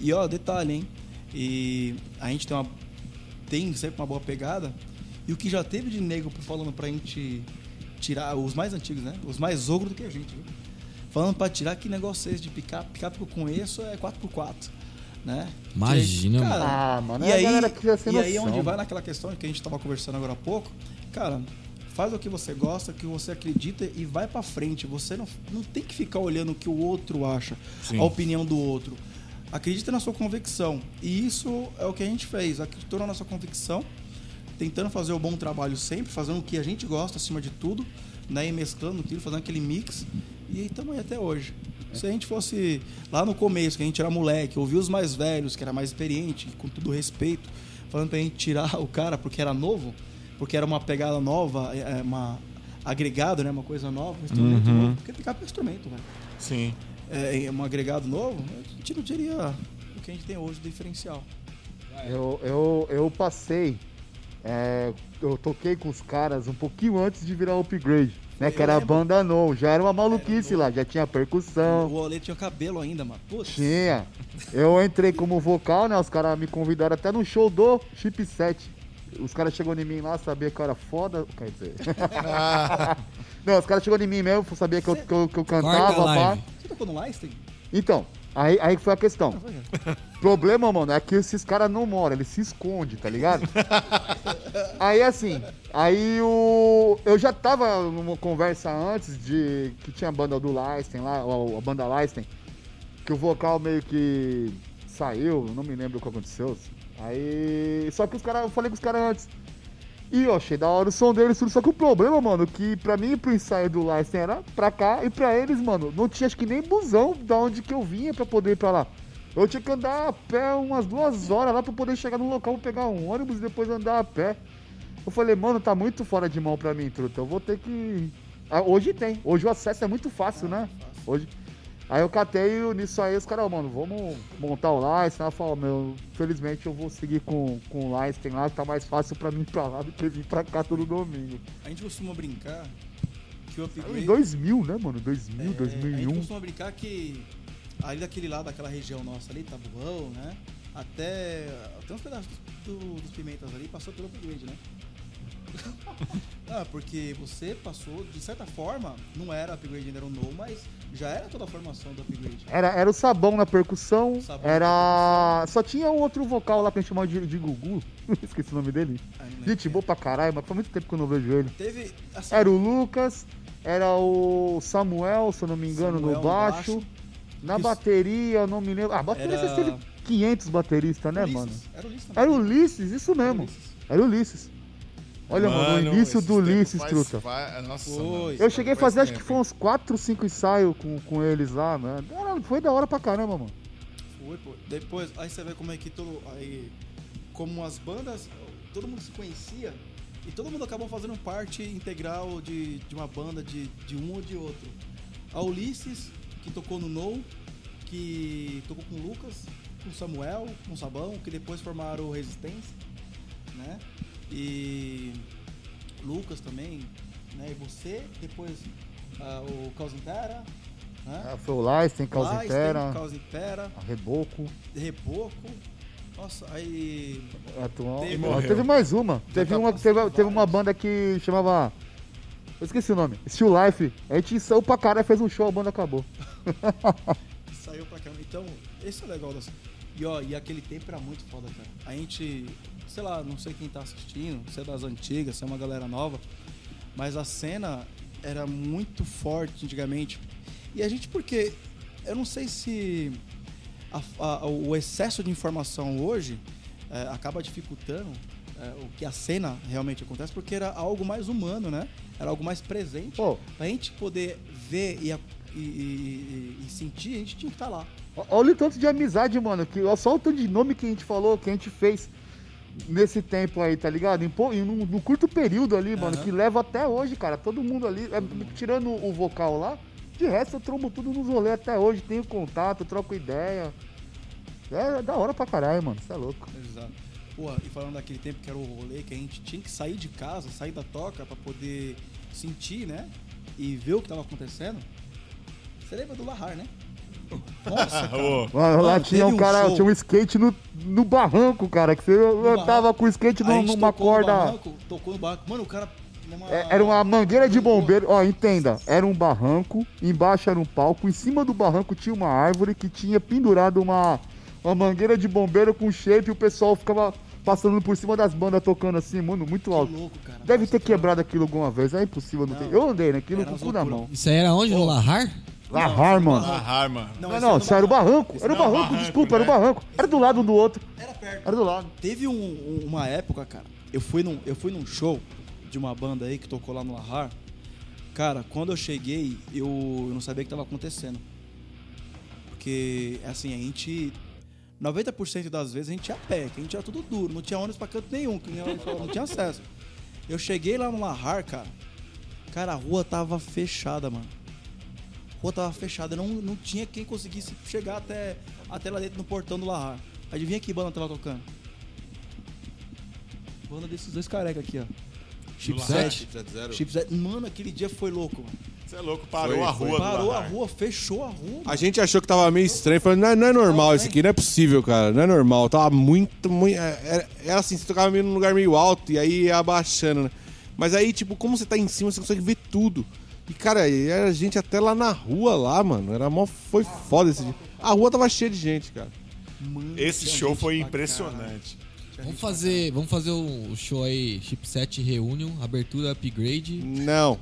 E ó, detalhe, hein? E a gente tem uma tem sempre uma boa pegada. E o que já teve de nego falando pra gente tirar os mais antigos, né? Os mais ogros do que a gente, viu? Falando pra tirar que negócio é esse de picape, picape que eu conheço é 4x4, né? Imagina, E aí, mano. Ah, mano, e é a aí, galera que já sem e aí noção. onde vai naquela questão que a gente tava conversando agora há pouco, cara, faz o que você gosta, o que você acredita e vai pra frente. Você não, não tem que ficar olhando o que o outro acha, Sim. a opinião do outro. Acredita na sua convicção. E isso é o que a gente fez. Acreditou na nossa convicção, tentando fazer o bom trabalho sempre, fazendo o que a gente gosta acima de tudo, né? E mesclando aquilo, fazendo aquele mix. E estamos aí até hoje. Se a gente fosse lá no começo, que a gente era moleque, ouvir os mais velhos, que era mais experiente, com todo respeito, falando pra gente tirar o cara porque era novo, porque era uma pegada nova, é, é, uma agregado, né? Uma coisa nova, um instrumento Uhum. novo. Porque picape é instrumento, velho Sim. é, um agregado novo, a gente não diria o que a gente tem hoje de diferencial. Eu, eu, eu passei. é, eu toquei com os caras um pouquinho antes de virar upgrade. Né, Eu que era a lembro. banda no, já era uma maluquice lá, já tinha O percussão, Olê tinha cabelo ainda, mano. Putz. tinha. Eu entrei como vocal, né? Os caras me convidaram até no show do Chipset. Os caras chegou em mim lá, sabia que eu era foda. Quer dizer. Não, os caras chegou em mim mesmo, sabia que eu, que eu, que eu cantava, pá. Você tocou no Leicester? Então, aí, aí que foi a questão. Problema, mano, é que esses caras não moram, eles se escondem, tá ligado? aí assim, aí o. Eu já tava numa conversa antes de. que tinha a banda do Leisten lá, a, a banda Leisten, que o vocal meio que saiu, não me lembro o que aconteceu. Aí. Só que os caras. Eu falei com os caras antes. E eu achei da hora o som deles. Só que o problema, mano, que pra mim pro ensaio do Leicester era pra cá e pra eles, mano, não tinha acho que nem busão da onde que eu vinha pra poder ir pra lá. Eu tinha que andar a pé umas duas horas lá pra poder chegar no local, pegar um ônibus e depois andar a pé. Eu falei, mano, tá muito fora de mão pra mim, truta. Eu vou ter que. Ah, hoje tem. Hoje o acesso é muito fácil, né? Hoje. Aí eu catei e nisso aí os caras, mano, vamos montar o Leicester. Ela falou, meu, felizmente eu vou seguir com, com o Leicester lá, que tá mais fácil pra mim ir pra lá do que vir pra cá todo domingo. A gente costuma brincar que o Em upgrade. 2000, né, mano? 2000, é, A gente 2001. costuma brincar que ali daquele lado, daquela região nossa ali, Tabuão, né? Até. Até uns pedaços do- dos pimentas ali passou pelo upgrade, né? Ah, porque você passou, de certa forma, não era upgrade, ainda era o no, mas já era toda a formação do upgrade. Era, era o sabão na percussão, Sabão era. Só tinha um outro vocal lá que a gente chamava de, de Gugu. Esqueci o nome dele. Ah. Gente boa pra caralho, mas faz muito tempo que eu não vejo ele. Teve. Assim, Era o Lucas, era o Samuel, se eu não me engano, Samuel no no baixo. baixo. Na Isso. bateria, eu não me lembro. Ah, bateria Era- você teve 500 bateristas, né, Ulisses. mano? Era o Ulisses. Era o Ulisses, isso mesmo. Ulisses. Era o Ulisses. Olha, mano, o início do Ulisses, faz- truta. fa- Nossa, Foi. mano. Eu cheguei a Faz fazer, acho que tempo, foi uns 4, 5 ensaios com, com eles lá, mano. Era- Foi da hora pra caramba, mano. Foi, pô. Depois, aí você vê como é que todo. Aí, como as bandas, todo mundo se conhecia e todo mundo acabou fazendo parte integral de, de uma banda de, de um ou de outro. A Ulisses, que tocou no No, que tocou com o Lucas, com o Samuel, com o Sabão, que depois formaram o Resistência, né? E Lucas também, né? E você, depois ah, o Caos Intera, né? Ah, foi o Leisten, Caos Leisten, Intera, Caos Intera, a Reboco, Reboco. Nossa, aí. atual. Teve- Ah, Morreu. teve mais uma. Teve tá uma, passando teve, teve uma banda que chamava. Eu esqueci o nome. Still Life. A gente saiu pra caralho, fez um show, a banda acabou. Saiu pra caramba. Então, esse é o legal das. E ó, e aquele tempo era muito foda, cara. A gente, sei lá, não sei quem tá assistindo, se é das antigas, se é uma galera nova, mas a cena era muito forte antigamente. E a gente, porque eu não sei se a- a- o excesso de informação hoje é, acaba dificultando é, o que a cena realmente acontece, porque era algo mais humano, né? Era algo mais presente. Pô. Pra gente poder ver e, e- e- e- sentir, a gente tinha que estar lá. Olha o tanto de amizade, mano. Que, olha só o tanto de nome que a gente falou, que a gente fez nesse tempo aí, tá ligado? Em, em um, num curto período ali, mano, Aham. que leva até hoje, cara. Todo mundo ali, é, tirando o vocal lá, de resto eu trombo tudo nos rolês até hoje. Tenho contato, troco ideia. É da hora pra caralho, mano. Você é louco. Exato. Pô, e falando daquele tempo que era o rolê, que a gente tinha que sair de casa, sair da toca pra poder sentir, né? E ver o que tava acontecendo. Você lembra do Lahar, né? Nossa, cara. Mano, lá tinha um um cara, show. tinha um skate no, no barranco, cara, que você andava barranco. com o skate no- numa tocou no corda. barranco, tocou no barranco. Mano, o cara. numa- É, Era uma mangueira de bombeiro, ó, entenda, era um barranco, embaixo era um palco, em cima do barranco tinha uma árvore que tinha pendurado uma, uma mangueira de bombeiro com shape e o pessoal ficava passando por cima das bandas tocando assim, mano, muito Que alto. louco, cara. Deve Nossa, ter que quebrado aquilo alguma vez, é impossível não, Não. ter. Eu andei naquilo Era com o cu na mão. Isso aí era onde? No Lahar? Lahar, mano. a arma. Não, não, isso era o barranco. Era o Não, barranco, barranco, desculpa, era o né? barranco. Era do lado um do outro. Era perto. Era do lado. Teve um- um- uma época, cara, eu fui, num, eu fui num show de uma banda aí que tocou lá no Lahar. Cara, quando eu cheguei, eu, eu não sabia o que tava acontecendo. Porque, assim, a gente. 90% das vezes a gente ia a pé, que a gente era tudo duro, não tinha ônibus pra canto nenhum, que nem ela falou, não tinha acesso. Eu cheguei lá no Lahar, cara. Cara, a rua tava fechada, mano. A rua tava fechada, não, não tinha quem conseguisse chegar até, até lá dentro no portão do Lahar. Adivinha que banda tava tocando? Banda desses dois careca aqui, ó. Chipset. Chipset. Mano, aquele dia foi louco, mano. Você é louco, parou Foi, a rua Parou a rua, fechou a rua. A gente achou que tava meio estranho, falando, não, não é normal Não, isso aqui, não é possível, cara, não é normal. Tava muito, muito. Era, era assim, você tocava meio num lugar meio alto e aí ia abaixando, né? Mas aí, tipo, como você tá em cima, você consegue ver tudo. E, cara, e era gente até lá na rua lá, mano. Era mó. Foi foda esse dia. A rua tava cheia de gente, cara. Mano, Esse show foi impressionante. Vamos fazer, vamos fazer o show aí, Chipset Reunion, abertura upgrade. Não.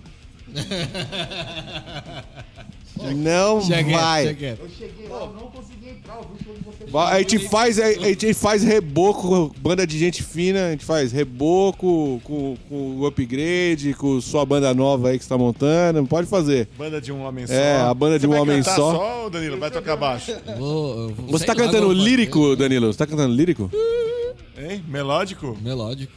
Não vai. Eu cheguei lá, eu não consegui entrar, eu vi o show de vocês. Va- A gente faz, a gente faz reboco, banda de gente fina, a gente faz reboco com, com o upgrade, com sua banda nova aí que você tá montando, pode fazer. Banda de um homem só. É, a banda de Você um vai homem cantar só. só ou, Danilo? Vai tocar baixo? Vou- vou- Você tá cantando lírico, Danilo? Você tá cantando lírico? Hein? Melódico? Melódico.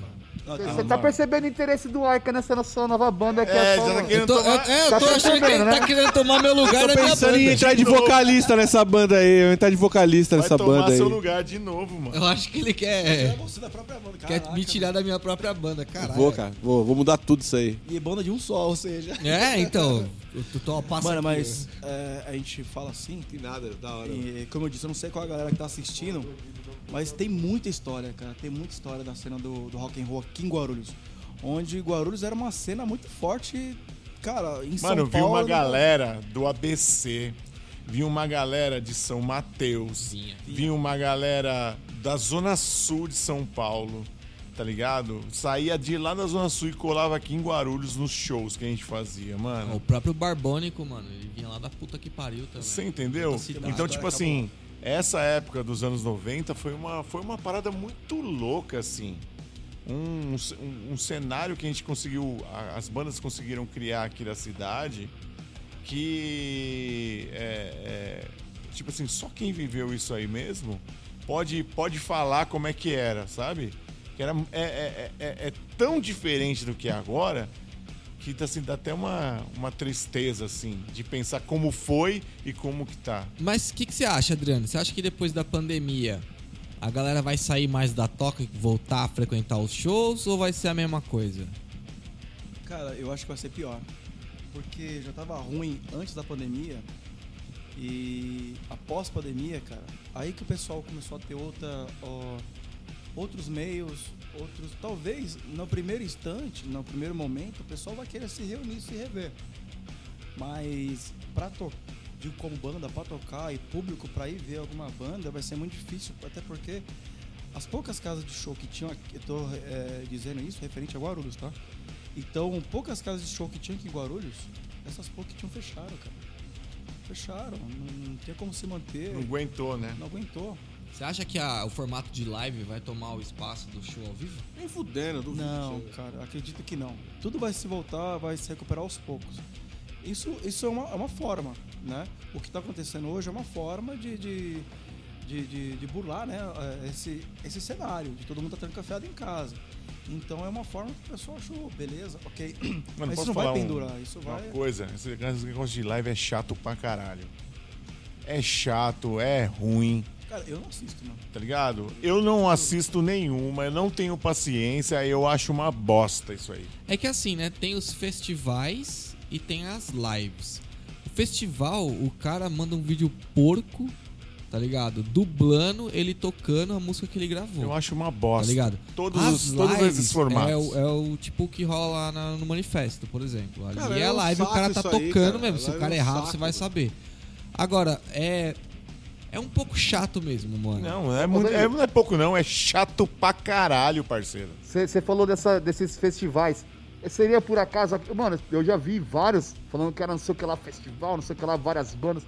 Você tá percebendo o interesse do Arca nessa sua nova banda aqui? É, só, já tá querendo Eu tô, eu, tomar... é, eu Tá tô achando que ele tá né? querendo tomar meu lugar na minha pensando em banda. entrar de vocalista nessa banda aí, eu entrar de vocalista Vai nessa tomar banda aí. seu lugar de novo, mano. Eu acho que ele É quer, você da própria banda, quer me tirar da minha própria banda, caralho. Vou, cara, vou, vou mudar tudo isso aí. E banda de um só, ou seja. É, então, tô, tô passa Mano, aqui, mas é, a gente fala assim, Que nada, da hora. E, como eu disse, eu não sei qual a galera que tá assistindo, mas tem muita história, cara. Tem muita história da cena do, do rock and roll aqui em Guarulhos. onde Guarulhos era uma cena muito forte, cara, em São Mano, vi Paulo. uma né? galera do ABC, vi uma galera de São Mateus, Vinha. vi uma galera da Zona Sul de São Paulo, tá ligado? Saía de lá da Zona Sul e colava aqui em Guarulhos nos shows que a gente fazia, O mano. próprio Barbônico, mano, ele vinha lá da puta que pariu também. Você entendeu? Então, tipo assim, essa época dos anos 90 foi uma, foi uma parada muito louca, assim. Um, um, um cenário que a gente conseguiu, as bandas conseguiram criar aqui da cidade, que é, é, tipo assim, só quem viveu isso aí mesmo pode, pode falar como é que era, sabe? Que era, é, é, é, é tão diferente do que é agora que assim, dá até uma, uma tristeza, assim, de pensar como foi e como que tá. Mas o que, que você acha, Adriano? Você acha que depois da pandemia a galera vai sair mais da toca e voltar a frequentar os shows ou vai ser a mesma coisa? Cara, eu acho que vai ser pior. Porque já tava ruim antes da pandemia. E após pandemia, cara, aí que o pessoal começou a ter outra, ó, outros meios, outros. Talvez no primeiro instante, no primeiro momento, o pessoal vai querer se reunir, se rever. Mas pra to de como banda pra tocar e público pra ir ver alguma banda vai ser muito difícil, até porque as poucas casas de show que tinham aqui, eu tô é, dizendo isso referente a Guarulhos, tá? Então, poucas casas de show que tinham aqui em Guarulhos, essas poucas que tinham fecharam, cara. Fecharam, não, não tinha como se manter, Não aguentou, né? não aguentou. Você acha que a- o formato de live vai tomar o espaço do show ao vivo? Nem fudendo, duvido. Não, cara, acredito que não. Tudo vai se voltar, vai se recuperar aos poucos. Isso, isso é, uma, é uma forma, né? O que está acontecendo hoje é uma forma de, de, de, de- de burlar né? eh, esse, esse cenário, de todo mundo estar trancafiado em casa. Então é uma forma que o pessoal achou, beleza, ok. Mano, Mas posso isso não vai um- pendurar, isso uma vai. coisa? Esse esse negócio de live é chato pra caralho. É chato, é ruim, Cara, eu não assisto, mano. tá ligado? Eu não assisto nenhuma, eu não tenho paciência, eu acho uma bosta isso aí. É que assim, né? Tem os festivais e tem as lives. O festival, o cara manda um vídeo porco, tá ligado? Dublando ele tocando a música que ele gravou. Eu acho uma bosta. Tá ligado? Todos, As os, todos lives esses formatos. É o, é o tipo que rola lá na- no manifesto, por exemplo. Ali Cara, é é a live, o cara tá isso aí, tocando cara. mesmo. Se o cara é um errar, saco, você vai saber. Agora, é. É um pouco chato mesmo, mano. Não, é, muito, é, não é pouco não, é chato pra caralho, parceiro. Você falou dessa, desses festivais. Seria por acaso. Mano, eu já vi vários falando que era não sei o que lá festival, não sei o que lá, várias bandas.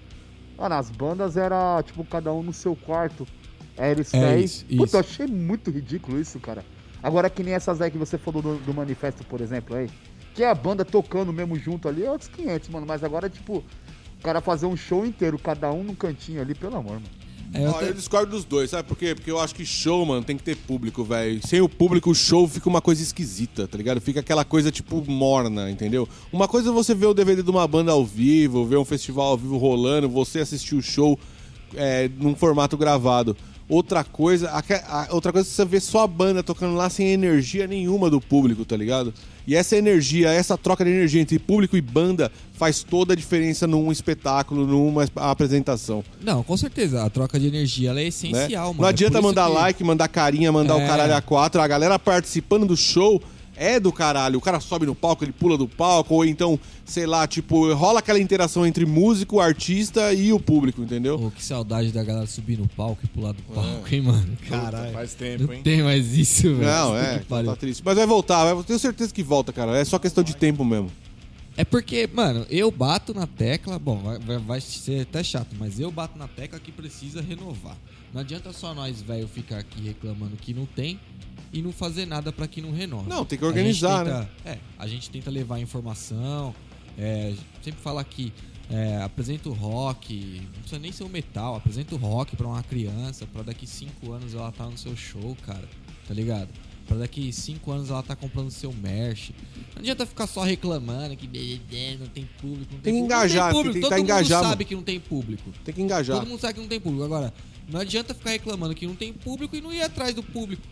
Mano, as bandas era tipo cada um no seu quarto. É, eles É fez. isso, Puta, isso. eu achei muito ridículo isso, cara. Agora que nem essas aí que você falou do, do manifesto, por exemplo, aí. Que é a banda tocando mesmo junto ali, é outros 500, mano. Mas agora, tipo, o cara fazer um show inteiro, cada um num cantinho ali, pelo amor, mano. É, eu te- eu discordo dos dois, sabe por quê? Porque eu acho que show, mano, tem que ter público, velho. Sem o público, o show fica uma coisa esquisita, tá ligado? Fica aquela coisa, tipo, morna, entendeu? Uma coisa é você ver o DVD de uma banda ao vivo, ver um festival ao vivo rolando, você assistir o show é, num formato gravado. Outra coisa, aque- a- outra coisa é você ver só a banda tocando lá sem energia nenhuma do público, tá ligado? E essa energia, essa troca de energia entre público e banda faz toda a diferença num espetáculo, numa es- apresentação. Não, com certeza. A troca de energia é né? essencial, mano. Não É adianta isso mandar que- like, mandar carinha, mandar É. o caralho a quatro. A galera participando do show é do caralho. O cara sobe no palco, ele pula do palco, ou então, sei lá, tipo, rola aquela interação entre músico, artista e o público, entendeu? Pô, que saudade da galera subir no palco e pular do palco, hein, mano? Caralho. Faz tempo, Não hein? tem mais isso, velho. Não, é, tá triste. Mas vai voltar, eu tenho certeza que volta, cara. É só questão de tempo mesmo. É porque, mano, eu bato na tecla, bom, vai, vai- vai ser até chato, mas eu bato na tecla que precisa renovar. Não adianta só nós, velho, ficar aqui reclamando que não tem e não fazer nada pra que não renove. Não, tem que organizar, tenta- É, a gente tenta levar informação, é, sempre fala que é, apresenta o rock, não precisa nem ser o metal, apresenta o rock pra uma criança, pra daqui cinco anos ela tá no seu show, cara, tá ligado? Pra daqui cinco anos ela tá comprando seu merch. Não adianta ficar só reclamando que não tem público, não tem, Tem que engajar, não tem tem público. que Todo mundo engajar, sabe mano. que não tem público. Tem que engajar. Todo mundo sabe que não tem público. Agora, não adianta ficar reclamando que não tem público e não ir atrás do público.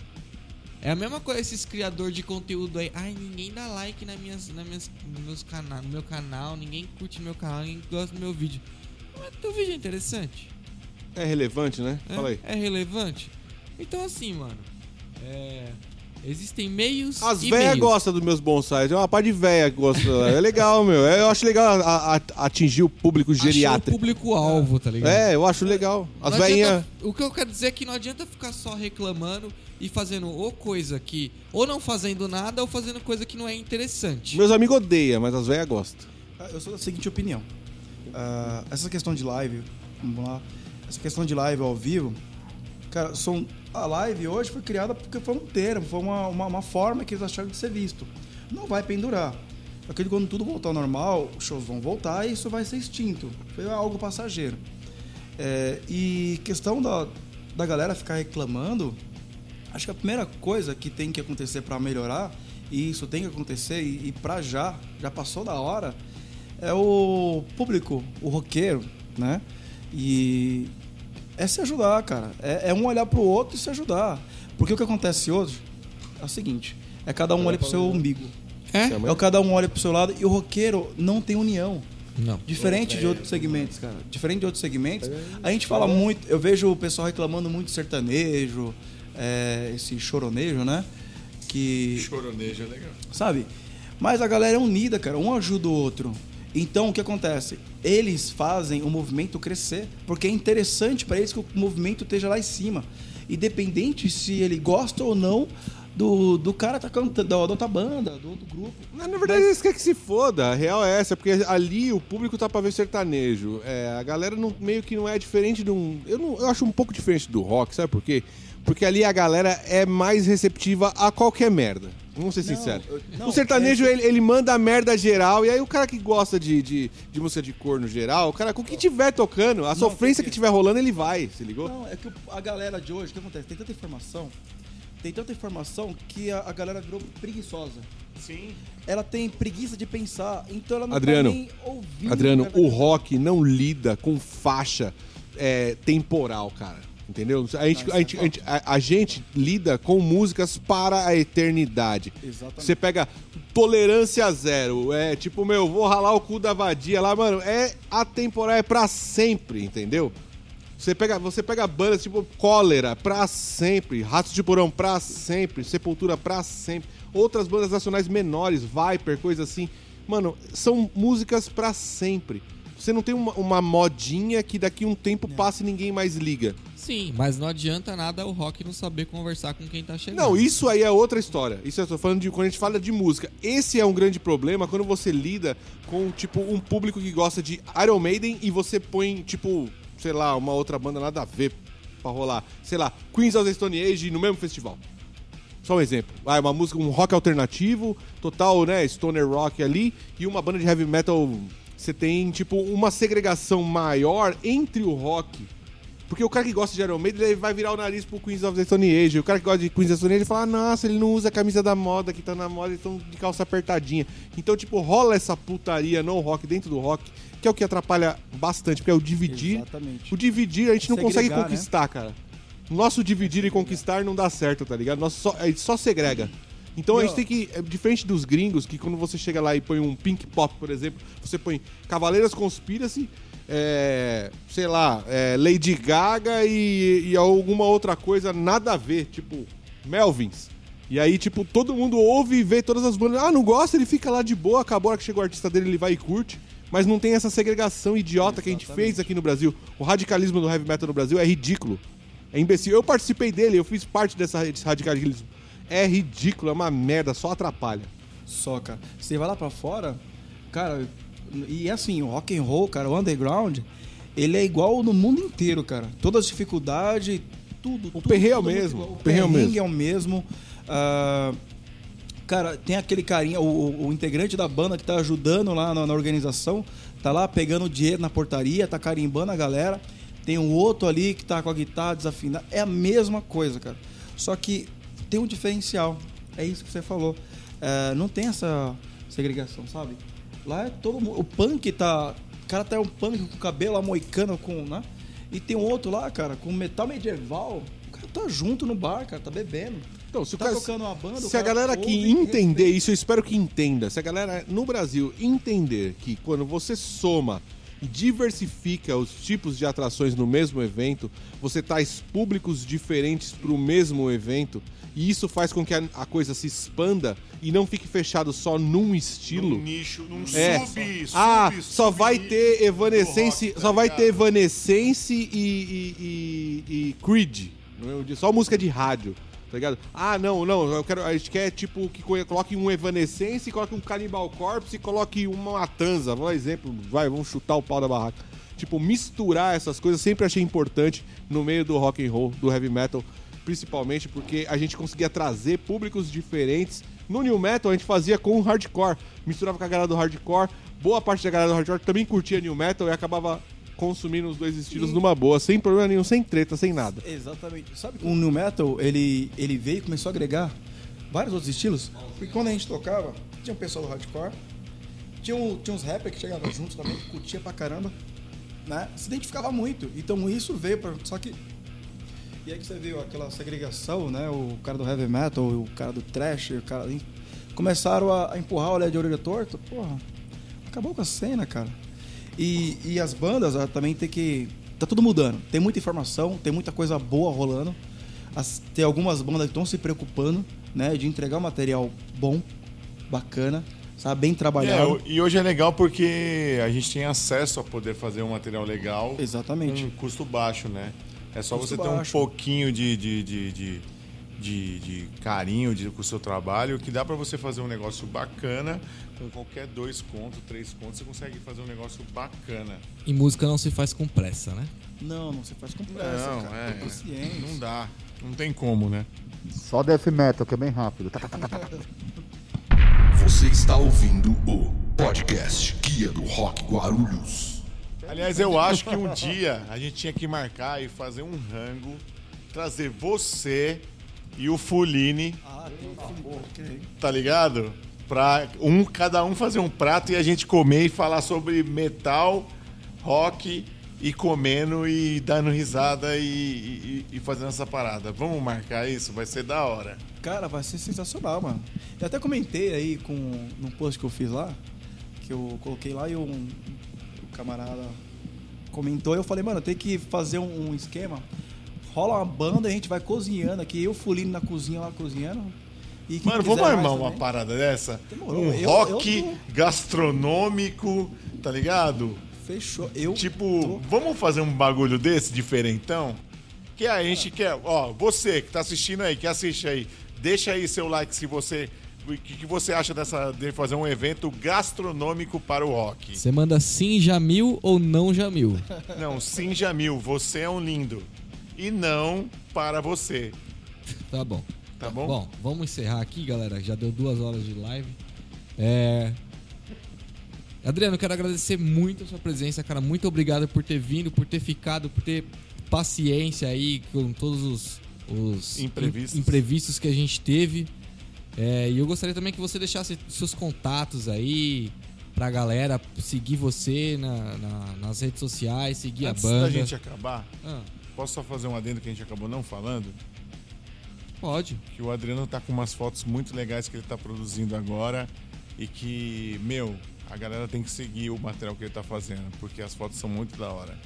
É a mesma coisa esses criadores de conteúdo aí. Ai, ninguém dá like nas minhas, nas minhas, no, meus cana no meu canal, ninguém curte meu canal, ninguém gosta do meu vídeo. Mas teu vídeo é interessante? É relevante, né? É, Fala aí. é relevante? Então assim, mano. É. Existem meios As e véias meios. gostam dos meus bonsais. É uma parte de véia que gosta. É legal, meu. Eu acho legal a- a- atingir o público Achou o geriátrico. público-alvo, tá ligado? É, eu acho legal. As Não adianta- veinhas. O que eu quero dizer é que não adianta ficar só reclamando e fazendo ou coisa que. Ou não fazendo nada ou fazendo coisa que não é interessante. Meus amigos odeiam, mas as velhas gostam. Ah, Eu sou da seguinte opinião. Ah, essa questão de live, vamos lá. Essa questão de live ao vivo, cara, são, a live hoje foi criada porque foi um termo, foi uma, uma, uma forma que eles acharam de ser visto. Não vai pendurar. Aquele quando tudo voltar ao normal, os shows vão voltar e isso vai ser extinto. Foi algo passageiro. É, e questão da, da galera ficar reclamando, acho que a primeira coisa que tem que acontecer para melhorar, e isso tem que acontecer, e, e para já, já passou da hora, é o público, o roqueiro, né? E é se ajudar, cara. É, é um olhar pro outro e se ajudar. Porque o que acontece hoje é o seguinte: é cada um olha pro seu umbigo. É? É o cada um olha pro seu lado e o roqueiro não tem união. Não. Diferente de outros segmentos, cara. Diferente de outros segmentos, a gente fala muito. Eu vejo o pessoal reclamando muito de sertanejo, é, esse choronejo, né? Que. Choronejo é legal. Sabe? Mas a galera é unida, cara. Um ajuda o outro. Então, o que acontece? Eles fazem o movimento crescer, porque é interessante para eles que o movimento esteja lá em cima. Independente se ele gosta ou não do, do cara tá cantando, da outra banda, do outro grupo. Na, na verdade, eles querem que se foda. A real é essa, porque ali o público tá pra ver sertanejo. É, a galera não- meio que não é diferente de um. Eu, não, eu acho um pouco diferente do rock, sabe por quê? Porque ali a galera é mais receptiva a qualquer merda. Vamos ser Não, sinceros. eu- não, o sertanejo, é- ele, ele manda a merda geral, e aí o cara que gosta de, de, de música de cor no geral, o cara com o que tiver tocando, a sofrência que porque- tiver rolando, ele vai, se ligou? Não, é que a galera de hoje, o que acontece? Tem tanta informação, tem tanta informação que a, a galera virou preguiçosa. Sim. Ela tem preguiça de pensar, então ela não Adriano, tá nem ouvindo. Adriano, o rock não lida com faixa é, temporal, cara. Entendeu? A gente, Não, a, gente, a, gente, a- a gente lida com músicas para a eternidade. Exatamente. Você pega tolerância zero, é tipo, meu, vou ralar o cu da vadia lá, mano, é atemporal, é pra sempre, entendeu? Você pega, você pega bandas tipo Cólera pra sempre, Ratos de Porão pra sempre, Sepultura pra sempre, outras bandas nacionais menores, Viper, coisa assim. Mano, são músicas pra sempre. Você não tem uma, uma modinha que daqui um tempo passa e ninguém mais liga. Sim, mas não adianta nada o rock não saber conversar com quem tá chegando. Não, isso aí é outra história. Isso eu tô falando de quando a gente fala de música. Esse é um grande problema quando você lida com, tipo, um público que gosta de Iron Maiden e você põe, tipo, sei lá, uma outra banda nada a ver pra rolar. Sei lá, Queens of the Stone Age no mesmo festival. Só um exemplo. Ah, uma música, um rock alternativo, total, né, stoner rock ali, e uma banda de heavy metal. Você tem, tipo, uma segregação maior entre o rock. Porque o cara que gosta de Iron Maiden, ele vai virar o nariz pro Queens of the Stone Age. O cara que gosta de Queens of the Stone Age, ele fala, ah, nossa, ele não usa a camisa da moda que tá na moda, eles estão de calça apertadinha. Então, tipo, rola essa putaria no rock, dentro do rock, que é o que atrapalha bastante, porque é o dividir. Exatamente. O dividir a gente não consegue Segregar, né? conquistar, cara. Nosso dividir e conquistar não dá certo, tá ligado? Nosso só, a gente só segrega. Então a gente tem que, é diferente dos gringos, que quando você chega lá e põe um Pink Pop, por exemplo, você põe Cavaleiras Conspiracy, é, sei lá, é, Lady Gaga e, e alguma outra coisa nada a ver, tipo Melvins. E aí, tipo, todo mundo ouve e vê todas as bandas. Ah, não gosta, ele fica lá de boa, acabou a hora que chega o artista dele, ele vai e curte. Mas não tem essa segregação idiota que a gente fez aqui no Brasil. O radicalismo do heavy metal no Brasil é ridículo. É imbecil. Eu participei dele, eu fiz parte dessa, desse radicalismo. É ridículo, é uma merda, só atrapalha. Só, cara. Você vai lá pra fora, cara, e assim, o rock and roll, cara, o underground, ele é igual no mundo inteiro, cara. Todas as dificuldades, tudo. O tudo, perreio é o mesmo, o perreio é o mesmo. é o mesmo. Ah, cara, tem aquele carinha, o, o- o integrante da banda que tá ajudando lá na, na organização, tá lá pegando dinheiro na portaria, tá carimbando a galera. Tem um outro ali que tá com a guitarra desafinada. É a mesma coisa, cara. Só que tem um diferencial. É isso que você falou. É, não tem essa segregação, sabe? Lá é todo mundo. O punk tá. O cara tá um punk com o cabelo amoicano com. Né? E tem um outro lá, cara, com metal medieval. O cara tá junto no bar, cara, tá bebendo. Então, se o tá cara- tocando uma banda. o Se a galera que entender isso, eu espero que entenda. Se a galera no Brasil entender que quando você soma diversifica os tipos de atrações no mesmo evento, você traz públicos diferentes para o mesmo evento, e isso faz com que a, a coisa se expanda e não fique fechado só num estilo. Num nicho, num É. sub, ah, sub, só sub vai ter Evanescence, rock, tá só vai ligado? ter Evanescence e, e, e, e Creed, é? só música de rádio, tá ligado? Ah, não, não, eu quero, a gente quer tipo que co- coloque um Evanescence, coloque um Cannibal Corpse e coloque uma Matanza, um exemplo, vai, vamos chutar o pau da barraca. Tipo, misturar essas coisas sempre achei importante no meio do rock and roll, do heavy metal, principalmente porque a gente conseguia trazer públicos diferentes. No new metal a gente fazia com o hardcore, misturava com a galera do hardcore. Boa parte da galera do hardcore também curtia new metal e acabava consumindo os dois estilos numa boa, sem problema nenhum, sem treta, sem nada. Exatamente. Sabe que o New Metal, ele, ele veio e começou a agregar vários outros estilos. Porque quando a gente tocava, tinha o pessoal do hardcore, tinha, um, tinha uns rappers que chegavam juntos também, que curtia pra caramba, né? Se identificava muito. Então isso veio pra... Só que... E aí que você viu aquela segregação, né? O cara do heavy metal, o cara do trash, o cara... Começaram a, empurrar o olhar de orelha torta. Porra, acabou com a cena, cara. E, e as bandas ah, também tem que. Tá tudo mudando. Tem muita informação, tem muita coisa boa rolando. As- tem algumas bandas que estão se preocupando, né? De entregar um material bom, bacana, sabe? Bem É, trabalhado. o- e hoje é legal porque a gente tem acesso a poder fazer um material legal Exatamente. com custo baixo, né? É só você ter um pouquinho de, de, de, de, de- de carinho de, com o seu trabalho que dá pra você fazer um negócio bacana com qualquer dois contos, três contos, você consegue fazer um negócio bacana. E música não se faz com pressa, né? Não, não se faz com pressa, Não, cara. é. Não dá. Não tem como, né? Só death metal, que é bem rápido. Tá, tá, tá. Você está ouvindo o podcast Guia do Rock Guarulhos. Aliás, eu acho que um dia a gente tinha que marcar e fazer um rango, trazer você e o Fuline, Ah, tá ligado? Pra um, cada um fazer um prato e a gente comer e falar sobre metal, rock e comendo e dando risada e, e- e fazendo essa parada. Vamos marcar isso? Vai ser da hora. Cara, vai ser sensacional, mano. Eu até comentei aí com num post que eu fiz lá, que eu coloquei lá e o camarada comentou, e eu falei, mano, tem que fazer um, um esquema. Rola uma banda, a gente vai cozinhando aqui, eu fulino na cozinha lá cozinhando. E Mano, vamos armar uma também. parada dessa? Demorou. Um Eu- rock eu tô- gastronômico, tá ligado? Fechou. Eu Tipo, vamos fazer um bagulho desse, diferentão? Que a gente quer, ó, você que tá assistindo aí, que assiste aí, deixa aí seu like se você. O que, que você acha dessa de fazer um evento gastronômico para o rock? Você manda sim Jamil ou não Jamil. Não, sim, Jamil, você é um lindo. E não para você. Tá bom. Tá bom? Bom, vamos encerrar aqui, galera. Já deu duas horas de live. É... Adriano, eu quero agradecer muito a sua presença, cara. Muito obrigado por ter vindo, por ter ficado, por ter paciência aí com todos os, os Imprevistos. im- imprevistos que a gente teve. É, e eu gostaria também que você deixasse seus contatos aí pra galera seguir você na- na- nas redes sociais, seguir Antes a banda. da gente acabar, Ah, posso só fazer um adendo que a gente acabou não falando? pode. Que o Adriano tá com umas fotos muito legais que ele tá produzindo agora e que, meu, a galera tem que seguir o material que ele tá fazendo, porque as fotos são muito da hora.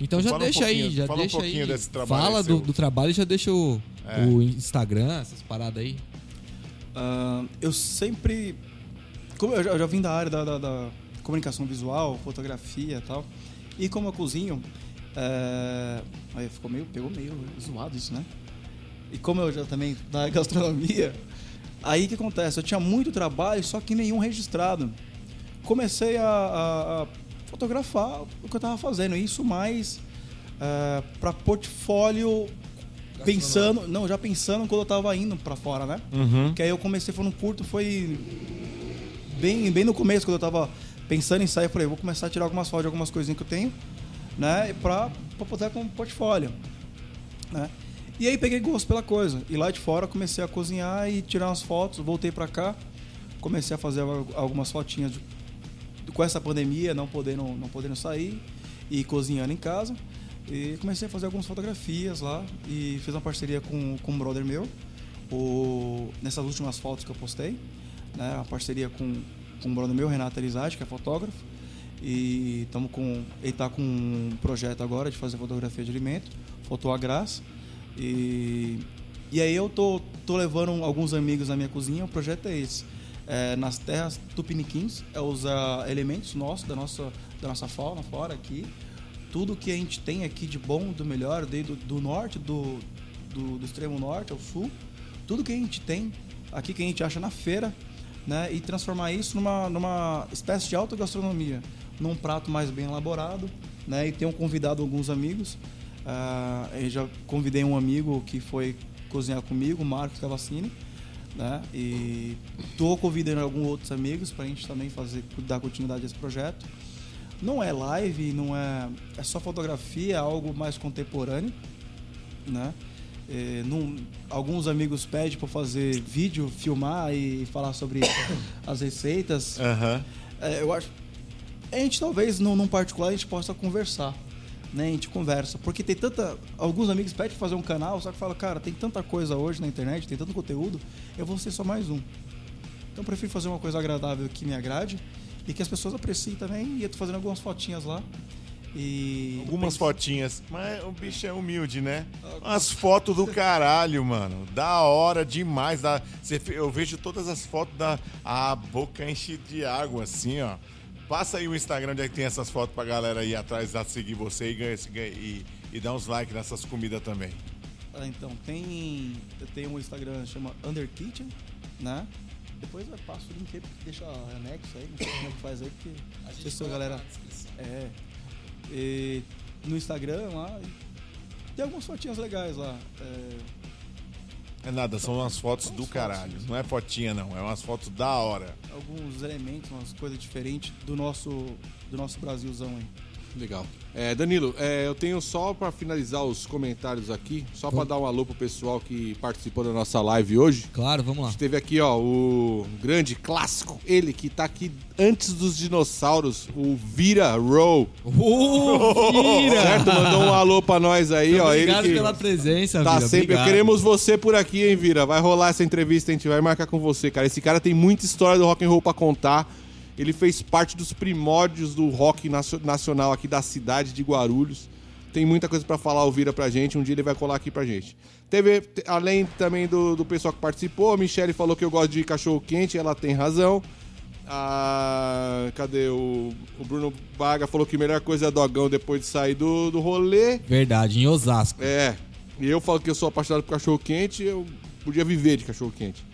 Então já Fala um deixa aí, já fala um deixa pouquinho aí. desse trabalho Fala do, do trabalho e já deixa o, É. o Instagram, essas paradas aí. Ah, eu sempre. Como eu já, eu já vim da área da, da- da comunicação visual, fotografia e tal. E como eu cozinho. é, Aí ficou meio. Pegou meio zoado isso, né? E como eu já também da gastronomia. Aí o que acontece? Eu tinha muito trabalho, só que nenhum registrado. Comecei a, a- a fotografar o que eu tava fazendo. Isso mais para portfólio pensando, não, já pensando quando eu tava indo para fora, né? Que aí eu comecei, foi num curto, foi bem, bem no começo, quando eu tava pensando em sair, eu falei, vou começar a tirar algumas fotos de algumas coisinhas que eu tenho, né? Pra, pra botar como portfólio, né? E aí peguei gosto pela coisa. E lá de fora comecei a cozinhar e tirar umas fotos, voltei pra cá, comecei a fazer al- algumas fotinhas de- com essa pandemia, não podendo, não podendo sair e cozinhando em casa. E comecei a fazer algumas fotografias lá e fiz uma parceria com, com um brother meu, o, nessas últimas fotos que eu postei, né, a parceria com, com um brother meu, Renato Elizade, que é fotógrafo. E estamos com. Ele está com um projeto agora de fazer fotografia de alimento, Foto a Graça. E, e aí eu tô, tô levando alguns amigos na minha cozinha, o projeto é esse. É, nas terras tupiniquins, é usar elementos nossos, da nossa, da nossa fauna, fora aqui. Tudo que a gente tem aqui de bom, do melhor, desde do, norte, do, do, do extremo norte ao sul. Tudo que a gente tem aqui que a gente acha na feira, né? E transformar isso numa, numa espécie de alta gastronomia, num prato mais bem elaborado, né? E tenho convidado alguns amigos. Uh, eu já convidei um amigo que foi cozinhar comigo, Marcos Cavassini, né? E estou convidando alguns outros amigos para a gente também fazer dar continuidade a esse projeto. Não é live, não é é só fotografia, é algo mais contemporâneo, né? É, num, alguns amigos pedem para fazer vídeo, filmar e falar sobre as receitas. Aham. É, eu acho. A gente talvez, num, num particular, a gente possa conversar. Né? A gente conversa. Porque tem tanta. Alguns amigos pedem pra fazer um canal, só que fala, cara, tem tanta coisa hoje na internet, tem tanto conteúdo, eu vou ser só mais um. Então eu prefiro fazer uma coisa agradável que me agrade e que as pessoas apreciem também. E eu tô fazendo algumas fotinhas lá. E. Algumas fotinhas. Mas o bicho é humilde, né? As fotos do caralho, mano. Da hora demais. Da... Eu vejo todas as fotos da. A boca enche de água, assim, ó. Passa aí o Instagram onde é que tem essas fotos pra galera ir atrás lá seguir você e, ganha, e, e dar uns likes nessas comidas também. Ah, então, tem. Eu tenho um Instagram que chama Under Kitchen, né? Depois eu passo o link aí, deixa anexo aí, não sei como é que faz aí, porque. Não sei se a galera. É. E no Instagram lá. e Tem algumas fotinhas legais lá. É, É nada, são umas fotos São do caralho. Não é fotinha, não. É umas fotos da hora. alguns elementos, umas coisas diferentes do nosso, do nosso Brasilzão aí. Legal. É, Danilo, é, eu tenho só pra finalizar os comentários aqui, só pra dar um alô pro pessoal que participou da nossa live hoje. Claro, vamos A lá. gente teve aqui, ó, o grande clássico, ele que tá aqui antes dos dinossauros, o Vira Row. Uh, Vira! Certo? Mandou um alô pra nós aí, ó. Ele Obrigado que pela presença, tá Vira. sempre. obrigado. Queremos você por aqui, hein, Vira? Vai rolar essa entrevista, a gente vai marcar com você, cara. Esse cara tem muita história do rock and roll pra contar. Ele fez parte dos primórdios do rock nacio- nacional aqui da cidade de Guarulhos. Tem muita coisa pra falar, o Vira pra gente. Um dia ele vai colar aqui pra gente. Teve, te- além também do, do pessoal que participou, a Michelle falou que eu gosto de cachorro quente, ela tem razão. Ah, cadê o, o Bruno Baga falou que a melhor coisa é dogão depois de sair do, do rolê. Verdade, em Osasco. É. E eu falo que eu sou apaixonado por cachorro quente, eu podia viver de cachorro quente.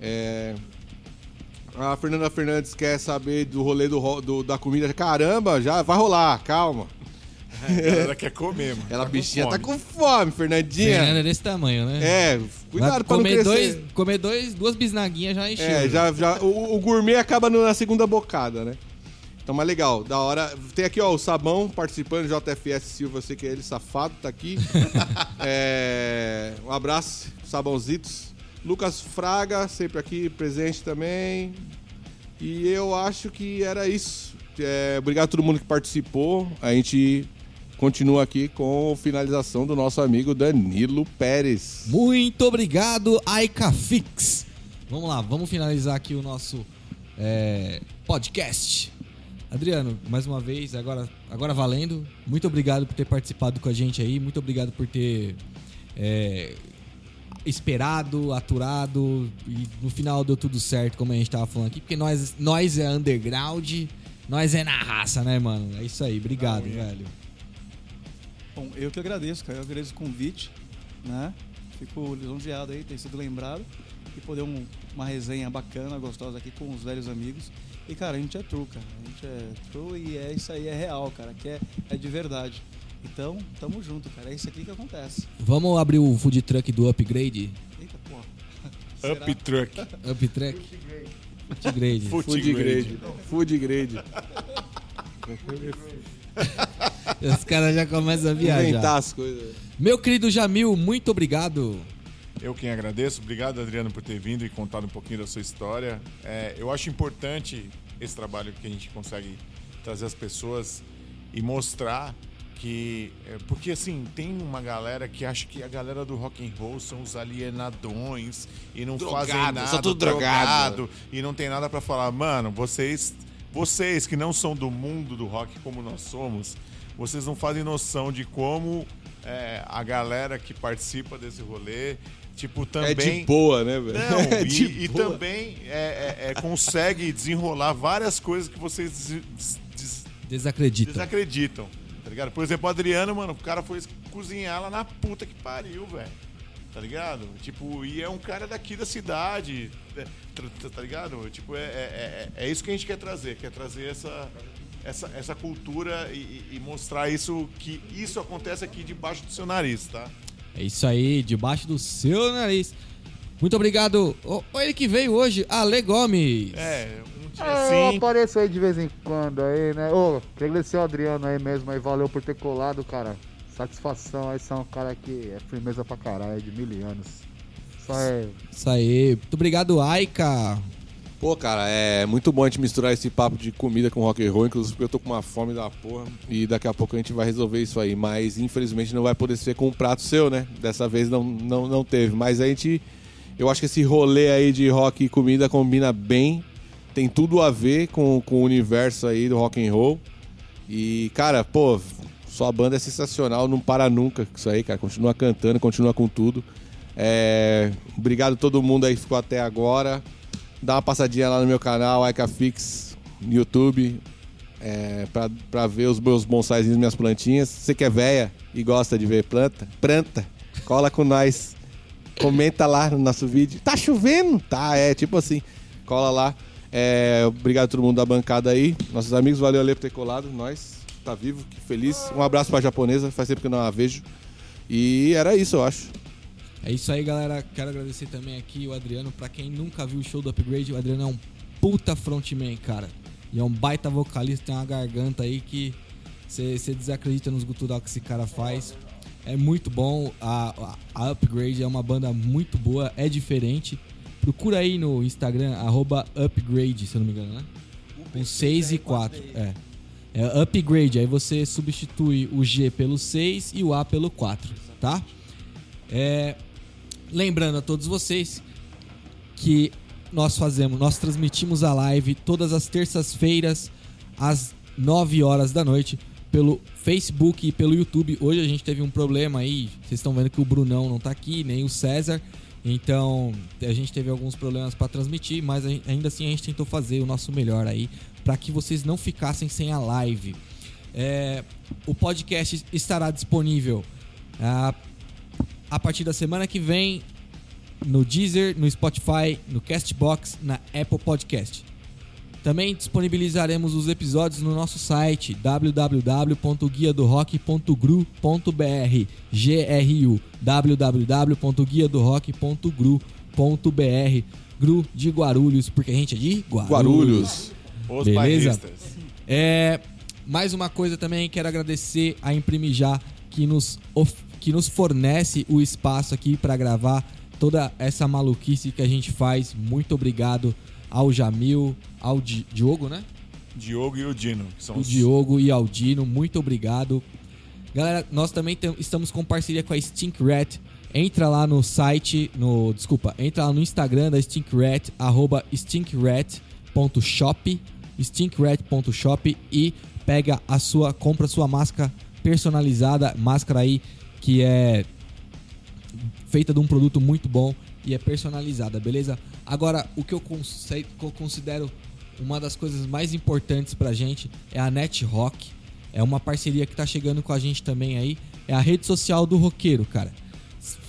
É. A Fernanda Fernandes quer saber do rolê do, do- da comida. Caramba, já vai rolar, calma. A galera quer comer, mano. Ela com bichinha tá fome. com fome, Fernandinha. Fernando é desse tamanho, né? É, Vai cuidado pra não comer crescer. dois, comer dois, duas bisnaguinhas já encheu. É, já, já, o, o gourmet acaba na segunda bocada, né? Então, mas legal, da hora. Tem aqui, ó, o Sabão participando, JFS Silva, eu sei que é ele, safado, tá aqui. É, um abraço, Sabãozitos. Lucas Fraga, sempre aqui, presente também. E eu acho que era isso. É, obrigado a todo mundo que participou. A gente continua aqui com finalização do nosso amigo Danilo Pérez. Muito obrigado, Aikafix. Vamos lá, vamos finalizar aqui o nosso é, podcast. Adriano, mais uma vez, agora, agora valendo. Muito obrigado por ter participado com a gente aí. Muito obrigado por ter é, esperado, aturado. E no final deu tudo certo, como a gente tava falando aqui. Porque nós, nós é underground, nós é na raça, né, mano? É isso aí. Obrigado, velho. Bom, eu que agradeço, cara. Eu agradeço o convite, né? Fico lisonjeado aí, ter sido lembrado e poder um- uma resenha bacana, gostosa aqui com os velhos amigos. E, cara, a gente é true, cara. A gente é true e é isso aí, é real, cara. Que é, é de verdade. Então, tamo junto, cara. É isso aqui que acontece. Vamos abrir o food truck do Upgrade? Eita, porra. Up Truck. Up truck? Upgrade. Food Food grade. grade. Food grade. Os caras já começam a Inventar viajar. as coisas. Meu querido Jamil, muito obrigado. Eu quem agradeço. Obrigado, Adriano, por ter vindo e contado um pouquinho da sua história. É, eu acho importante esse trabalho que a gente consegue trazer as pessoas e mostrar que... é, porque, assim, tem uma galera que acha que a galera do rock and roll são os alienadões e não Drogado, fazem nada, são tudo drogado. e não tem nada pra falar. Mano, vocês vocês que não são do mundo do rock como nós somos, vocês não fazem noção de como é, a galera que participa desse rolê, tipo, também. É de boa, né, velho? Não, É e, de e boa. também é, é, é, consegue desenrolar várias coisas que vocês des- des- des- Desacredita. desacreditam. Tá ligado? Por exemplo, o Adriano, mano, o cara foi cozinhar lá na puta que pariu, velho. Tá ligado? Tipo, e é um cara daqui da cidade. né? Tá, ligado? Tipo, é, é, é, é isso que a gente quer trazer. Quer trazer essa, essa, essa cultura e, e- mostrar isso que isso acontece aqui debaixo do seu nariz, tá? É isso aí, debaixo do seu nariz. Muito obrigado. Ó ele que veio hoje, Ale Gomes. É, dia É, eu assim. apareço aí de vez em quando aí, né? Ô, queria agradecer o Adriano aí mesmo aí, valeu por ter colado, cara. Satisfação aí, são um cara que é firmeza pra caralho, é de mil anos. Só é. Isso aí. Muito obrigado, Aika. Pô, cara, é muito bom a gente misturar esse papo de comida com rock and roll, inclusive porque eu tô com uma fome da porra e daqui a pouco a gente vai resolver isso aí, mas infelizmente não vai poder ser com um prato seu, né? Dessa vez não, não, não teve, mas a gente, eu acho que esse rolê aí de rock e comida combina bem, tem tudo a ver com, com o universo aí do rock and roll e, cara, pô, sua banda é sensacional, não para nunca com isso aí, cara, continua cantando, continua com tudo. É, obrigado a todo mundo aí que ficou até agora dá uma passadinha lá no meu canal, IcaFix, no YouTube, é, pra, pra ver os meus bonsais e minhas plantinhas. Você que é véia e gosta de ver planta, planta, cola com nós. Comenta lá no nosso vídeo. Tá chovendo? Tá, é tipo assim. Cola lá. É, obrigado a todo mundo da bancada aí. Nossos amigos, valeu Ale por ter colado. Nós, tá vivo, que feliz. Um abraço pra japonesa, faz tempo que eu não a vejo. E era isso, eu acho. É isso aí, galera. Quero agradecer também aqui o Adriano. Pra quem nunca viu o show do Upgrade, o Adriano é um puta frontman, cara. E é um baita vocalista, tem uma garganta aí que você desacredita nos gutural que esse cara faz. É muito bom. A, a, a Upgrade é uma banda muito boa, é diferente. Procura aí no Instagram, arroba Upgrade, se eu não me engano, né? Com 6 e 4. É. É Upgrade, aí você substitui o G pelo 6 e o A pelo 4, tá? É, lembrando a todos vocês que nós fazemos, nós transmitimos a live todas as terças-feiras às 9 horas da noite pelo Facebook e pelo YouTube. Hoje a gente teve um problema aí, vocês estão vendo que o Brunão não tá aqui, nem o César. Então, a gente teve alguns problemas para transmitir, mas a ainda assim a gente tentou fazer o nosso melhor aí para que vocês não ficassem sem a live. É, o podcast estará disponível ah, a partir da semana que vem no Deezer, no Spotify, no Castbox, na Apple Podcast. Também disponibilizaremos os episódios no nosso site www.guiadorock.gru.br GRU www.guiadorock.gru.br Gru de Guarulhos, porque a gente é de Guarulhos. Guarulhos. Os Beleza? bairristas. É, mais uma coisa também, quero agradecer a Imprime Já, que nos, que nos fornece o espaço aqui para gravar toda essa maluquice que a gente faz. Muito obrigado ao Jamil, ao Di- Diogo, né? Diogo e o Dino, que são O os Diogo e ao Dino, muito obrigado. Galera, nós também estamos com parceria com a Stink Rat. Entra lá no site, no desculpa, entra lá no Instagram da Stink Rat, arroba stinkrat.shop, stinkrat.shop e pega a sua, compra a sua máscara personalizada, máscara aí que é feita de um produto muito bom e é personalizada, beleza? Agora, o que eu, que eu considero uma das coisas mais importantes pra gente é a Net Rock. É uma parceria que tá chegando com a gente também aí. É a rede social do roqueiro, cara.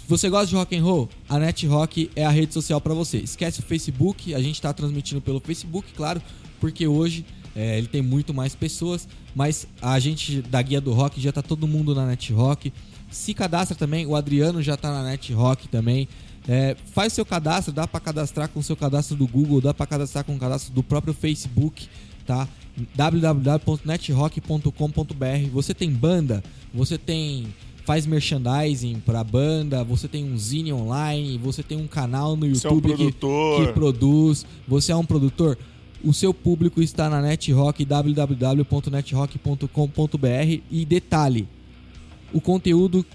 Você gosta de rock and roll, a Net Rock é a rede social pra você. Esquece o Facebook, a gente tá transmitindo pelo Facebook, claro, porque hoje é, ele tem muito mais pessoas, mas a gente da Guia do Rock já tá todo mundo na Net Rock. Se cadastra também, o Adriano já tá na Net Rock também. É, faz seu cadastro, dá pra cadastrar com o seu cadastro do Google, dá pra cadastrar com o cadastro do próprio Facebook, tá? www.netrock.com.br. Você tem banda, você tem faz merchandising pra banda, você tem um zine online, você tem um canal no Você é um YouTube que, que produz, você é um produtor. O seu público está na NetRock, www.netrock.com.br e detalhe, o conteúdo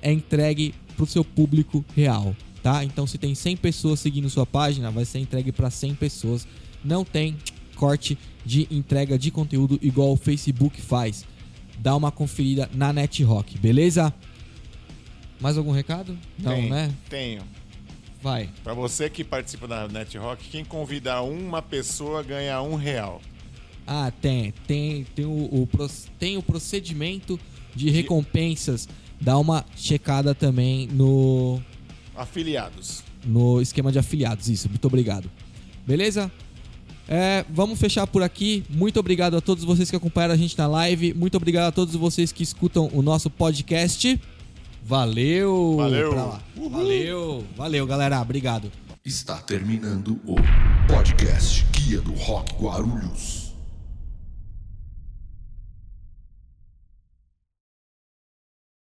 é entregue para o seu público real, tá? Então se tem 100 pessoas seguindo sua página, vai ser entregue para 100 pessoas. Não tem recorte de entrega de conteúdo igual o Facebook faz. Dá uma conferida na NetRock, beleza? Mais algum recado? Não, Tenho, né? Tenho. Vai. Pra você que participa da NetRock, quem convida uma pessoa ganha um real. Ah, tem. Tem, tem, o, o tem o procedimento de recompensas. Dá uma checada também no, Afiliados. no esquema de afiliados. Isso, muito obrigado. Beleza? É, vamos fechar por aqui. Muito obrigado a todos vocês que acompanharam a gente na live. Muito obrigado a todos vocês que escutam o nosso podcast. Valeu! Valeu. Pra lá. Valeu! Valeu, galera. Obrigado. Está terminando o podcast Guia do Rock Guarulhos.